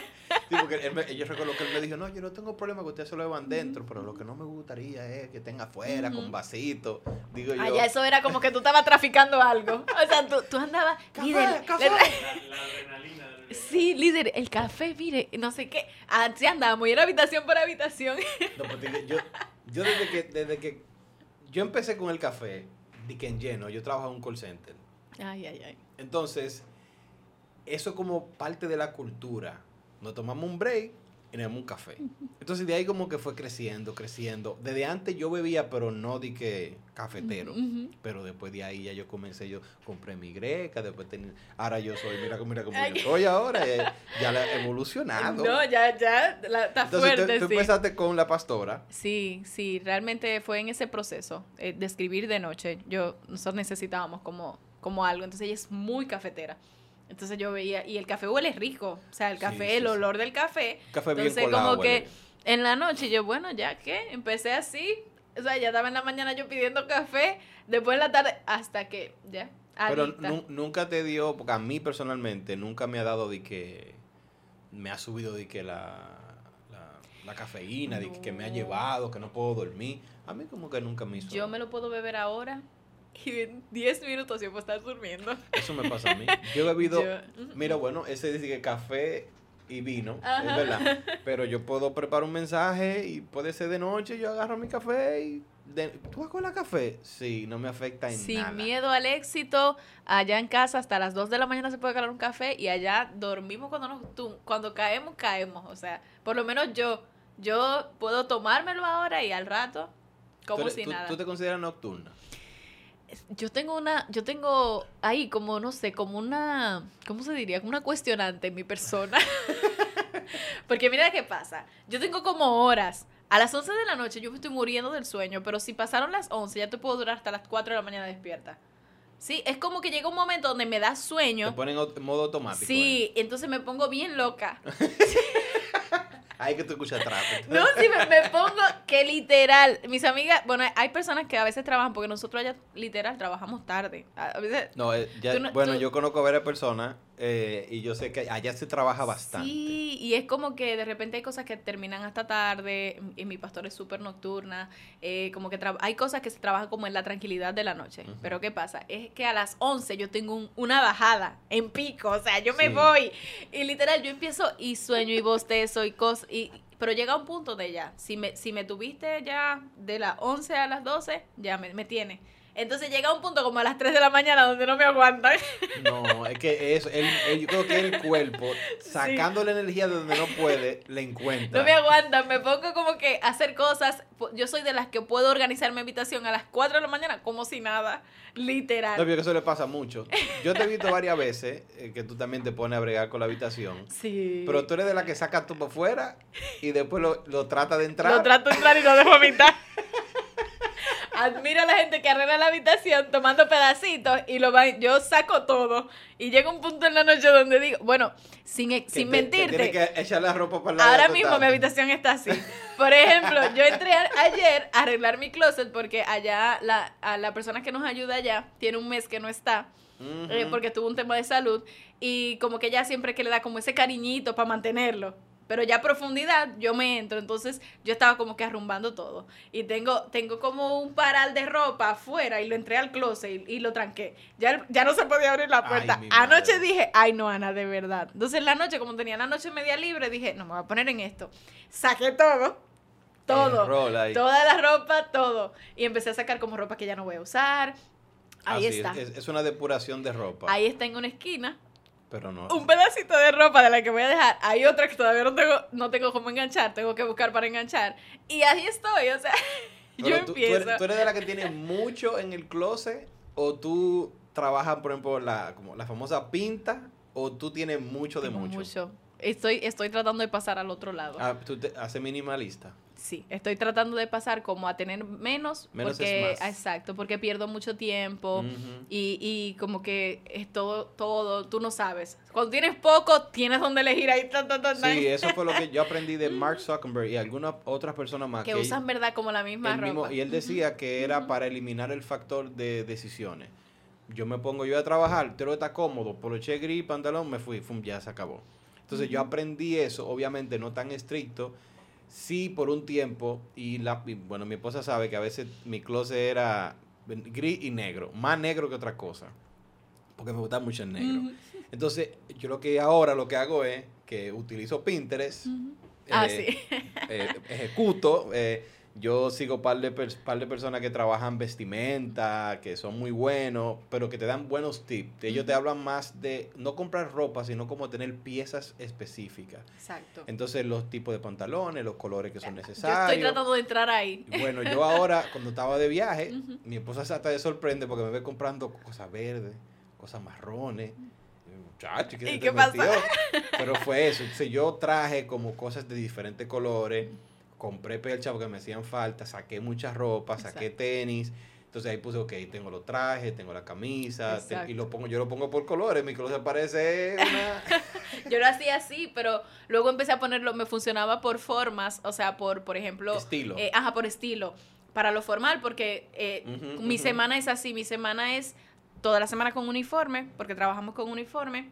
Sí, porque él me- yo recuerdo que él me dijo, no, yo no tengo problema que ustedes se lo beban dentro, pero lo que no me gustaría es que tenga afuera, con vasito. Digo yo, Allá eso era como que tú estabas traficando algo. O sea, tú, tú andabas. Café, líder, café. le- La, la adrenalina. Sí, líder, el café, mire, no sé qué. Así andábamos, y era habitación por habitación. No, digo, yo, yo desde que, desde que yo empecé con el café, de que en lleno, yo trabajo en un call center. Ay, ay, ay. Entonces, eso es como parte de la cultura. Nos tomamos un break damos un café. Entonces, de ahí como que fue creciendo, creciendo. Desde antes yo bebía, pero no di que cafetero. Pero después de ahí ya yo comencé, yo compré mi greca, después tenía, ahora yo soy, mira, mira cómo yo soy ahora, eh, ya la he evolucionado. No, ya, ya, la- está Entonces tú- fuerte, tú, sí. empezaste con la pastora. Sí, sí, realmente fue en ese proceso eh, de escribir de noche. Yo, nosotros necesitábamos como, como algo. Entonces ella es muy cafetera. Entonces yo veía, y el café huele rico. O sea, el café, sí, el sí. olor del café. Café bien Entonces, colado. como que huele. en la noche yo, bueno, ya que empecé así. O sea, ya estaba en la mañana yo pidiendo café. Después en la tarde, hasta que ya. Pero adicta. nunca te dio, porque a mí personalmente nunca me ha dado de que me ha subido de que la, la, la cafeína, de que, que me ha llevado, que no puedo dormir. A mí como que nunca me hizo. Yo me lo puedo beber ahora. Y en 10 minutos yo puedo estar durmiendo. Eso me pasa a mí. Yo he bebido, Yo- mira, bueno, ese dice que café y vino, Ajá. es verdad. Pero yo puedo preparar un mensaje y puede ser de noche, yo agarro mi café y... de- ¿Tú vas con la café? Sí, no me afecta en Sin nada. miedo al éxito, allá en casa hasta las 2 de la mañana se puede calar un café y allá dormimos cuando nos cuando caemos, caemos. O sea, por lo menos yo, Yo puedo tomármelo ahora y al rato, ¿Tú, como eres- si tú- nada. tú te consideras nocturna? Yo tengo una, yo tengo ahí como, no sé, como una, ¿cómo se diría? Como una cuestionante en mi persona. Porque mira qué pasa. Yo tengo como horas. A las 11 de la noche yo me estoy muriendo del sueño, pero si pasaron las 11 ya te puedo durar hasta las 4 de la mañana despierta. Sí, es como que llega un momento donde me da Te sueño. ponen en modo automático. Sí, entonces me pongo bien loca. Ahí que tú escuchas trap. No, sí, me, me pongo que literal, mis amigas, bueno, hay personas que a veces trabajan, porque nosotros allá literal trabajamos tarde. A veces No, eh, ya- Tú no- bueno, tú- yo conozco a varias personas eh, y yo sé que allá se trabaja bastante. Sí, y es como que de repente hay cosas que terminan hasta tarde, y mi pastor es súper nocturna, eh, como que hay cosas que se trabajan como en la tranquilidad de la noche. Pero ¿qué pasa? Es que a las 11 yo tengo un- una bajada en pico, o sea, yo me Sí. voy y literal yo empiezo y sueño y bostezo y cosas, y, pero llega un punto de ya, si me, si me tuviste ya de las 11 a las 12, ya me, me tiene. Entonces llega un punto como a las 3 de la mañana donde no me aguantan. No, es que eso, el, el- yo creo que el cuerpo, sacando la energía de donde no puede, le encuentra. No me aguantan, me pongo como que a hacer cosas. Yo soy de las que puedo organizar mi habitación a las 4 de la mañana como si nada, literal. No, pero eso le pasa mucho. Yo te he visto varias veces eh, que tú también te pones a bregar con la habitación. sí. Pero tú eres de la que saca tú por fuera y después lo, lo trata de entrar. Lo trato de entrar y lo dejo a mitad. Admiro a la gente que arregla la habitación tomando pedacitos y lo va, yo saco todo. Y llega un punto en la noche donde digo, bueno, sin, e- que sin te- te mentirte. Tienes que echar la ropa para lado Ahora mismo mi habitación está así. Por ejemplo, yo entré a- ayer a arreglar mi closet porque allá la, a la persona que nos ayuda allá tiene un mes que no está. Eh, porque tuvo un tema de salud y como que ella siempre que le da como ese cariñito para mantenerlo. Pero ya a profundidad yo me entro, entonces yo estaba como que arrumbando todo. Y tengo, tengo como un paral de ropa afuera y lo entré al closet y, y lo tranqué. Ya, ya no se podía abrir la puerta. Anoche dije, ay no, Ana, de verdad. Entonces en la noche, como tenía la noche media libre, dije, no, me voy a poner en esto. Saqué todo, todo. Toda la ropa, todo. Y empecé a sacar como ropa que ya no voy a usar. Ahí Ah, está. Es, es una depuración de ropa. Ahí está en una esquina. Pero no. Un pedacito de ropa de la que voy a dejar. Hay otra que todavía no tengo, no tengo cómo enganchar. Tengo que buscar para enganchar. Y ahí estoy. O sea, yo Pero tú, tú empiezo. eres, tú eres de la que tiene mucho en el closet o tú trabajas, por ejemplo, la, como la famosa pinta o tú tienes mucho de Tengo mucho. Estoy, estoy tratando de pasar al otro lado. Ah, tú te haces minimalista. Sí, estoy tratando de pasar como a tener menos. Menos es porque, más. Exacto, porque pierdo mucho tiempo. Y, y como que es todo, todo, tú no sabes. Cuando tienes poco, tienes donde elegir ahí. tan, tan, tan, tan, Sí, eso fue lo que yo aprendí de Mark Zuckerberg y algunas otras personas más. que él- usan, ¿verdad? Como la misma ropa. mismo- y él decía que era para eliminar el factor de decisiones. Yo me pongo yo a trabajar, pero está cómodo, poloche gris, pantalón, me fui, fum, ya se acabó. Entonces yo aprendí eso, obviamente no tan estricto, sí por un tiempo, y, la, y, bueno, mi esposa sabe que a veces mi closet era gris y negro, más negro que otra cosa, porque me gusta mucho el negro. Entonces yo lo que ahora lo que hago es que utilizo Pinterest. Ah, eh, sí. eh, ejecuto. eh, yo sigo par de, par de personas que trabajan vestimenta, que son muy buenos, pero que te dan buenos tips. Ellos te hablan más de no comprar ropa, sino como tener piezas específicas. Exacto. Entonces, los tipos de pantalones, los colores que son Yo estoy necesarios. tratando de entrar ahí. Bueno, yo ahora, cuando estaba de viaje, mi esposa se hasta de sorprende porque me ve comprando cosas verdes, cosas marrones. Muchacho, ¿qué ¿Y se qué pasó? Pero fue eso. Entonces, yo traje como cosas de diferentes colores, compré percha porque me hacían falta, saqué mucha ropa, saqué Exacto. tenis. Entonces ahí puse, ok, tengo los trajes, tengo la camisa, te- y lo pongo, yo lo pongo por colores, mi closet parece una... Yo lo hacía así, pero luego empecé a ponerlo, me funcionaba por formas, o sea, por, por ejemplo, Estilo. eh, ajá, por estilo, para lo formal, porque eh, mi semana es así, mi semana es toda la semana con uniforme, porque trabajamos con uniforme.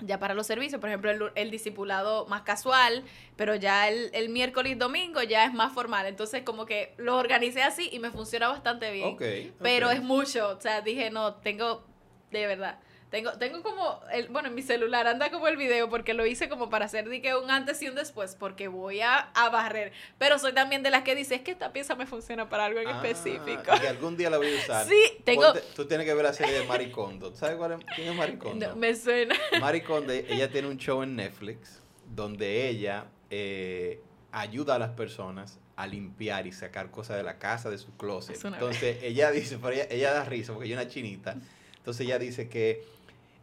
Ya para los servicios, por ejemplo, el, el discipulado más casual, pero ya el, el miércoles y domingo ya es más formal. Entonces, como que lo organicé así y me funciona bastante bien. Ok, Pero es mucho, o sea, dije, no, tengo, de verdad, tengo, tengo como, el, bueno, en mi celular anda como el video, porque lo hice como para hacer, que un antes y un después, porque voy a, a barrer, pero soy también de las que dice, es que esta pieza me funciona para algo en Ah, específico. y que algún día la voy a usar. Sí, tengo, Ponte- tú tienes que ver la serie de Maricondo. ¿Sabes cuál es, quién es Maricondo? no, me suena, Mari Conde, ella tiene un show en Netflix donde ella eh, ayuda a las personas a limpiar y sacar cosas de la casa, de su closet. Entonces ella dice, pero ella, ella da risa porque ella es una chinita. Entonces ella dice que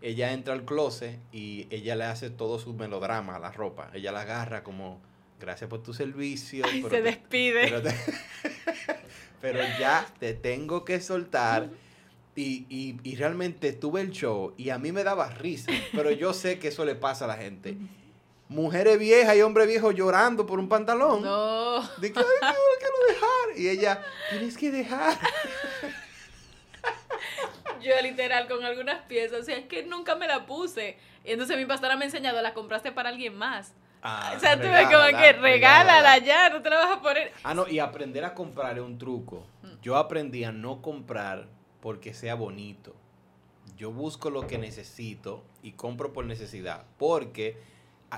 ella entra al closet y ella le hace todo su melodrama a la ropa. Ella la agarra como, gracias por tu servicio. Y pero se te- despide. pero, te- pero ya te tengo que soltar. Y, y, y realmente tuve el show y a mí me daba risa, pero yo sé que eso le pasa a la gente. Mujeres viejas y hombres viejos llorando por un pantalón. No. De que, ay, no, quiero dejar. Y ella, tienes que dejar. Yo literal con algunas piezas, o sea, es que nunca me la puse. Y entonces mi pastora me ha enseñado, la compraste para alguien más. Ah, o sea, tú ves como que regálala ya, no te la vas a poner. Ah, no, y aprender a comprar es un truco. Yo aprendí a no comprar porque sea bonito. Yo busco lo que necesito y compro por necesidad. Porque,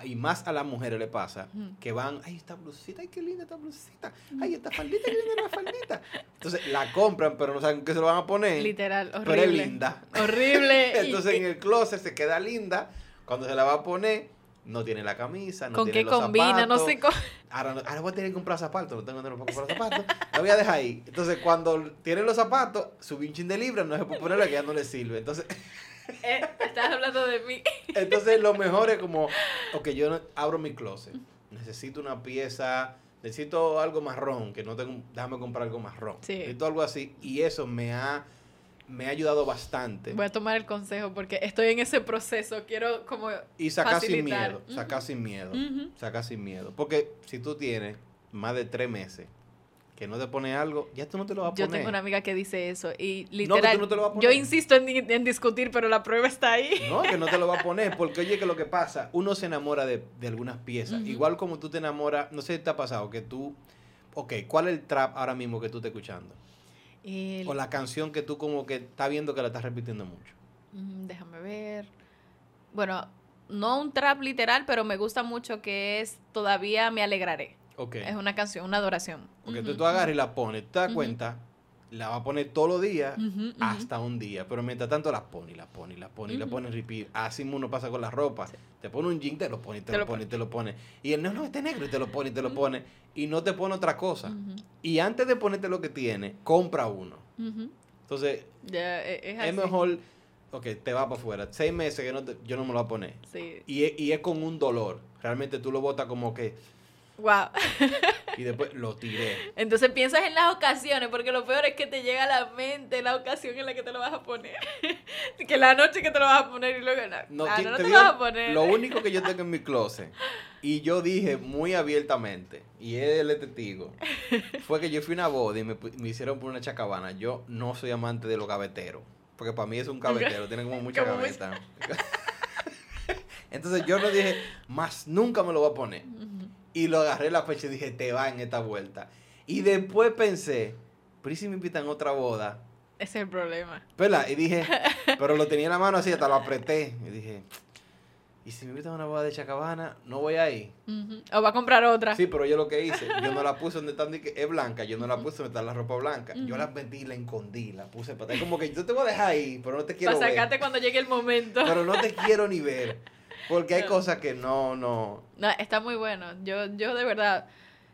y más a las mujeres le pasa, que van, ay, esta blusita, ay, qué linda esta blusita, ay, esta faldita, qué linda la faldita. Entonces la compran, pero no saben qué se lo van a poner. Literal, Pero es horrible. linda. Horrible. y- Entonces en el closet se queda linda. Cuando se la va a poner, no tiene la camisa, no con tiene qué los combina, no zapatos. sé cómo. Ahora, no- ahora voy a tener que comprar zapatos, no tengo dinero para comprar zapatos. La voy a dejar ahí. Entonces, cuando tiene los zapatos, su chin de libra no se puede ponerle que ya no le sirve. Entonces, Eh, estás hablando de mí. entonces lo mejor es como, ok, yo abro mi closet. Necesito una pieza, necesito algo marrón, que no tengo, déjame comprar algo marrón. Sí. Necesito algo así. Y eso me ha, me ha ayudado bastante. Voy a tomar el consejo porque estoy en ese proceso. Quiero como. Y sacar sin miedo, sacar sin miedo, Ujú. sacar sin miedo. Porque si tú tienes más de tres meses que no te pones algo, ya tú no te lo vas a Yo poner. tengo una amiga que dice eso y literal. tú no te lo vas a yo insisto en, en discutir, pero la prueba está ahí. No, que no te lo va a poner, porque oye que lo que pasa, uno se enamora de, de algunas piezas. Igual como tú te enamoras, no sé si te ha pasado, que tú, ok, ¿cuál es el trap ahora mismo que tú estás escuchando? El- O la canción que tú como que estás viendo que la estás repitiendo mucho. Mm, déjame ver. Bueno, no un trap literal, pero me gusta mucho que es Todavía me alegraré. Es una canción, una adoración. Porque tú, tú agarras y la pones, tú te das cuenta, la vas a poner todos los días hasta un día. Pero mientras tanto la pone, y la pone, y la pone, y la pone en repeat. Así uno pasa con la ropa. Te pone un jean, te lo pone, y te, Te lo pone, y pone. te lo pone. Y el no, no, este negro, y te lo pone, y te lo pone. Y no te pone otra cosa. Y antes de ponerte lo que tiene, compra uno. Entonces, e- es, mejor, ok, te va para afuera. Seis meses que no te- yo no me lo voy a poner. Sí. Y y es con un dolor. Realmente tú lo botas como que, Wow. y después lo tiré. Entonces piensas en las ocasiones, porque lo peor es que te llega a la mente la ocasión en la que te lo vas a poner. que la noche que te lo vas a poner y luego no, No, ah, no, no te te, digo, lo vas a poner. Lo único que yo tengo en mi closet, y yo dije muy abiertamente, y él es testigo, fue que yo fui a una boda y me, me hicieron por una chacabana. Yo no soy amante de los gaveteros, porque para mí es un gavetero, tiene como mucha Como mucha- gaveta. Entonces yo no dije, más nunca me lo voy a poner. Y lo agarré la fecha y dije, te va en esta vuelta. Y después pensé, pero ¿y si me invitan a otra boda? Ese es el problema. ¿Verdad? Y dije, pero lo tenía en la mano así, hasta lo apreté. Y dije, ¿y si me invitan a una boda de Chacabana? No voy a ir. O va a comprar otra. Sí, pero yo lo que hice, yo no la puse donde están, es blanca, yo no la puse donde está la ropa blanca. Yo la metí, la escondí, la puse para Es como que yo te voy a dejar ahí, pero no te quiero para ver. sacarte cuando llegue el momento. Pero no te quiero ni ver. Porque hay No. cosas que no, no. No, está muy bueno. Yo, yo de verdad,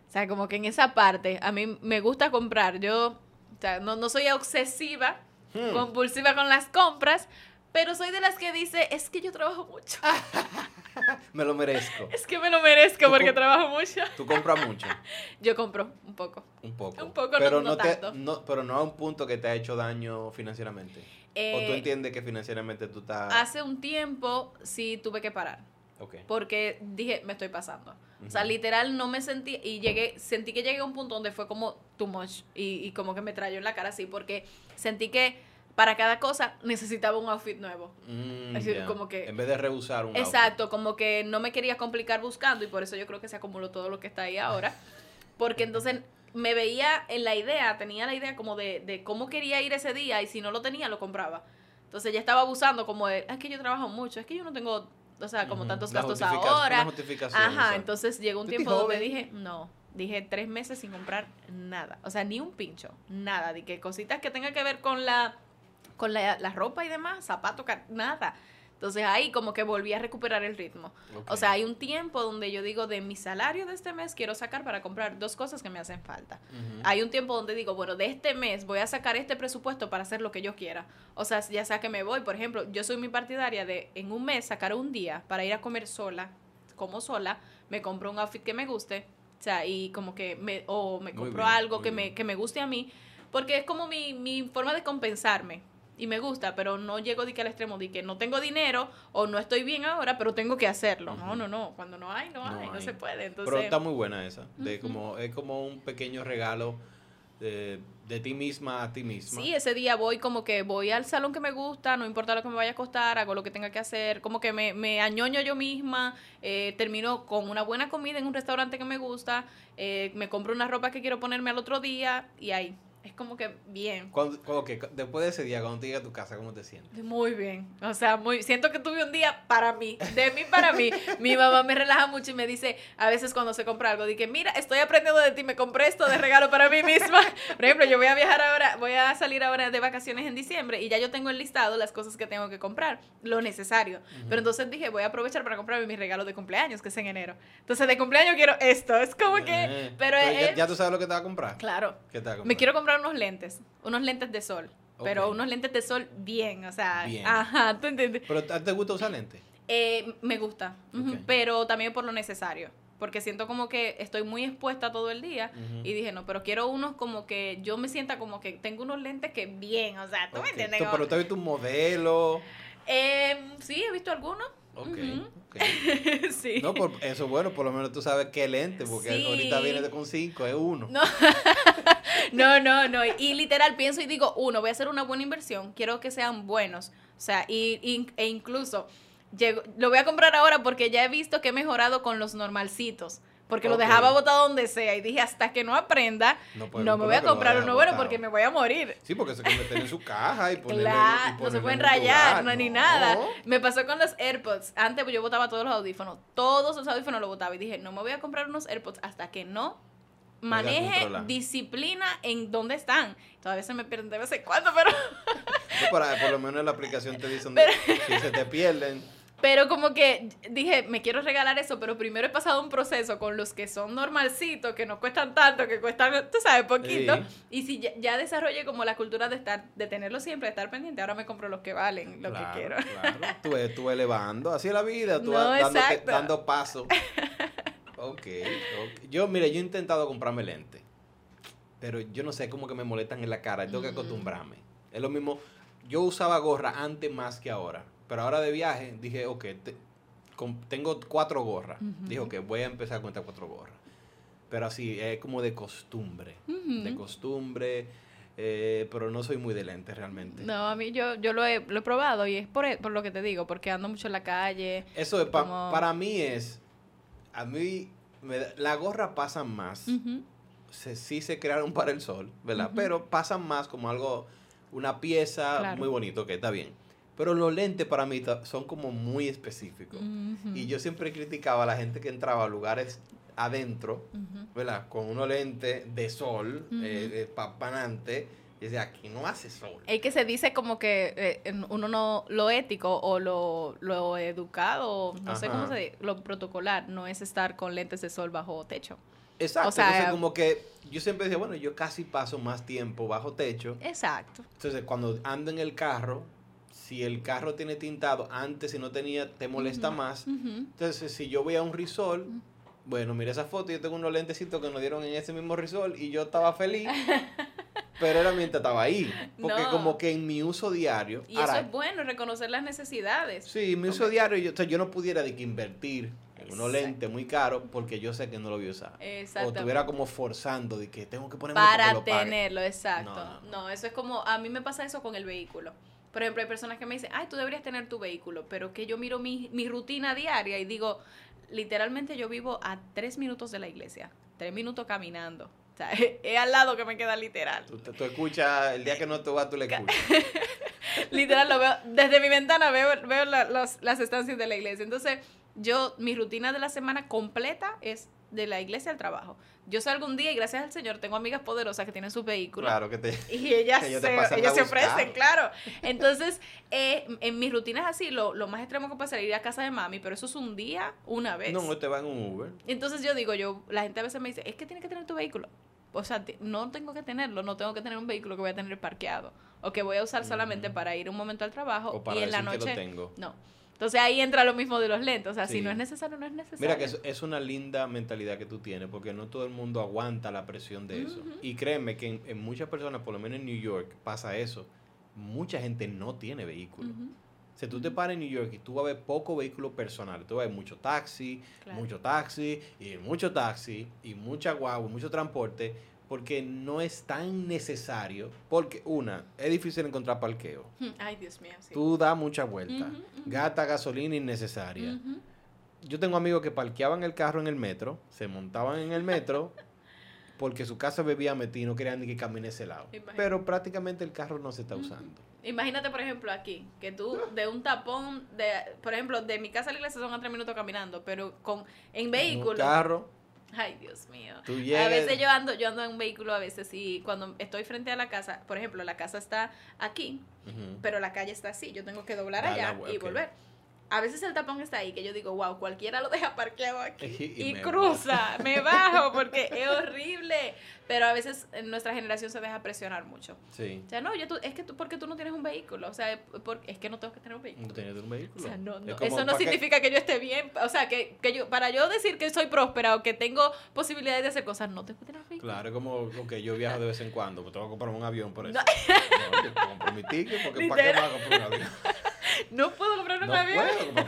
o sea, como que en esa parte, a mí me gusta comprar. Yo, o sea, no, no soy obsesiva, Hmm. compulsiva con las compras, pero soy de las que dice, es que yo trabajo mucho. Me lo merezco. Es que me lo merezco porque trabajo mucho. Tú compras mucho. Yo compro un poco. Un poco. Un poco, no- pero no te, tanto. no- pero no a un punto que te ha hecho daño financieramente. o tú Eh, entiendes que financieramente tú estás. Hace un tiempo sí tuve que parar. Ok. porque dije, me estoy pasando. O sea, literal no me sentí y llegué, sentí que llegué a un punto donde fue como too much y, y como que me trayó en la cara así porque sentí que para cada cosa necesitaba un outfit nuevo. Mm, Es decir, como que- En vez de rehusar un outfit. Exacto, como que no me quería complicar buscando y por eso yo creo que se acumuló todo lo que está ahí ahora. Porque entonces me veía en la idea, tenía la idea como de, de cómo quería ir ese día y si no lo tenía lo compraba. Entonces ya estaba abusando como de, es que yo trabajo mucho, es que yo no tengo, o sea, como tantos La gastos ahora. Ajá, exacto. entonces llegó un tiempo donde dije, no, dije tres meses sin comprar nada, o sea, ni un pincho, nada, de que cositas que tenga que ver con la, con la, la ropa y demás, zapatos, nada. Entonces ahí como que volví a recuperar el ritmo. O sea, hay un tiempo donde yo digo, de mi salario de este mes quiero sacar para comprar dos cosas que me hacen falta. Hay un tiempo donde digo, bueno, de este mes voy a sacar este presupuesto para hacer lo que yo quiera. O sea, ya sea que me voy, por ejemplo, yo soy mi partidaria de en un mes sacar un día para ir a comer sola, como sola, me compro un outfit que me guste, o sea, y como que me, o me compro bien, algo que bien. me, que me guste a mí, porque es como mi, mi forma de compensarme. Y me gusta, pero no llego de que al extremo de que no tengo dinero o no estoy bien ahora, pero tengo que hacerlo. No, Ujú. no, no. Cuando no hay, no, No hay, no hay. se puede. Entonces, Pero está muy buena esa. De Ujú. como, es como un pequeño regalo de, de ti misma a ti misma. Sí, ese día voy como que voy al salón que me gusta, no importa lo que me vaya a costar, hago lo que tenga que hacer, como que me, me añoño yo misma, eh, termino con una buena comida en un restaurante que me gusta, eh, me compro una ropa que quiero ponerme al otro día y ahí. Es como que bien. Cuando, ok, después de ese día, cuando te llegas a tu casa, ¿cómo te sientes? Muy bien. O sea, muy siento que tuve un día para mí, de mí para mí. Mi mamá me relaja mucho y me dice, a veces cuando se compra algo, que mira, estoy aprendiendo de ti, me compré esto de regalo para mí misma. Por ejemplo, yo voy a viajar ahora, voy a salir ahora de vacaciones en diciembre y ya yo tengo enlistado las cosas que tengo que comprar, lo necesario. Pero entonces dije, voy a aprovechar para comprarme mi regalo de cumpleaños, que es en enero. Entonces, de cumpleaños quiero esto. Es como que, Eh, pero ya, es, ya tú sabes lo que te vas a comprar. claro. ¿Qué te vas a comprar? Me quiero comprar unos lentes, unos lentes de sol. Pero unos lentes de sol bien, o sea, Bien. ajá, ¿tú entiendes? ¿Pero te gusta usar lentes? Eh, me gusta, pero también por lo necesario. Porque siento como que estoy muy expuesta todo el día. Y dije, no, pero quiero unos como que yo me sienta como que tengo unos lentes que bien, o sea, ¿tú me entiendes? Tú- Pero te has visto un modelo. Eh, sí, he visto algunos. Ok. Ujú. ok. sí. No, por eso bueno, por lo menos tú sabes qué lente, porque Sí. ahorita viene de con cinco, es uno. No. no, no, no. Y literal pienso y digo, uno, voy a hacer una buena inversión, quiero que sean buenos. O sea, y, y- e incluso llego- lo voy a comprar ahora porque ya he visto que he mejorado con los normalcitos. Porque lo Ok. dejaba botado donde sea y dije, hasta que no aprenda, No me voy a lo comprar uno bueno porque me voy a morir. Sí, porque se convierten en su caja y ponerle. y no se pueden rayar, lugar. no, ni nada. Me pasó con los AirPods. Antes yo botaba todos los audífonos. Todos los audífonos los botaba. Y dije, no me voy a comprar unos AirPods hasta que no maneje disciplina en dónde están. Todavía se me pierden de vez en cuando, pero, Sí, por lo menos la aplicación te dice dónde- si se te pierden. Pero como que dije, me quiero regalar eso, pero primero he pasado un proceso con los que son normalcitos, que no cuestan tanto, que cuestan, tú sabes, poquito. Sí. Y si ya, ya desarrollé como la cultura de estar, de tenerlo siempre, de estar pendiente, ahora me compro los que valen, lo Claro, que quiero. Claro. Tú, ves- tú elevando, así es la vida, tú No, vas dándote- exacto. dando paso. Ok, ok. Yo, mire, yo he intentado comprarme lentes, pero yo no sé, como que me molestan en la cara, tengo que Mm. acostumbrarme. Es lo mismo, yo usaba gorra antes más que ahora, pero ahora de viaje dije, ok, te- tengo cuatro gorras. Ujú. Dije, ok, voy a empezar con estas cuatro gorras. Pero así, es como de costumbre, de costumbre, eh, pero no soy muy de lentes realmente. No, a mí yo, yo lo, he, lo he probado y es por, e- por lo que te digo, porque ando mucho en la calle. Eso es pa- para mí es, a mí, me la gorra pasa más, se- sí se crearon para el sol, ¿verdad? Pero pasan más como algo, una pieza Claro. muy bonito, que está bien. Pero los lentes para mí son como muy específicos. Y yo siempre criticaba a la gente que entraba a lugares adentro. ¿verdad? Con unos lentes de sol, Ujú. eh, eh, papanante, y decía, aquí no hace sol. Es que se dice como que eh, uno no, lo ético o lo, lo educado, no sé cómo se dice, lo protocolar, no es estar con lentes de sol bajo techo. Exacto, o sea, entonces como que yo siempre decía, bueno, yo casi paso más tiempo bajo techo. Exacto. Entonces, cuando ando en el carro, si el carro tiene tintado, antes si no tenía, te molesta más. Entonces, si yo voy a un risol, bueno, mira esa foto, yo tengo unos lentecitos que nos dieron en ese mismo risol y yo estaba feliz, pero era mientras estaba ahí. Porque No. como que en mi uso diario, Y ahora, eso es bueno, reconocer las necesidades. sí, en mi uso diario, yo, o sea, yo no pudiera de que invertir en unos Exacto. lentes muy caros porque yo sé que no lo voy a usar. O estuviera como forzando de que tengo que ponerme para tenerlo, exacto. No, No, no, no. eso es como, a mí me pasa eso con el vehículo. Por ejemplo, hay personas que me dicen, ay, tú deberías tener tu vehículo, pero que yo miro mi, mi rutina diaria y digo, literalmente yo vivo a tres minutos de la iglesia, tres minutos caminando. O sea, es al lado que me queda literal. Tú, tú escuchas, el día que no te vas, tú le escuchas. Literal, lo veo, desde mi ventana veo, veo la- los- las estancias de la iglesia. Entonces, yo, mi rutina de la semana completa es de la iglesia al trabajo. Yo salgo un día y gracias al Señor tengo amigas poderosas que tienen sus vehículos. Claro que te... Y ellas, que ellos te se, ellas se ofrecen, claro. Entonces, eh, en mis rutinas así, lo, lo más extremo que puede ser ir a casa de mami, pero eso es un día, una vez. No, te va en un Uber. Entonces yo digo, yo, la gente a veces me dice, es que tienes que tener tu vehículo. O sea, no tengo que tenerlo, no tengo que tener un vehículo que voy a tener parqueado. O que voy a usar solamente para ir un momento al trabajo O para y en la decir que noche. lo tengo. No. Entonces ahí entra lo mismo de los lentes. O sea, si no es necesario, no es necesario. Mira que es, es una linda mentalidad que tú tienes, porque no todo el mundo aguanta la presión de eso. Y créeme que en, en muchas personas, por lo menos en New York, pasa eso. Mucha gente no tiene vehículo. Si tú te paras en New York y tú vas a ver poco vehículo personal, tú vas a ver mucho taxi, Claro. mucho taxi, y mucho taxi, y mucha guagua, mucho transporte, porque no es tan necesario. Porque, una, es difícil encontrar parqueo. Ay, Dios mío, sí. Tú das mucha vuelta, ujú. gasta gasolina innecesaria. Yo tengo amigos que parqueaban el carro en el metro, se montaban en el metro, porque su casa bebía metí y no querían ni que camine ese lado. Imagínate. Pero prácticamente el carro no se está usando. Imagínate, por ejemplo, aquí, que tú de un tapón, de, por ejemplo, de mi casa a la iglesia son a tres minutos caminando, pero con en Un vehículo. carro, Ay, Dios mío. tú A veces yo ando, yo ando en un vehículo a veces y cuando estoy frente a la casa, por ejemplo, la casa está aquí, pero la calle está así, yo tengo que doblar la allá y volver. A veces el tapón está ahí, que yo digo, wow, cualquiera lo deja parqueado aquí Y y, me cruza, me bajo porque es horrible. Pero a veces en nuestra generación se deja presionar mucho. Sí. O sea, no, yo tú, es que tú, porque tú no tienes un vehículo, o sea, por- es que no tengo que tener un vehículo. No tenías un O vehículo. sea, no, Es no, como, eso no significa que yo esté bien, o sea, que, que yo, para yo decir que soy próspera o que tengo posibilidades de hacer cosas, no tengo que tener vehículo. Claro, es como, ok, yo viajo de vez en cuando, pues tengo que comprar un avión por eso. No. No, yo compro mi ticket, porque ¿para qué me voy a comprar un avión? No puedo No.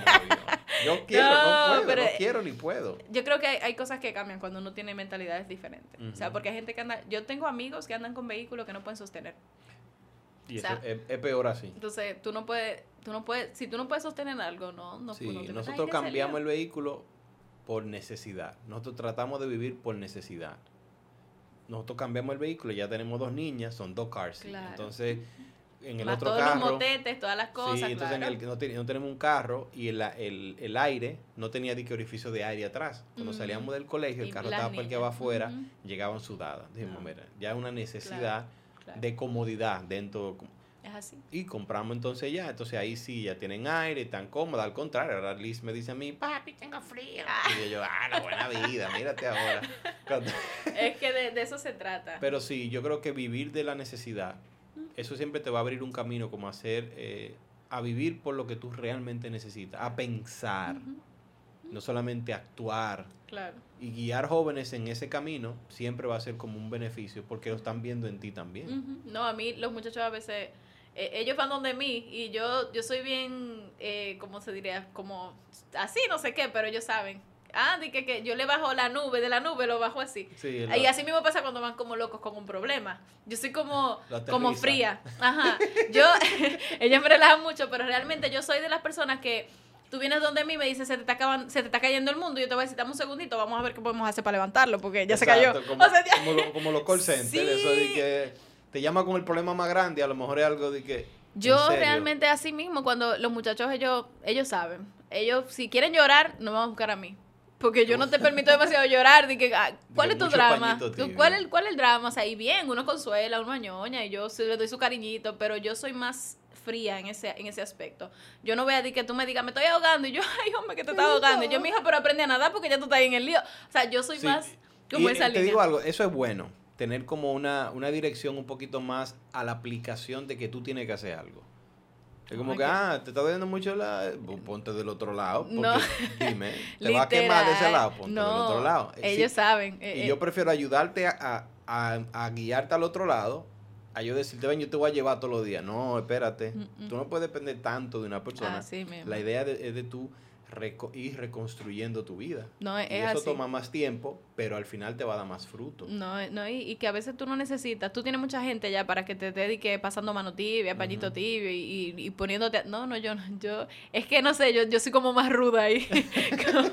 Yo quiero, no, No, puedo, pero- no quiero ni puedo. Yo creo que hay, hay cosas que cambian cuando uno tiene mentalidades diferentes. O sea, porque hay gente que anda, yo tengo amigos que andan con vehículos que no pueden sostener. Y O sea, eso es, es peor así. Entonces, tú no puedes, tú no puedes, si tú no puedes sostener algo, no, no, Sí, te nosotros cambiamos el vehículo por necesidad. Nosotros tratamos de vivir por necesidad. Nosotros cambiamos el vehículo, ya tenemos dos niñas, son dos cars. Claro. Entonces, en el Más otro todos carro. los motetes, todas las cosas, sí, entonces en el que no, te- no tenemos un carro y el, el, el aire no tenía ni que orificio de aire atrás. Cuando Mm. salíamos del colegio, el Y carro estaba parqueado afuera, llegaban sudadas. Dijimos, Ah. mira, ya es una necesidad Claro, de comodidad dentro. es así. Y compramos entonces ya, entonces ahí sí, ya tienen aire, están cómodas. Al contrario, ahora Liz me dice a mí, papi, tengo frío. Y yo, ah, la buena vida, mírate ahora. Cuando- es que de, de eso se trata. Pero sí, yo creo que vivir de la necesidad, eso siempre te va a abrir un camino como a hacer, eh, a vivir por lo que tú realmente necesitas, a pensar, no solamente actuar. Claro. Y guiar jóvenes en ese camino siempre va a ser como un beneficio porque lo están viendo en ti también. No, a mí los muchachos a veces, eh, ellos van donde mí y yo yo soy bien, eh, ¿cómo se diría? Como así, no sé qué, pero ellos saben. Ah, de que, que yo le bajo la nube, de la nube lo bajo así. Sí, Y así mismo pasa cuando van como locos con un problema. Yo soy como, como fría. Ajá. Yo, ellos me relajan mucho, pero realmente yo soy de las personas que tú vienes donde mí y me dices, se te, está se te está cayendo el mundo. Y yo te voy a decir, dame un segundito, vamos a ver qué podemos hacer para levantarlo, porque ya se cayó. Exacto, Como, O sea, como lo- como los call centers, Sí. eso de que te llama con el problema más grande, a lo mejor es algo de que... Yo realmente así mismo, cuando los muchachos, ellos, ellos saben. Ellos, si quieren llorar, no me van a buscar a mí. Porque yo no te permito demasiado llorar. De que, ah, ¿Cuál es tu drama? pañito ¿Tú- tibio. ¿Cuál, es, ¿Cuál es el drama? O sea, y bien, uno consuela, uno añoña, y yo le doy su cariñito, pero yo soy más fría en ese, en ese aspecto. Yo no voy a decir que tú me digas, me estoy ahogando, y yo, ay, hombre, que te estás ahogando. Y yo, mija, pero aprende a nadar porque ya tú estás ahí en el lío. O sea, yo soy Sí, más como y, esa te línea. digo algo, eso es bueno, tener como una, una dirección un poquito más a la aplicación de que tú tienes que hacer algo. Es como que, que- ah, te está doliendo mucho la... Ponte del otro lado, porque No. dime, te va a quemar de ese lado, ponte del otro lado. Sí, Ellos saben. eh, y eh, yo prefiero ayudarte a, a- a- a guiarte al otro lado, a yo decirte, ven, yo te voy a llevar todos los días. No, espérate, Mm, mm. tú no puedes depender tanto de una persona. así mismo. La idea de- es de tú reco- ir reconstruyendo tu vida. No, es, y es eso así. toma más tiempo, pero al final te va a dar más fruto. No, no y, y que a veces tú no necesitas, tú tienes mucha gente ya para que te dedique pasando mano tibia, pañito tibio y, y- y poniéndote, no, no, yo, no, yo, es que no sé, yo, yo soy como más ruda ahí, como,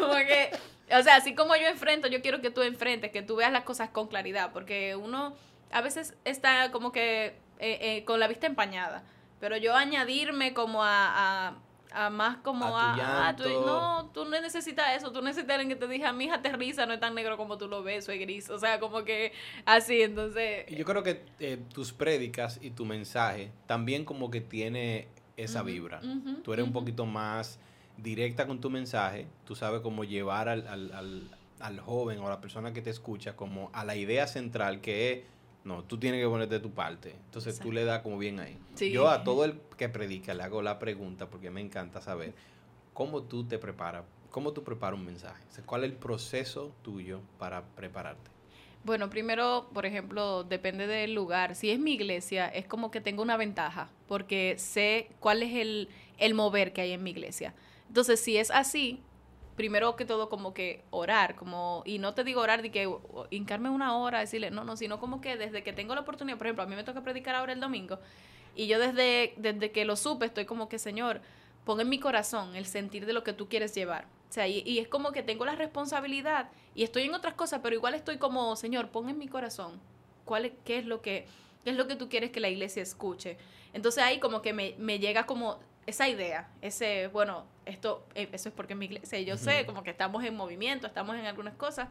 como que, o sea, así como yo enfrento, yo quiero que tú enfrentes, que tú veas las cosas con claridad, porque uno a veces está como que eh, eh, con la vista empañada, pero yo añadirme como a, a, a más como A a, tu ah, tú- no, tú no necesitas eso, tú necesitas alguien que te diga, mi hija aterriza, no es tan negro como tú lo ves, soy gris, o sea, como que así, entonces... Yo creo que eh, tus prédicas y tu mensaje también como que tiene esa vibra. ujú, Tú eres un poquito más directa con tu mensaje, tú sabes cómo llevar al, al, al, al joven o a la persona que te escucha como a la idea central que es, no, tú tienes que ponerte tu parte. Entonces tú le das como bien ahí. Sí. Yo a todo el que predica le hago la pregunta porque me encanta saber cómo tú te preparas, cómo tú preparas un mensaje. O sea, ¿Cuál es el proceso tuyo para prepararte? Bueno, primero, por ejemplo, depende del lugar. Si es mi iglesia, es como que tengo una ventaja, porque sé cuál es el, el mover que hay en mi iglesia. Entonces, si es así, primero que todo como que orar, como, y no te digo orar de que o, hincarme una hora, decirle, no, no, sino como que desde que tengo la oportunidad, por ejemplo, a mí me toca predicar ahora el domingo, y yo desde, desde que lo supe estoy como que, Señor, pon en mi corazón el sentir de lo que tú quieres llevar. O sea, y, y es como que tengo la responsabilidad y estoy en otras cosas, pero igual estoy como, Señor, pon en mi corazón cuál es, qué es lo que qué es lo que tú quieres que la iglesia escuche. Entonces ahí como que me, me llega como esa idea, ese, bueno, esto, eh, eso es porque mi iglesia, yo sé, como que estamos en movimiento, estamos en algunas cosas,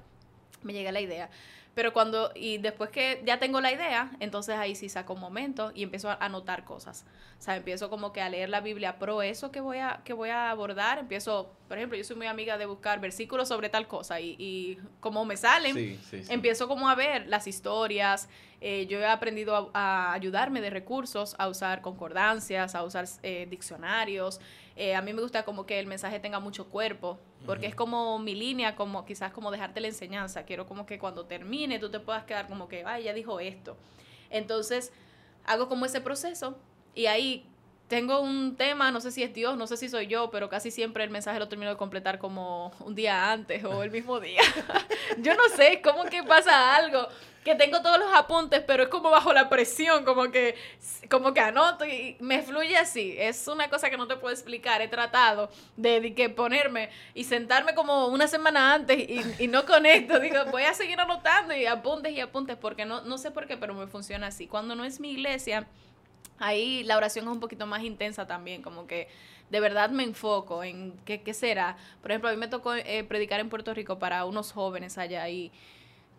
me llega la idea. Pero cuando, y después que ya tengo la idea, entonces ahí sí saco un momento y empiezo a anotar cosas. O sea, empiezo como que a leer la Biblia pro eso que voy a, que voy a abordar. Empiezo, por ejemplo, yo soy muy amiga de buscar versículos sobre tal cosa y, y como me salen, Sí, sí, sí. empiezo como a ver las historias. eh, yo he aprendido a, a ayudarme de recursos, a usar concordancias, a usar eh, diccionarios. Eh, a mí me gusta como que el mensaje tenga mucho cuerpo, porque es como mi línea, como quizás como dejarte la enseñanza. Quiero como que cuando termine tú te puedas quedar como que, ay, ya dijo esto. Entonces, hago como ese proceso y ahí tengo un tema, no sé si es Dios, no sé si soy yo, pero casi siempre el mensaje lo termino de completar como un día antes o el mismo día. yo no sé, como que pasa algo, que tengo todos los apuntes, pero es como bajo la presión, como que, como que anoto y me fluye así. Es una cosa que no te puedo explicar. He tratado de, de que ponerme y sentarme como una semana antes y, y no conecto. Digo, voy a seguir anotando y apuntes y apuntes, porque no, no sé por qué, pero me funciona así. Cuando no es mi iglesia, ahí la oración es un poquito más intensa también, como que de verdad me enfoco en qué, qué será. Por ejemplo, a mí me tocó eh, predicar en Puerto Rico para unos jóvenes allá y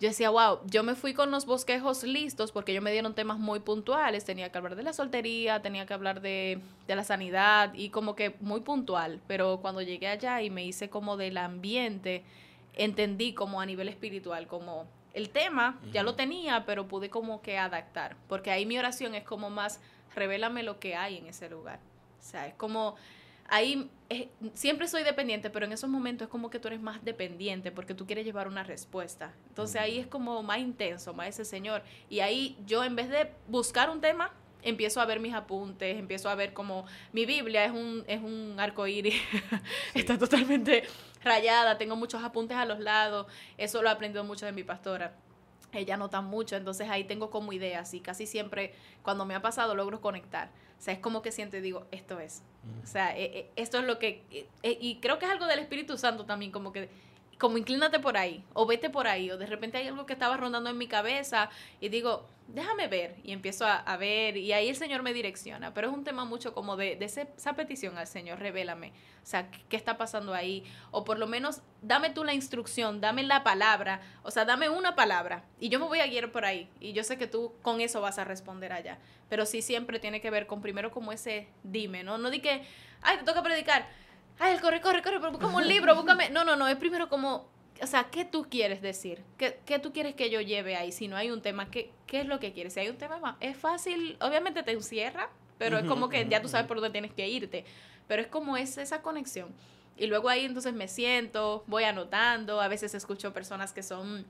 yo decía, wow, yo me fui con los bosquejos listos porque ellos me dieron temas muy puntuales, tenía que hablar de la soltería, tenía que hablar de, de la sanidad y como que muy puntual, pero cuando llegué allá y me hice como del ambiente, entendí como a nivel espiritual, como el tema ya lo tenía, pero pude como que adaptar, porque ahí mi oración es como más, revélame lo que hay en ese lugar. O sea, es como, ahí eh, siempre soy dependiente, pero en esos momentos es como que tú eres más dependiente porque tú quieres llevar una respuesta. Entonces ahí es como más intenso, más ese Señor. Y ahí yo en vez de buscar un tema, empiezo a ver mis apuntes, empiezo a ver como mi Biblia es un, es un arco iris, está totalmente rayada, tengo muchos apuntes a los lados, eso lo he aprendido mucho de mi pastora. Ella nota mucho, entonces ahí tengo como ideas y casi siempre cuando me ha pasado logro conectar. O sea, es como que siento y digo, esto es. O sea, eh, eh, esto es lo que... eh, y creo que es algo del Espíritu Santo también, como que... Como inclínate por ahí, o vete por ahí, o de repente hay algo que estaba rondando en mi cabeza y digo, déjame ver, y empiezo a, ver, y ahí el Señor me direcciona. Pero es un tema mucho como de, de esa petición al Señor, revélame. O sea, ¿qué, qué está pasando ahí? O por lo menos, dame tú la instrucción, dame la palabra, o sea, dame una palabra, y yo me voy a guiar por ahí, y yo sé que tú con eso vas a responder allá. Pero sí siempre tiene que ver con primero como ese dime, ¿no? No di que, ay, te toca predicar. Ay, corre, corre, corre, pero búscame un libro, búscame. No, no, no, es primero como, o sea, ¿qué tú quieres decir? ¿Qué, qué tú quieres que yo lleve ahí? Si no hay un tema, ¿qué, ¿qué es lo que quieres? Si hay un tema, más- es fácil, obviamente te encierra, pero es como que ya tú sabes por dónde tienes que irte. Pero es como es esa conexión. Y luego ahí entonces me siento, voy anotando, a veces escucho personas que son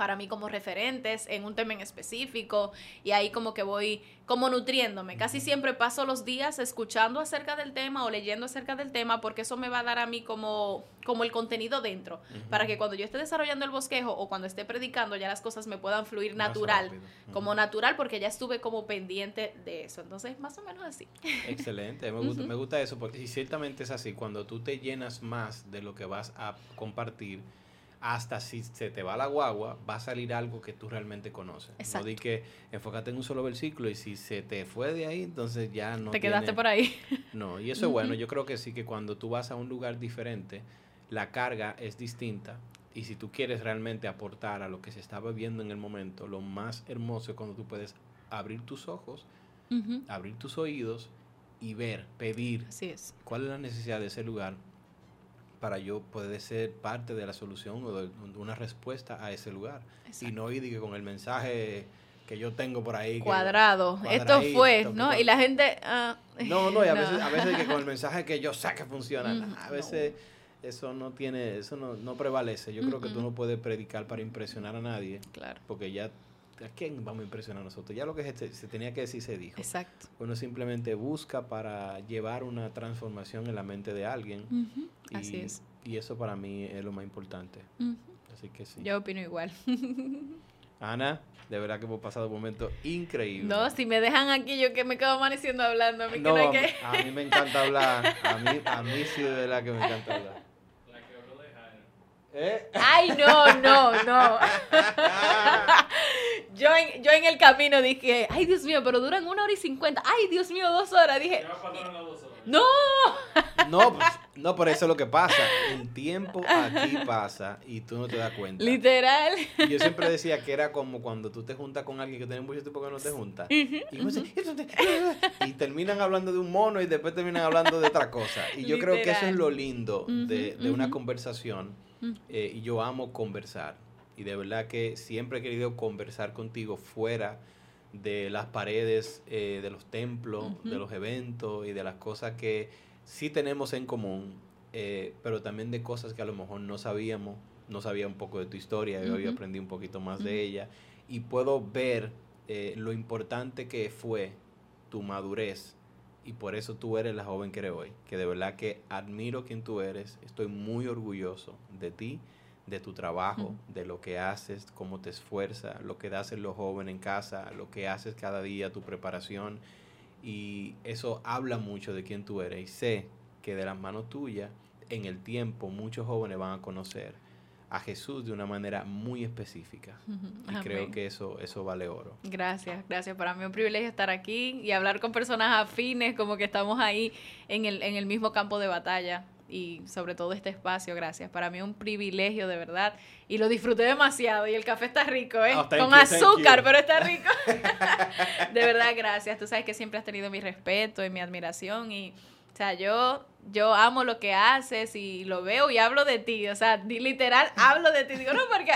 para mí como referentes en un tema en específico y ahí como que voy como nutriéndome. Casi siempre paso los días escuchando acerca del tema o leyendo acerca del tema porque eso me va a dar a mí como, como el contenido dentro, para que cuando yo esté desarrollando el bosquejo o cuando esté predicando ya las cosas me puedan fluir Más natural, como natural porque ya estuve como pendiente de eso. Entonces, más o menos así. Excelente, me gusta, me gusta eso, porque y ciertamente es así, cuando tú te llenas más de lo que vas a compartir, hasta si se te va la guagua, va a salir algo que tú realmente conoces. Exacto. No di que enfócate en un solo versículo y si se te fue de ahí, entonces ya no. Te quedaste tiene- por ahí. No, y eso es bueno. Yo creo que sí que cuando tú vas a un lugar diferente, la carga es distinta. Y si tú quieres realmente aportar a lo que se estaba viendo en el momento, lo más hermoso es cuando tú puedes abrir tus ojos, abrir tus oídos y ver, pedir Así es. cuál es la necesidad de ese lugar para yo poder ser parte de la solución o de una respuesta a ese lugar. Y no ir con el mensaje que yo tengo por ahí. que- Cuadrado. Esto fue, ¿no? Y la gente... ah, no, no, y a no. veces, a veces que con el mensaje que yo sé que funciona, Ujú, a veces eso no tiene, eso no, no prevalece. Yo creo que tú no puedes predicar para impresionar a nadie, Claro. porque ya, ¿a quién vamos a impresionar nosotros? Ya lo que se, se tenía que decir se dijo. Exacto. Uno simplemente busca para llevar una transformación en la mente de alguien. Y, Así es. Y eso para mí es lo más importante. Así que sí. Yo opino igual. Ana, de verdad que hemos pasado un momento increíble. No, si me dejan aquí, yo que me quedo amaneciendo hablando. A mí que No, hay que... a mí me encanta hablar. A mí, a mí sí de verdad que me encanta hablar. La que habló de. ¿Eh? Ay, no, no, no. Yo en, yo en el camino dije, ay, Dios mío, pero duran una hora y cincuenta. Ay, Dios mío, dos horas. Dije, dos horas. no. No, pues, no, por eso es lo que pasa. El tiempo aquí pasa y tú no te das cuenta. Literal. Y yo siempre decía que era como cuando tú te juntas con alguien que tiene mucho tiempo que no te juntas. Y, uno dice, "Eso te-". y terminan hablando de un mono y después terminan hablando de otra cosa. Y yo creo que eso es lo lindo de, de una conversación. Eh, y yo amo conversar. Y de verdad que siempre he querido conversar contigo fuera de las paredes eh, de los templos, de los eventos y de las cosas que sí tenemos en común, eh, pero también de cosas que a lo mejor no sabíamos. No sabía un poco de tu historia y hoy aprendí un poquito más de ella. Y puedo ver eh, lo importante que fue tu madurez. Y por eso tú eres la joven que eres hoy. Que de verdad que admiro quien tú eres. Estoy muy orgulloso de ti, de tu trabajo, de lo que haces, cómo te esfuerzas, lo que hacen los jóvenes en casa, lo que haces cada día, tu preparación. Y eso habla mucho de quién tú eres. Y sé que de las manos tuyas, en el tiempo, muchos jóvenes van a conocer a Jesús de una manera muy específica. Y creo que eso, eso vale oro. Gracias, gracias. Para mí es un privilegio estar aquí y hablar con personas afines, como que estamos ahí en el, en el mismo campo de batalla y sobre todo este espacio, gracias. Para mí es un privilegio de verdad y lo disfruté demasiado y el café está rico, ¿eh? Oh, con you, azúcar, pero está rico. de verdad, gracias. Tú sabes que siempre has tenido mi respeto y mi admiración y, o sea, yo, yo amo lo que haces y lo veo y hablo de ti, o sea, literal hablo de ti. Digo, no, porque,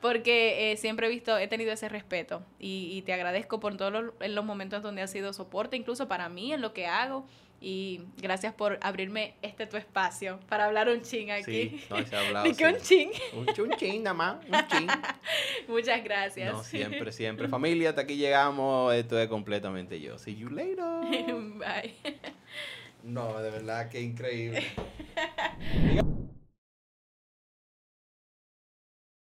porque eh, siempre he visto, he tenido ese respeto y, y te agradezco por todos los, los momentos donde has sido soporte, incluso para mí, en lo que hago. Y gracias por abrirme este tu espacio para hablar un ching aquí. Sí, no, se ha hablado. Que un ching. Un, un chin nada más, un chin. Muchas gracias. No, siempre, siempre. Familia, hasta aquí llegamos. Esto es completamente yo. See you later. Bye. No, de verdad que increíble.